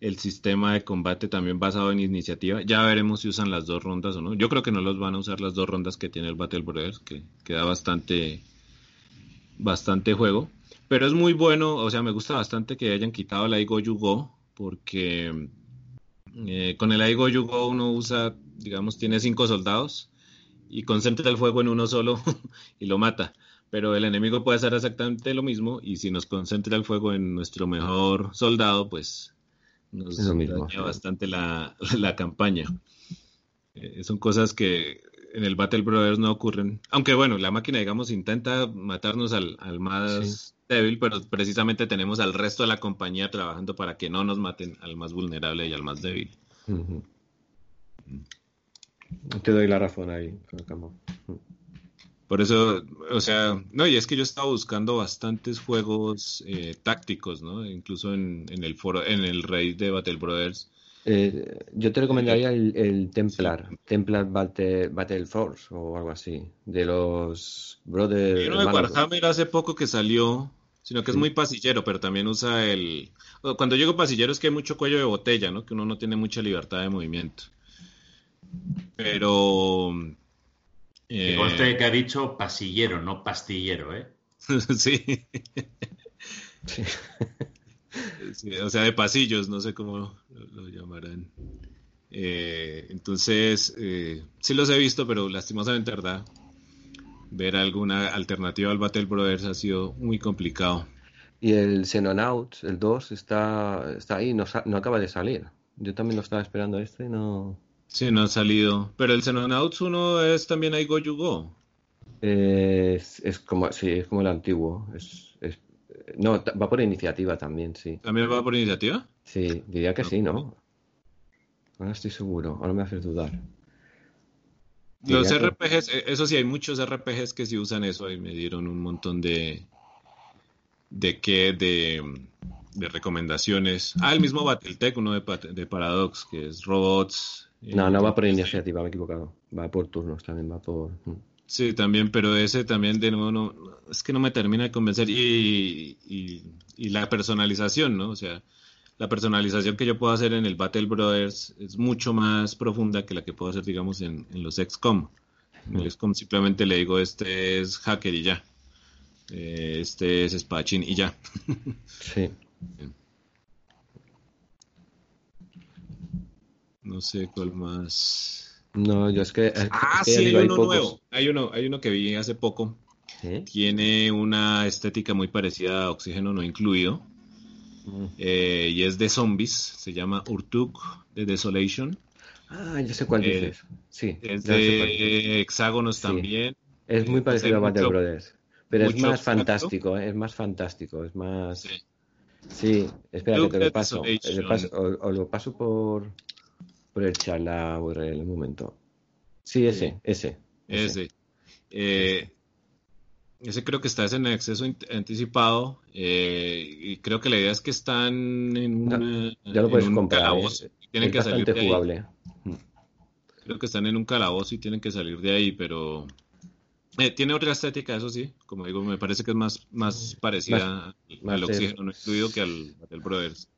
el, sistema de combate también basado en iniciativa. Ya veremos si usan las dos rondas o no. Yo creo que no los van a usar las dos rondas que tiene el Battle Brothers, que queda bastante bastante juego. Pero es muy bueno, o sea, me gusta bastante que hayan quitado el Aigo Yugo, porque eh, con el Aigo Yugo uno usa, digamos, tiene cinco soldados y concentra el fuego en uno solo <laughs> y lo mata. Pero el enemigo puede hacer exactamente lo mismo y si nos concentra el fuego en nuestro mejor soldado, pues nos daña bastante la, <laughs> la campaña. Eh, son cosas que en el Battle Brothers no ocurren. Aunque bueno, la máquina, digamos, intenta matarnos al, más débil, pero precisamente tenemos al resto de la compañía trabajando para que no nos maten al más vulnerable y al más débil. Te doy la razón ahí, Por eso, o sea, no, y es que yo estaba buscando bastantes juegos eh, tácticos, ¿no? Incluso en, en, el foro, en el raid de Battle Brothers eh, yo te recomendaría el, Templar, Templar Battle, Force o algo así, de los Brothers. Yo no de Warhammer hace poco que salió, sino que es muy pasillero, pero también usa el. Cuando llego pasillero es que hay mucho cuello de botella, ¿no? Que uno no tiene mucha libertad de movimiento. Pero. Eh... Que que ha dicho pasillero, no pastillero, ¿eh? <laughs> sí. <laughs> sí o sea, de pasillos, no sé cómo lo, llamarán. Eh, entonces, eh, sí los he visto, pero lastimosamente, ¿verdad? Ver alguna alternativa al Battle Brothers ha sido muy complicado. Y el Xenonaut, el 2, está, está ahí, no, no acaba de salir. Yo también lo estaba esperando este, no... Sí, no ha salido. Pero el Xenonauts 1 es también I Go You Go. es, como, sí, es como el antiguo. Es, es no, va por iniciativa también, sí. ¿También va por iniciativa? Sí, diría que sí, ¿no? Ahora estoy seguro, ahora me hace dudar. Los RPGs, eh, eso sí, hay muchos RPGs que sí usan eso y me dieron un montón de. de qué, de, de recomendaciones. Ah, el mismo Battletech, uno de, de Paradox, que es robots. No, no va por iniciativa, me he equivocado. Va por turnos también, va por. Mm. Sí, también, pero ese también de nuevo no, es que no me termina de convencer y, y, la personalización, ¿no? O sea, la personalización que yo puedo hacer en el Battle Brothers es mucho más profunda que la que puedo hacer, digamos, en, en los XCOM. En el XCOM simplemente le digo, este es hacker y ya. Eh, este es espadachín y ya. <laughs> Sí. No sé cuál más. No, yo es que. es Ah, que ya sí, hay uno pocos. nuevo. Hay uno, hay uno que vi hace poco. ¿Eh? Tiene una estética muy parecida a Oxígeno No Incluido. Mm. eh, y es de zombies. Se llama Urtuk de Desolation. Ah, ya sé cuál Eh, dices. Sí, Es de hexágonos Sí. también. Es muy eh, parecido a Battle mucho- Brothers. Pero es mucho más fantástico, ¿eh? es más fantástico, es más. Sí. Espera que te lo paso. Lo paso- o, o lo paso por, por el chat la URL, un momento. Sí, ese, ese. Ese. Eh, ese creo que está en acceso ant- anticipado. eh, y creo que la idea es que están en, No, una- Ya lo en puedes un comprar. calabozo. ¿eh? Tienen es que salir de ahí. Creo que están en un calabozo y tienen que salir de ahí, pero eh, tiene otra estética, eso sí. Como digo, me parece que es más, más parecida más al de- oxígeno no incluido que al Battle Brothers.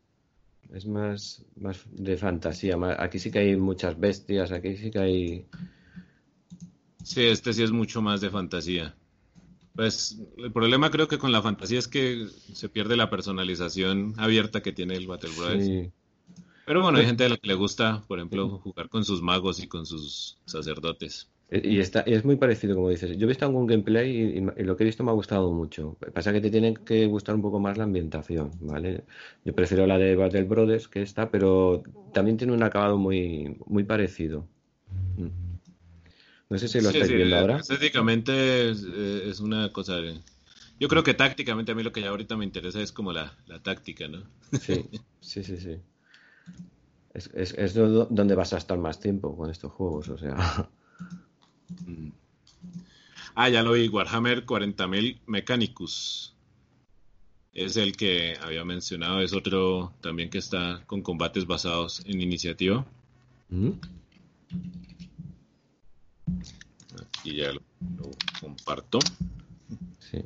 Es más, más de fantasía. más- Aquí sí que hay muchas bestias, aquí sí que hay. Sí, este sí es mucho más de fantasía. Pues el problema creo que con la fantasía es que se pierde la personalización abierta que tiene el Battle Brothers. Sí. Pero bueno, hay gente a la que le gusta, por ejemplo, jugar con sus magos y con sus sacerdotes. Y está, es muy parecido, como dices. Yo he visto algún gameplay y, y- y lo que he visto me ha gustado mucho. Pasa que te tiene que gustar un poco más la ambientación, ¿vale? Yo prefiero la de Battle Brothers que esta, pero también tiene un acabado muy, muy parecido. Mm. No sé si lo Sí, estáis sí, viendo ahora. Estéticamente es, eh, es una cosa. de- Yo creo que tácticamente a mí lo que ya ahorita me interesa es como la, la táctica, ¿no? Sí, <laughs> sí, sí, sí. Es, es, es do- donde vas a estar más tiempo con estos juegos, o sea. Mm. Ah, ya lo vi, Warhammer 40.000 Mechanicus. Es el que había mencionado, es otro también que está con combates basados en iniciativa. ¿Mm? Aquí ya lo, lo comparto. Sí,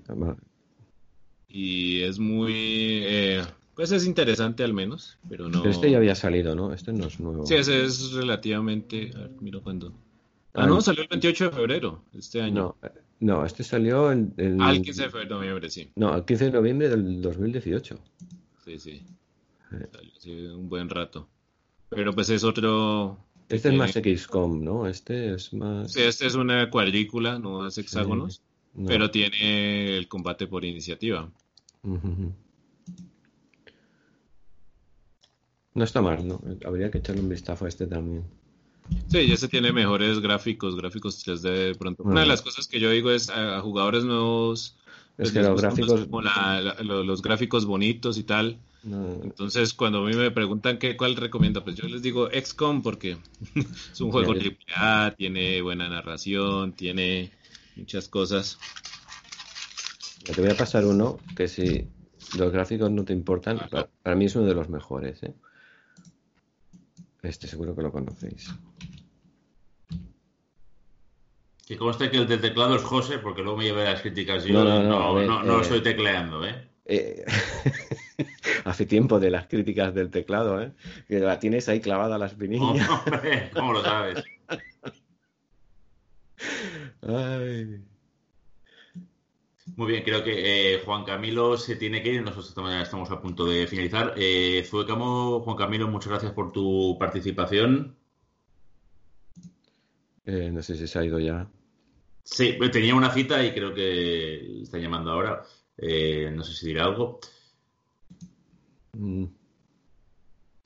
Y es muy... eh, pues es interesante al menos, pero no... Pero este ya había salido, ¿no? Este no es nuevo. Sí, ese es relativamente... A ver, miro cuándo. Ah, no, salió el 28 de febrero este año. No, no, este salió el, el- Ah, el 15 de febrero, noviembre, sí. No, el 15 de noviembre del 2018. Sí, sí. Eh. Salió hace un buen rato. Pero pues es otro... Este es Eh, más XCOM, ¿no? Este es más... Sí, este es una cuadrícula, no es hexágonos, no. pero tiene el combate por iniciativa. No está mal, ¿no? Habría que echarle un vistazo a este también. Sí, y ese tiene mejores gráficos, gráficos 3D de pronto. Una de Bueno. las cosas que yo digo es a, jugadores nuevos, Es pues, que los gráficos... como la- la- lo- los gráficos bonitos y tal. no, Entonces, cuando a mí me preguntan qué, cuál recomiendo, pues yo les digo XCOM porque <laughs> es un juego Ya, AAA, tiene buena narración, tiene muchas cosas. te voy a pasar uno que si los gráficos no te importan, para, para mí es uno de los mejores, ¿eh? Este seguro que lo conocéis. Que conste que el del teclado es José, porque luego me llevé las críticas yo. No, no, No, no, no, eh. estoy tecleando, ¿eh? Eh, <laughs> hace tiempo de las críticas del teclado, ¿eh? Que la tienes ahí clavada a la espinilla. Hombre, ¿cómo lo sabes? <laughs> Ay. Muy bien, creo que eh, Juan Camilo se tiene que ir. Nosotros también estamos a punto de finalizar. Eh, Zuecamo, Juan Camilo, muchas gracias por tu participación. Eh, no sé si se ha ido ya. Sí, tenía una cita y creo que está llamando ahora. Eh, no sé si dirá algo. Mm,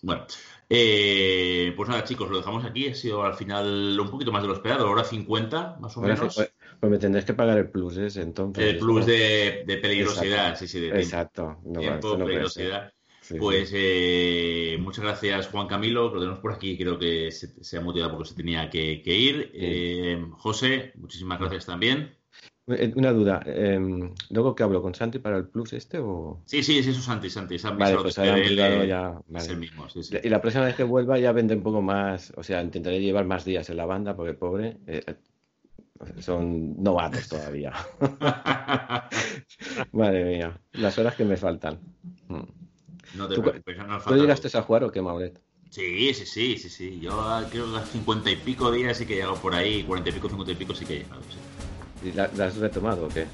Bueno, eh, pues nada, chicos, lo dejamos aquí. Ha sido al final un poquito más de lo esperado, hora 50, más o ahora menos. Pues, me tendréis que pagar el plus ese, entonces. El plus ¿no? de, de peligrosidad, sí, sí, de tiempo, Exacto. No, tiempo, no peligrosidad. Sí, Pues eh, muchas gracias, Juan Camilo, lo tenemos por aquí. Creo que se, se ha motivado porque se tenía que, que ir. Eh, José, muchísimas gracias también. Eh, Una duda. em, ¿Luego que hablo con Santi para el plus este o...? Sí, sí, sí, eso es Santi, Santi. Han Vale, pues eh, ya... Es el mismo, sí, sí. Y la próxima vez que vuelva ya vendré un poco más, o sea, intentaré llevar más días en la banda porque pobre, eh, son novatos todavía. <laughs> Madre mía, las horas que me faltan. Mm. No te ¿Tú- preocupes, nos ¿Tú llegaste a jugar o qué, Mauret? Sí, sí, sí, sí, sí. Yo creo que a 50 y pico días sí que he llegado por ahí, 40 y pico, 50 y pico sí que he llegado, sí. ¿Y la, la has retomado o qué?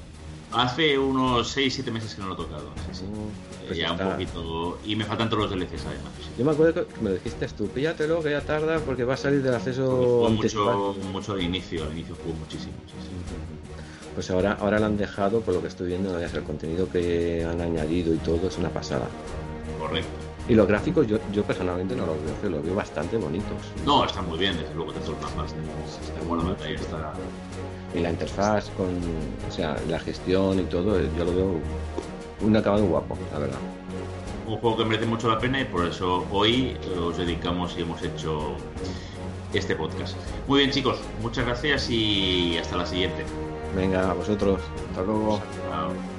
Hace unos 6-7 meses que no lo he tocado. Sí, sí. Mm, pues ya un está. poquito. Y me faltan todos los DLCs además. Yo me acuerdo que me dijiste tú, píllatelo que ya tarda porque va a salir del acceso anticipado. mucho, mucho al inicio, al inicio juego muchísimo. sí. Pues ahora, ahora lo han dejado, por lo que estoy viendo, el contenido que han añadido y todo es una pasada. Correcto. Y los gráficos yo, yo personalmente no los veo, los veo bastante bonitos. No, está muy bien, desde luego, tanto el mapas. Está batalla, está. Y la interfaz con, o sea, la gestión y todo, eh, yo lo veo un acabado guapo, la verdad. Un juego que merece mucho la pena y por eso hoy os dedicamos y hemos hecho este podcast. Muy bien, chicos, muchas gracias y hasta la siguiente. Venga, a vosotros, hasta luego. Chao.